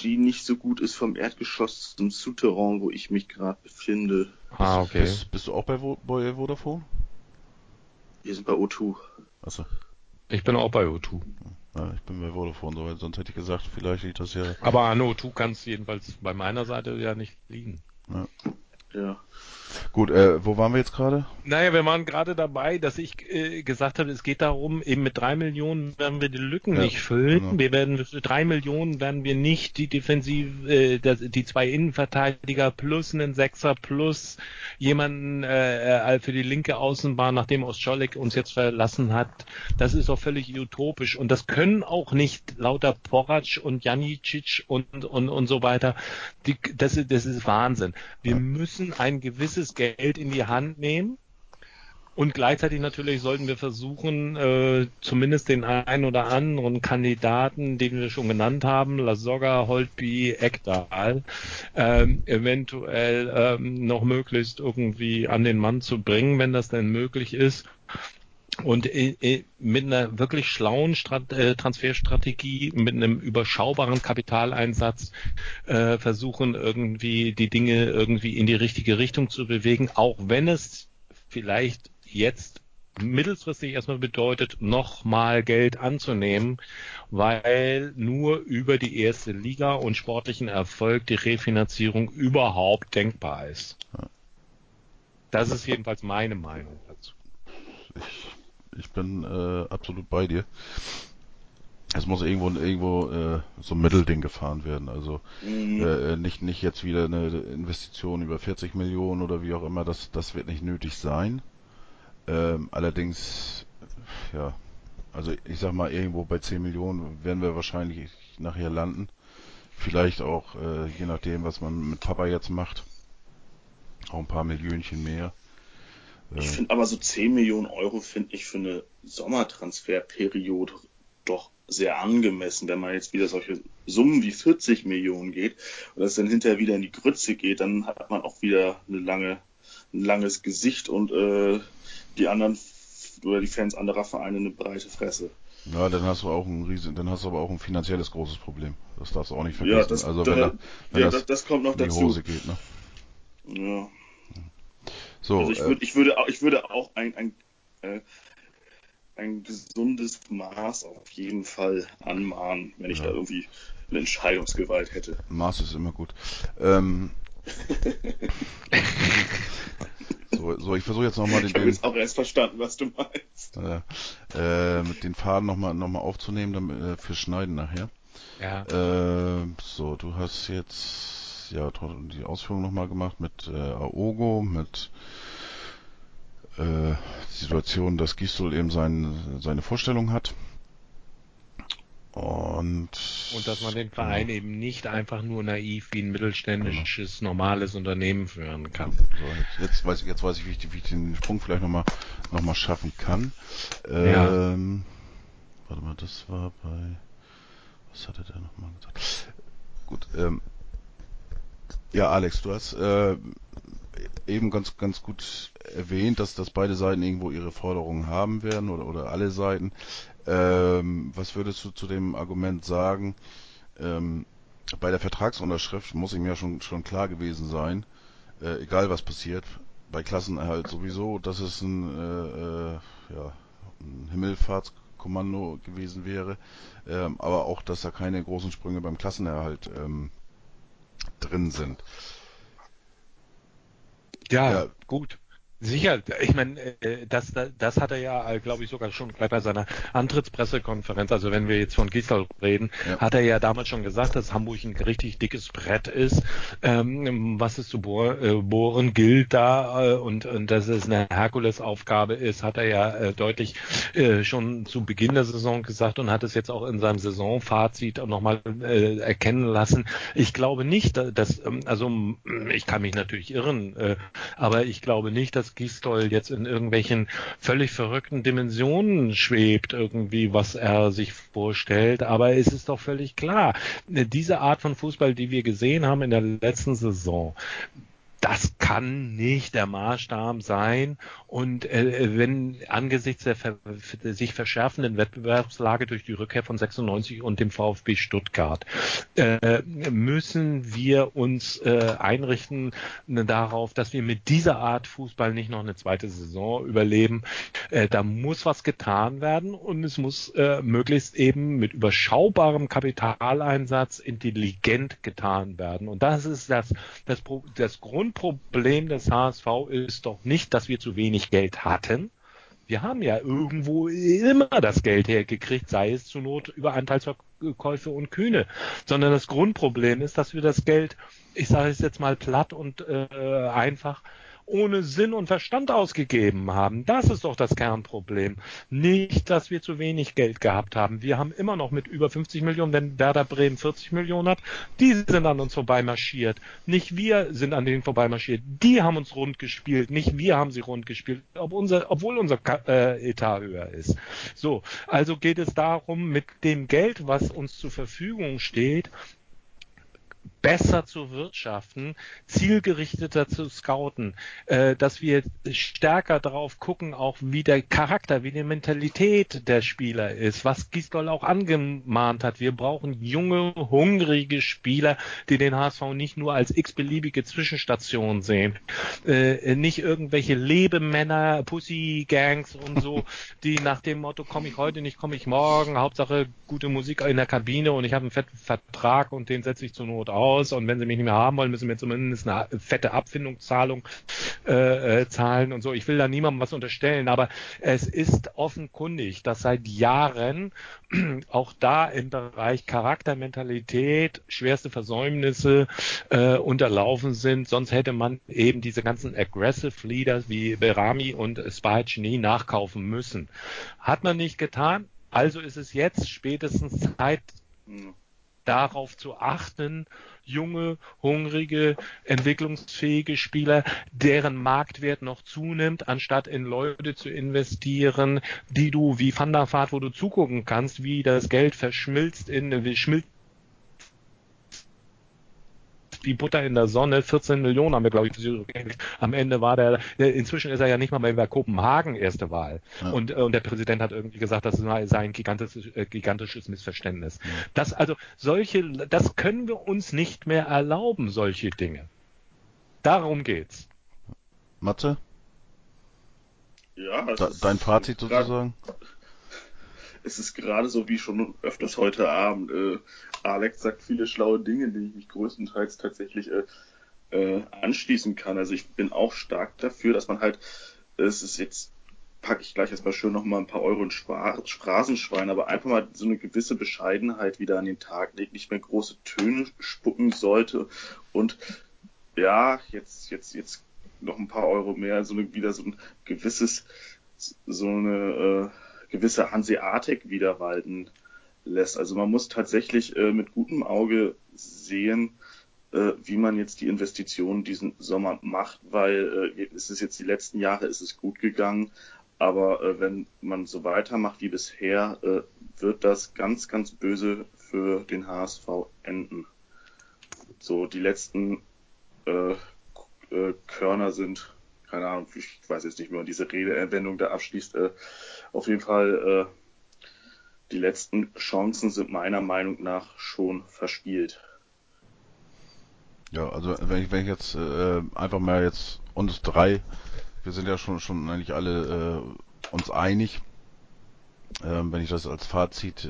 die nicht so gut ist vom Erdgeschoss zum Souterrain, wo ich mich gerade befinde. Ah, okay. Bist, bist du auch bei, bei Vodafone? Wir sind bei O2. Achso, Ich bin auch bei O2. ja, ich bin bei Vodafone, so, weil sonst hätte ich gesagt, vielleicht liegt das ja. Aber an O2 kann es jedenfalls bei meiner Seite ja nicht liegen. No. Ja. Gut, äh, wo waren wir jetzt gerade? Naja, wir waren gerade dabei, dass ich äh, gesagt habe, es geht darum, eben mit drei Millionen werden wir die Lücken Ja, nicht füllen. genau. Wir werden drei Millionen werden wir nicht die Defensive, äh, das, die zwei Innenverteidiger plus einen Sechser plus jemanden äh, äh, für die linke Außenbahn, nachdem Ostscholek uns jetzt verlassen hat. Das ist doch völlig utopisch und das können auch nicht lauter Porac und Janicic und und und so weiter. Die, das, ist- das ist Wahnsinn. Wir müssen ein gewisses Geld in die Hand nehmen. Und gleichzeitig natürlich sollten wir versuchen, äh, zumindest den einen oder anderen Kandidaten, den wir schon genannt haben, Lasogga, Holtby, Ekdal, ähm, eventuell ähm, noch möglichst irgendwie an den Mann zu bringen, wenn das denn möglich ist. Und äh, äh, mit einer wirklich schlauen Strat äh, Transferstrategie, mit einem überschaubaren Kapitaleinsatz äh, versuchen irgendwie die Dinge irgendwie in die richtige Richtung zu bewegen, auch wenn es vielleicht jetzt mittelfristig erstmal bedeutet, nochmal Geld anzunehmen, weil nur über die erste Liga und sportlichen Erfolg die Refinanzierung überhaupt denkbar ist. Das ist jedenfalls meine Meinung dazu. Ich, ich bin äh, absolut bei dir. Es muss irgendwo irgendwo äh, so ein Mittelding gefahren werden. Also Mhm. äh, nicht nicht jetzt wieder eine Investition über 40 Millionen oder wie auch immer. Das das wird nicht nötig sein. Ähm, allerdings ja, also ich sag mal irgendwo bei 10 Millionen werden wir wahrscheinlich nachher landen. Vielleicht auch äh, je nachdem, was man mit Papa jetzt macht, auch ein paar Millionchen mehr. Ich finde aber so 10 Millionen Euro finde ich für eine Sommertransferperiode doch sehr angemessen, wenn man jetzt wieder solche Summen wie 40 Millionen geht und das dann hinterher wieder in die Grütze geht, dann hat man auch wieder eine lange, ein langes Gesicht und äh, die anderen oder die Fans anderer Vereine eine breite Fresse. Ja, dann hast du auch ein riesen, dann hast du aber auch ein finanzielles großes Problem. Das darfst du auch nicht vergessen. Ja, das, also da, wenn, da, wenn ja, das, das kommt noch in die dazu. Hose geht, ne? Ja. So, Also ich äh, würde, ich würde, auch- ich würde auch ein, ein, äh, ein gesundes Maß auf jeden Fall anmahnen, wenn ich Ja. da irgendwie eine Entscheidungsgewalt hätte. Maß ist immer gut. Ähm, so, so, ich versuche jetzt nochmal den, Ich habe den jetzt auch erst verstanden, was du meinst. äh, äh, mit den Faden nochmal noch mal aufzunehmen, damit, äh, für Schneiden nachher. Ja. Äh, so, du hast jetzt ja die Ausführung nochmal gemacht mit äh, Aogo, mit äh, die Situation, dass Gisdol eben sein, seine Vorstellung hat. Und, Und dass man den Verein eben nicht einfach nur naiv wie ein mittelständisches, normales Unternehmen führen kann. So, jetzt, jetzt weiß ich, jetzt weiß ich, wie ich, wie ich den Sprung vielleicht nochmal noch mal schaffen kann. Ja. Ähm, warte mal, das war bei was hatte der nochmal gesagt? Gut, ähm, ja, Alex, du hast äh, eben ganz, ganz gut erwähnt, dass, dass beide Seiten irgendwo ihre Forderungen haben werden oder, oder alle Seiten. Ähm, was würdest du zu dem Argument sagen? Ähm, bei der Vertragsunterschrift muss ihm ja schon, schon klar gewesen sein, äh, egal was passiert, bei Klassenerhalt sowieso, dass es ein, äh, äh, ja, ein Himmelfahrtskommando gewesen wäre, ähm, aber auch, dass da keine großen Sprünge beim Klassenerhalt ähm, drin sind. Ja, ja, gut. Sicher, ich meine, äh, das, das hat er ja, äh, glaube ich, sogar schon gleich bei seiner Antrittspressekonferenz, also wenn wir jetzt von Gisdol reden, ja. hat er ja damals schon gesagt, dass Hamburg ein richtig dickes Brett ist, ähm, was es zu äh, bohren gilt da und, und dass es eine Herkulesaufgabe ist, hat er ja deutlich schon zu Beginn der Saison gesagt und hat es jetzt auch in seinem Saisonfazit nochmal erkennen lassen. Ich glaube nicht, dass, ähm, also ich kann mich natürlich irren, aber ich glaube nicht, dass Gistol jetzt in irgendwelchen völlig verrückten Dimensionen schwebt, irgendwie, was er sich vorstellt. Aber es ist doch völlig klar, diese Art von Fußball, die wir gesehen haben in der letzten Saison, das kann nicht der Maßstab sein. Und äh, wenn angesichts der ver sich verschärfenden Wettbewerbslage durch die Rückkehr von 96 und dem VfB Stuttgart äh, müssen wir uns äh, einrichten darauf, dass wir mit dieser Art Fußball nicht noch eine zweite Saison überleben. Äh, da muss was getan werden und es muss äh, möglichst eben mit überschaubarem Kapitaleinsatz intelligent getan werden. Und das ist das, das, das Grund Grundproblem des HSV ist doch nicht, dass wir zu wenig Geld hatten. Wir haben ja irgendwo immer das Geld hergekriegt, sei es zur Not über Anteilsverkäufe und Kühne, sondern das Grundproblem ist, dass wir das Geld, ich sage es jetzt mal platt und äh, einfach, ohne Sinn und Verstand ausgegeben haben. Das ist doch das Kernproblem. Nicht, dass wir zu wenig Geld gehabt haben. Wir haben immer noch mit über 50 Millionen, wenn Werder Bremen 40 Millionen hat, die sind an uns vorbeimarschiert. Nicht wir sind an denen vorbeimarschiert. Die haben uns rund gespielt. Nicht wir haben sie rund gespielt, ob unser, obwohl unser äh, Etat höher ist. So, also geht es darum, mit dem Geld, was uns zur Verfügung steht, besser zu wirtschaften, zielgerichteter zu scouten, äh, dass wir stärker darauf gucken, auch wie der Charakter, wie die Mentalität der Spieler ist, was Gisdol auch angemahnt hat. Wir brauchen junge, hungrige Spieler, die den HSV nicht nur als x-beliebige Zwischenstation sehen, äh, nicht irgendwelche Lebemänner, Pussy-Gangs und so, die nach dem Motto, komme ich heute nicht, komme ich morgen, Hauptsache gute Musik in der Kabine und ich habe einen fetten Vertrag und den setze ich zur Not auf aus und wenn sie mich nicht mehr haben wollen, müssen wir zumindest eine fette Abfindungszahlung äh, äh, zahlen und so. Ich will da niemandem was unterstellen, aber es ist offenkundig, dass seit Jahren auch da im Bereich Charaktermentalität schwerste Versäumnisse äh, unterlaufen sind. Sonst hätte man eben diese ganzen Aggressive Leaders wie Berami und Spahic nie nachkaufen müssen. Hat man nicht getan. Also ist es jetzt spätestens Zeit, hm. darauf zu achten, junge, hungrige, entwicklungsfähige Spieler, deren Marktwert noch zunimmt, anstatt in Leute zu investieren, die du wie Van der Vaart, wo du zugucken kannst, wie das Geld verschmilzt in, schmilzt wie Butter in der Sonne. 14 Millionen haben wir, glaube ich, am Ende war der, inzwischen ist er ja nicht mal mehr bei Kopenhagen erste Wahl. Ja. Und, und der Präsident hat irgendwie gesagt, das sei ein gigantisches, äh, gigantisches Missverständnis. Ja. Das, also, solche, das können wir uns nicht mehr erlauben, solche Dinge. Darum geht's. Matze? Ja, dein Fazit sozusagen? Es ist gerade so wie schon öfters heute Abend. Äh, Alex sagt viele schlaue Dinge, die ich mich größtenteils tatsächlich äh, äh, anschließen kann. Also ich bin auch stark dafür, dass man halt, es ist jetzt, packe ich gleich erstmal schön nochmal ein paar Euro in Straßenschwein, aber einfach mal so eine gewisse Bescheidenheit wieder an den Tag legt, nicht mehr große Töne spucken sollte und ja, jetzt, jetzt, jetzt noch ein paar Euro mehr, so eine, wieder so ein gewisses, so eine, äh, gewisse Hanseatik wieder walten lässt. Also man muss tatsächlich äh, mit gutem Auge sehen, äh, wie man jetzt die Investitionen diesen Sommer macht, weil äh, es ist jetzt die letzten Jahre ist es gut gegangen, aber äh, wenn man so weitermacht wie bisher, äh, wird das ganz, ganz böse für den HSV enden. So die letzten äh, äh, Körner sind, keine Ahnung, ich weiß jetzt nicht mehr, diese Redewendung da abschließt. Äh, auf jeden Fall, äh, die letzten Chancen sind meiner Meinung nach schon verspielt. Ja, also wenn ich, wenn ich jetzt äh, einfach mal jetzt uns drei, wir sind ja schon schon eigentlich alle äh, uns einig, äh, wenn ich das als Fazit äh,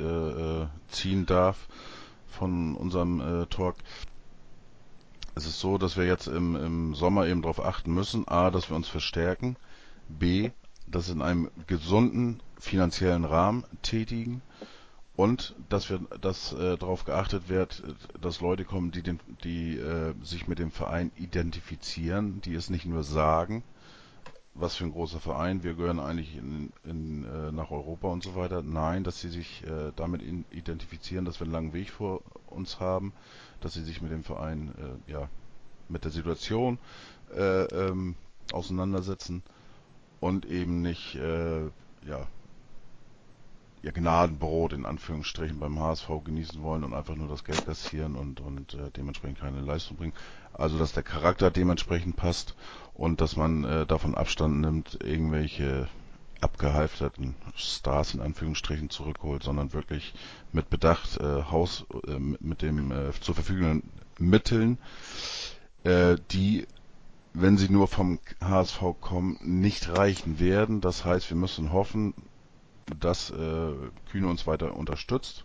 äh, ziehen darf von unserem Talk. Es ist so, dass wir jetzt im, im Sommer eben darauf achten müssen, a, dass wir uns verstärken, b, dass in einem gesunden finanziellen Rahmen tätigen und dass wir, dass äh, darauf geachtet wird, dass Leute kommen, die den, die äh, sich mit dem Verein identifizieren, die es nicht nur sagen, was für ein großer Verein, wir gehören eigentlich in, in, äh, nach Europa und so weiter. Nein, dass sie sich äh, damit in, identifizieren, dass wir einen langen Weg vor uns haben, dass sie sich mit dem Verein, äh, ja, mit der Situation äh, ähm, auseinandersetzen und eben nicht, äh, ja, ihr Gnadenbrot in Anführungsstrichen beim HSV genießen wollen und einfach nur das Geld kassieren und, und äh, dementsprechend keine Leistung bringen. Also dass der Charakter dementsprechend passt und dass man äh, davon Abstand nimmt, irgendwelche abgehalfterten Stars in Anführungsstrichen zurückholt, sondern wirklich mit Bedacht äh, Haus äh, mit dem äh, zur verfügenden Mitteln, äh, die wenn sie nur vom HSV kommen, nicht reichen werden. Das heißt, wir müssen hoffen, dass äh, Kühne uns weiter unterstützt,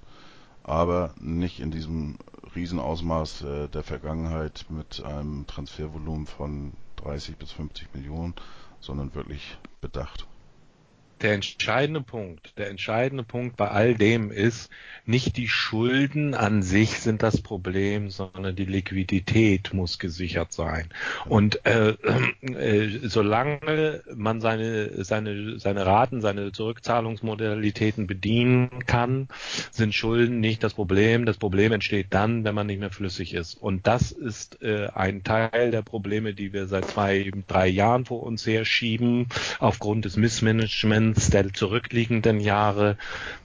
aber nicht in diesem Riesenausmaß äh, der Vergangenheit mit einem Transfervolumen von 30 bis 50 Millionen, sondern wirklich bedacht der entscheidende Punkt, der entscheidende Punkt bei all dem ist, nicht die Schulden an sich sind das Problem, sondern die Liquidität muss gesichert sein. Und äh, äh, solange man seine, seine, seine Raten, seine Zurückzahlungsmodalitäten bedienen kann, sind Schulden nicht das Problem. Das Problem entsteht dann, wenn man nicht mehr flüssig ist. Und das ist äh, ein Teil der Probleme, die wir seit zwei, drei Jahren vor uns herschieben, aufgrund des Missmanagements Trends der zurückliegenden Jahre,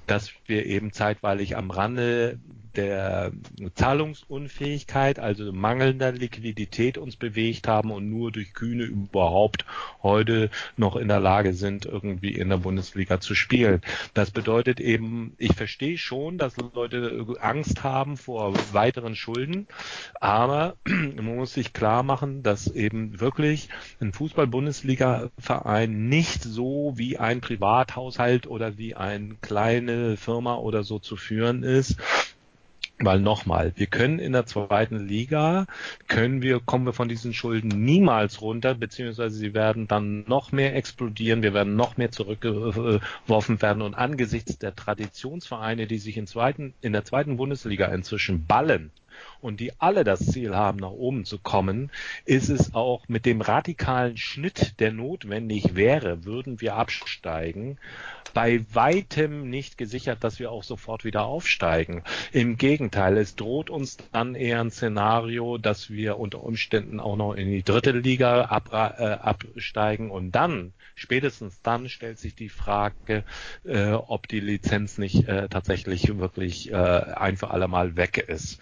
dass wir eben zeitweilig am Rande der Zahlungsunfähigkeit, also mangelnder Liquidität uns bewegt haben und nur durch Kühne überhaupt heute noch in der Lage sind, irgendwie in der Bundesliga zu spielen. Das bedeutet eben, ich verstehe schon, dass Leute Angst haben vor weiteren Schulden, aber man muss sich klar machen, dass eben wirklich ein Fußball-Bundesliga-Verein nicht so wie ein Privathaushalt oder wie eine kleine Firma oder so zu führen ist, weil nochmal, wir können in der zweiten Liga, können wir, kommen wir von diesen Schulden niemals runter, beziehungsweise sie werden dann noch mehr explodieren, wir werden noch mehr zurückgeworfen werden und angesichts der Traditionsvereine, die sich in, zweiten, in der zweiten Bundesliga inzwischen ballen, und die alle das Ziel haben, nach oben zu kommen, ist es auch mit dem radikalen Schnitt, der notwendig wäre, würden wir absteigen, bei weitem nicht gesichert, dass wir auch sofort wieder aufsteigen. Im Gegenteil, es droht uns dann eher ein Szenario, dass wir unter Umständen auch noch in die dritte Liga ab, äh, absteigen und dann, spätestens dann stellt sich die Frage, äh, ob die Lizenz nicht äh, tatsächlich wirklich äh, ein für alle Mal weg ist.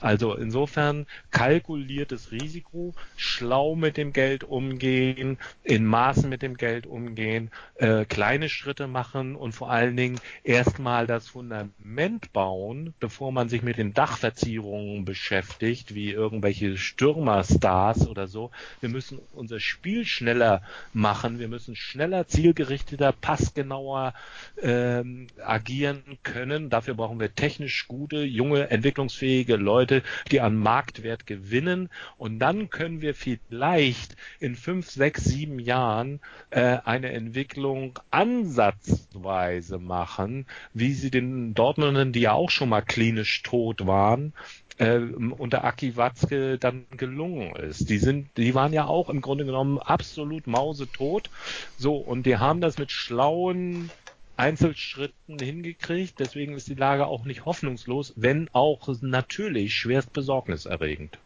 Also insofern kalkuliertes Risiko, schlau mit dem Geld umgehen, in Maßen mit dem Geld umgehen, äh, kleine Schritte machen und vor allen Dingen erstmal das Fundament bauen, bevor man sich mit den Dachverzierungen beschäftigt, wie irgendwelche Stürmerstars oder so. Wir müssen unser Spiel schneller machen, wir müssen schneller, zielgerichteter, passgenauer ähm, agieren können. Dafür brauchen wir technisch gute, junge, entwicklungsfähige Leute, die an Marktwert gewinnen. Und dann können wir vielleicht in fünf, sechs, sieben Jahren äh, eine Entwicklung ansatzweise machen, wie sie den Dortmundern, die ja auch schon mal klinisch tot waren, äh, unter Aki Watzke dann gelungen ist. Die sind, die waren ja auch im Grunde genommen absolut mausetot. So, und die haben das mit schlauen Einzelschritten hingekriegt. Deswegen ist die Lage auch nicht hoffnungslos, wenn auch natürlich schwerst besorgniserregend.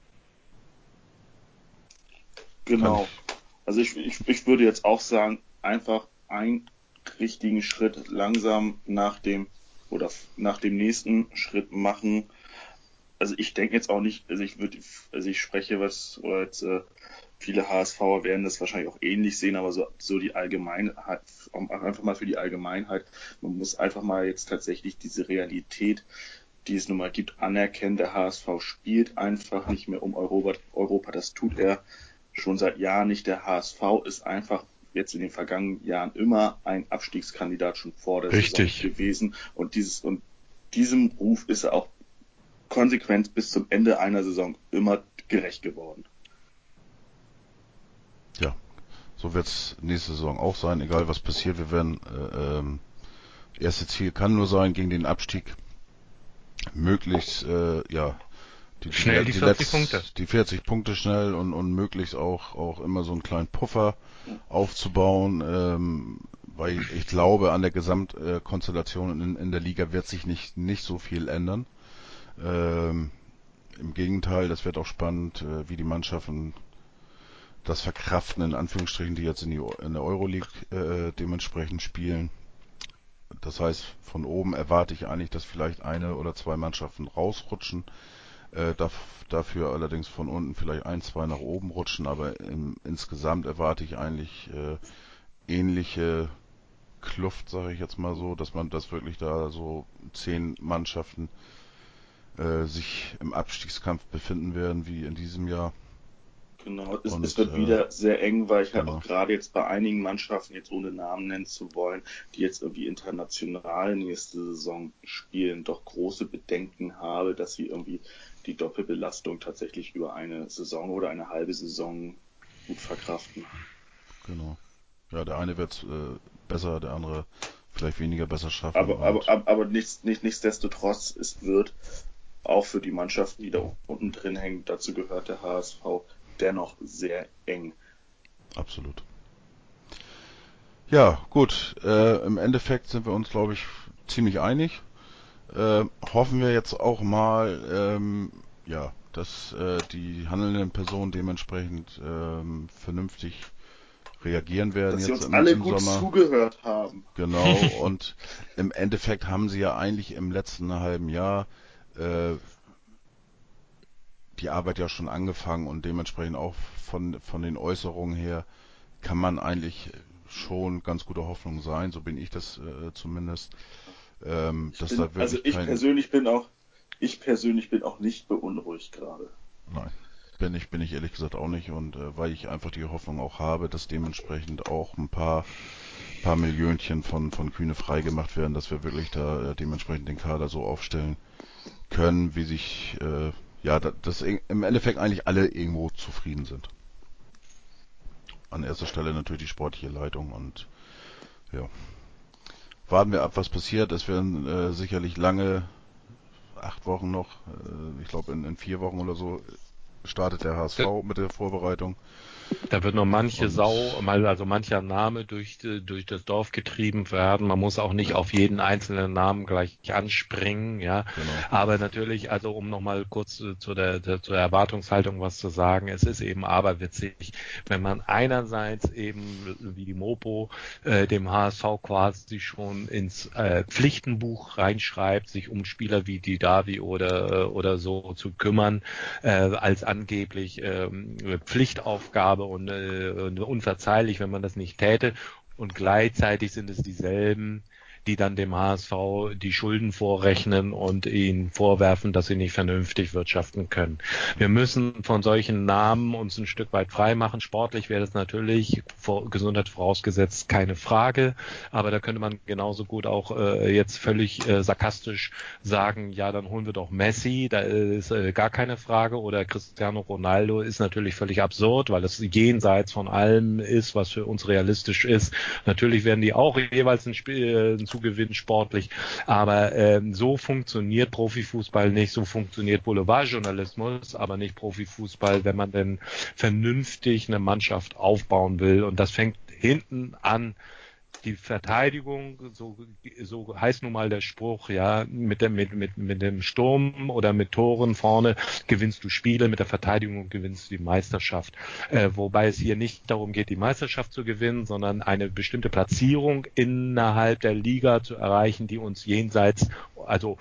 Genau. Also ich, ich, ich würde jetzt auch sagen, einfach einen richtigen Schritt langsam nach dem oder nach dem nächsten Schritt machen. Also ich denke jetzt auch nicht, also ich würde, also ich spreche was oder jetzt äh, viele HSVer werden das wahrscheinlich auch ähnlich sehen, aber so, so die Allgemeinheit, einfach mal für die Allgemeinheit, man muss einfach mal jetzt tatsächlich diese Realität, die es nun mal gibt, anerkennen. Der HSV spielt einfach nicht mehr um Europa. Europa. Das tut er schon seit Jahren nicht. Der HSV ist einfach jetzt in den vergangenen Jahren immer ein Abstiegskandidat schon vor der Richtig. Saison gewesen. Und dieses, und diesem Ruf ist er auch konsequent bis zum Ende einer Saison immer gerecht geworden. Ja, so wird es nächste Saison auch sein, egal was passiert. Wir werden, äh, ähm, erste Ziel kann nur sein, gegen den Abstieg möglichst, äh, ja, die, schnell die, die 40 Letz, Punkte. Die 40 Punkte schnell und, und möglichst auch, auch immer so einen kleinen Puffer aufzubauen, ähm, weil ich, ich glaube, an der Gesamtkonstellation in, in der Liga wird sich nicht, nicht so viel ändern. Ähm, Im Gegenteil, das wird auch spannend, äh, wie die Mannschaften das verkraften, in Anführungsstrichen, die jetzt in, die, in der Euroleague äh, dementsprechend spielen. Das heißt, von oben erwarte ich eigentlich, dass vielleicht eine oder zwei Mannschaften rausrutschen. Äh, dafür allerdings von unten vielleicht ein, zwei nach oben rutschen, aber im, insgesamt erwarte ich eigentlich äh, ähnliche Kluft, sage ich jetzt mal so, dass man das wirklich da so zehn Mannschaften äh, sich im Abstiegskampf befinden werden wie in diesem Jahr. Genau, es, und, es wird äh, wieder sehr eng, weil ich halt genau. auch gerade jetzt bei einigen Mannschaften, jetzt ohne Namen nennen zu wollen, die jetzt irgendwie international nächste Saison spielen, doch große Bedenken habe, dass sie irgendwie die Doppelbelastung tatsächlich über eine Saison oder eine halbe Saison gut verkraften. Genau. Ja, der eine wird äh, besser, der andere vielleicht weniger besser schaffen. Aber, aber, aber, aber nichts, nicht, nichtsdestotrotz, es wird auch für die Mannschaften, die da unten drin hängen, dazu gehört der HSV, dennoch sehr eng. Absolut. Ja, gut. Äh, Im Endeffekt sind wir uns, glaube ich, ziemlich einig. Äh, hoffen wir jetzt auch mal, ähm, ja, dass äh, die handelnden Personen dementsprechend ähm, vernünftig reagieren werden. Dass jetzt sie uns alle gut Sommer. zugehört haben. Genau, und im Endeffekt haben sie ja eigentlich im letzten halben Jahr äh, die Arbeit ja schon angefangen und dementsprechend auch von, von den Äußerungen her kann man eigentlich schon ganz gute Hoffnung sein, so bin ich das äh, zumindest. Ähm, dass bin, da also ich persönlich bin auch, ich persönlich bin auch nicht beunruhigt gerade. Nein, bin ich, bin ich ehrlich gesagt auch nicht und äh, weil ich einfach die Hoffnung auch habe, dass dementsprechend auch ein paar paar Millionchen von von Kühne freigemacht werden, dass wir wirklich da äh, dementsprechend den Kader so aufstellen können, wie sich äh, ja, dass im Endeffekt eigentlich alle irgendwo zufrieden sind. An erster Stelle natürlich die sportliche Leitung und ja. Warten wir ab, was passiert. Es werden äh, sicherlich lange, acht Wochen noch, äh, ich glaube in, in, vier Wochen oder so, startet der HSV mit der Vorbereitung. Da wird noch manche Sau, also mancher Name durch, durch das Dorf getrieben werden. Man muss auch nicht auf jeden einzelnen Namen gleich anspringen, ja. Genau. Aber natürlich, also um nochmal kurz zu der, der, zur Erwartungshaltung was zu sagen, es ist eben aberwitzig, wenn man einerseits eben wie die Mopo äh, dem HSV quasi schon ins äh, Pflichtenbuch reinschreibt, sich um Spieler wie die Davi oder oder so zu kümmern, äh, als angeblich äh, Pflichtaufgabe habe und, äh, und unverzeihlich, wenn man das nicht täte. Und gleichzeitig sind es dieselben, die dann dem HSV die Schulden vorrechnen und ihnen vorwerfen, dass sie nicht vernünftig wirtschaften können. Wir müssen von solchen Namen uns ein Stück weit freimachen. Sportlich wäre das natürlich vor, Gesundheit vorausgesetzt keine Frage, aber da könnte man genauso gut auch äh, jetzt völlig äh, sarkastisch sagen, ja, dann holen wir doch Messi, da ist äh, gar keine Frage oder Cristiano Ronaldo ist natürlich völlig absurd, weil es jenseits von allem ist, was für uns realistisch ist. Natürlich werden die auch jeweils ein Spiel, ein zugewinnen sportlich. Aber ähm, so funktioniert Profifußball nicht, so funktioniert Boulevardjournalismus, aber nicht Profifußball, wenn man denn vernünftig eine Mannschaft aufbauen will. Und das fängt hinten an die Verteidigung, so, so heißt nun mal der Spruch, ja, mit dem, mit, mit, mit dem Sturm oder mit Toren vorne gewinnst du Spiele, mit der Verteidigung gewinnst du die Meisterschaft. Äh, wobei es hier nicht darum geht, die Meisterschaft zu gewinnen, sondern eine bestimmte Platzierung innerhalb der Liga zu erreichen, die uns jenseits, also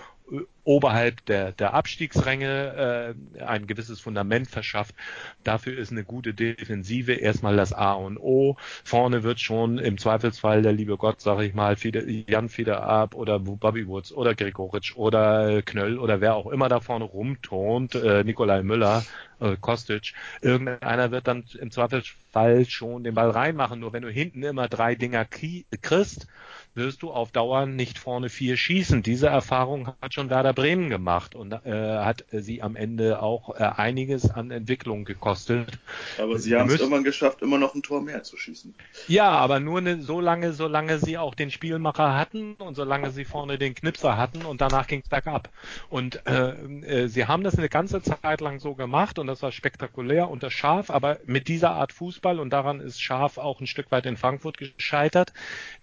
oberhalb der, der Abstiegsränge äh, ein gewisses Fundament verschafft. Dafür ist eine gute Defensive erstmal das A und O. Vorne wird schon im Zweifelsfall der liebe Gott, sag ich mal, Fiede, Jan Fieder ab oder Bobby Woods oder Gregoritsch oder Knöll oder wer auch immer da vorne rumturnt, äh, Nikolai Müller, äh, Kostic, irgendeiner wird dann im Zweifelsfall schon den Ball reinmachen. Nur wenn du hinten immer drei Dinger kriegst, wirst du auf Dauer nicht vorne vier schießen. Diese Erfahrung hat schon Werder Bremen gemacht und äh, hat sie am Ende auch äh, einiges an Entwicklung gekostet. Aber sie haben es irgendwann geschafft, immer noch ein Tor mehr zu schießen. Ja, aber nur ne, so lange, solange sie auch den Spielmacher hatten und solange sie vorne den Knipser hatten und danach ging es bergab. Und äh, äh, sie haben das eine ganze Zeit lang so gemacht und das war spektakulär unter Schaf, aber mit dieser Art Fußball und daran ist Schaf auch ein Stück weit in Frankfurt gescheitert.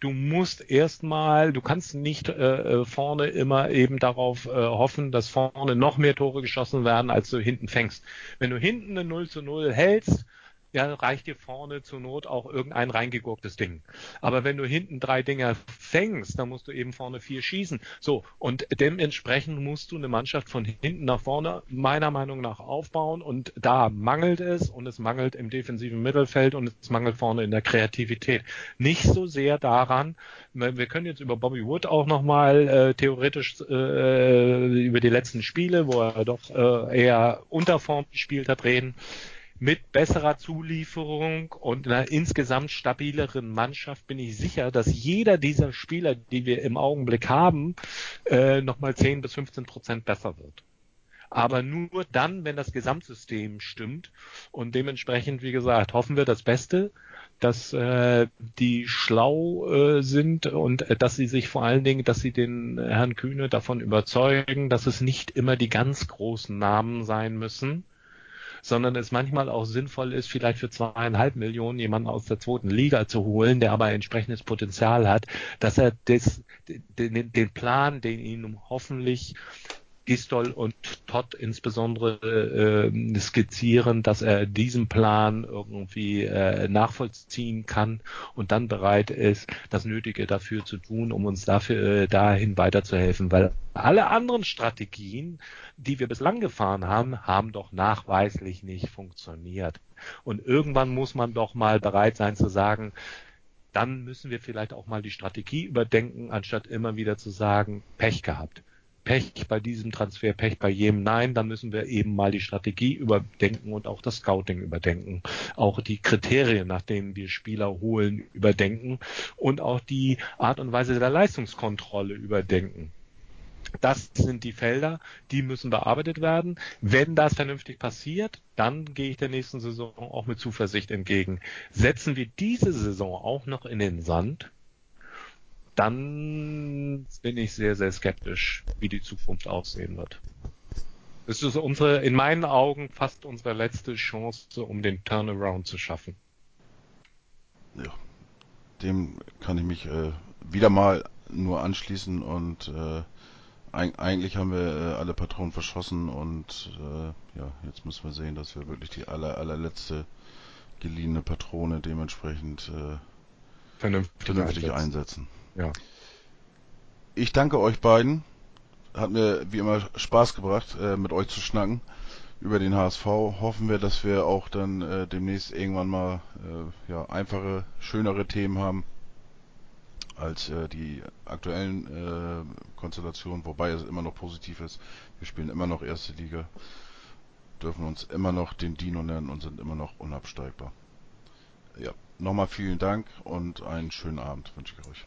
Du musst erstmal, du kannst nicht äh, äh, vorne immer eben darauf äh, hoffen, dass vorne noch mehr Tore geschossen werden, als du hinten fängst. Wenn du hinten eine 0 zu 0 hältst, ja, reicht dir vorne zur Not auch irgendein reingegurktes Ding. Aber wenn du hinten drei Dinger fängst, dann musst du eben vorne vier schießen. So, und dementsprechend musst du eine Mannschaft von hinten nach vorne meiner Meinung nach aufbauen und da mangelt es und es mangelt im defensiven Mittelfeld und es mangelt vorne in der Kreativität. Nicht so sehr daran, wir können jetzt über Bobby Wood auch nochmal äh, theoretisch äh, über die letzten Spiele, wo er doch äh, eher Unterform gespielt hat, reden mit besserer Zulieferung und einer insgesamt stabileren Mannschaft bin ich sicher, dass jeder dieser Spieler, die wir im Augenblick haben, äh, nochmal 10 bis 15 Prozent besser wird. Aber nur dann, wenn das Gesamtsystem stimmt. Und dementsprechend, wie gesagt, hoffen wir das Beste, dass äh, die schlau äh, sind und äh, dass sie sich vor allen Dingen, dass sie den Herrn Kühne davon überzeugen, dass es nicht immer die ganz großen Namen sein müssen, sondern es manchmal auch sinnvoll ist, vielleicht für zweieinhalb Millionen jemanden aus der zweiten Liga zu holen, der aber entsprechendes Potenzial hat, dass er das, den, den Plan, den ihm hoffentlich Gistol und Todd insbesondere äh, skizzieren, dass er diesen Plan irgendwie äh, nachvollziehen kann und dann bereit ist, das Nötige dafür zu tun, um uns dafür äh, dahin weiterzuhelfen, weil alle anderen Strategien, die wir bislang gefahren haben, haben doch nachweislich nicht funktioniert. Und irgendwann muss man doch mal bereit sein zu sagen, dann müssen wir vielleicht auch mal die Strategie überdenken, anstatt immer wieder zu sagen, Pech gehabt. Pech bei diesem Transfer, Pech bei jedem. Nein, dann müssen wir eben mal die Strategie überdenken und auch das Scouting überdenken. Auch die Kriterien, nach denen wir Spieler holen, überdenken und auch die Art und Weise der Leistungskontrolle überdenken. Das sind die Felder, die müssen bearbeitet werden. Wenn das vernünftig passiert, dann gehe ich der nächsten Saison auch mit Zuversicht entgegen. Setzen wir diese Saison auch noch in den Sand, dann bin ich sehr, sehr skeptisch, wie die Zukunft aussehen wird. Es ist unsere, in meinen Augen fast unsere letzte Chance, um den Turnaround zu schaffen. Ja, dem kann ich mich äh, wieder mal nur anschließen und äh, eigentlich haben wir äh, alle Patronen verschossen und äh, ja, jetzt müssen wir sehen, dass wir wirklich die aller, allerletzte geliehene Patrone dementsprechend äh, vernünftig, vernünftig einsetzen. Ja. Ich danke euch beiden. Hat mir wie immer Spaß gebracht, äh, mit euch zu schnacken über den HSV. Hoffen wir, dass wir auch dann äh, demnächst irgendwann mal äh, ja, einfache, schönere Themen haben als äh, die aktuellen äh, Konstellationen, wobei es immer noch positiv ist. Wir spielen immer noch erste Liga, dürfen uns immer noch den Dino nennen und sind immer noch unabsteigbar. Ja, nochmal vielen Dank und einen schönen Abend wünsche ich euch.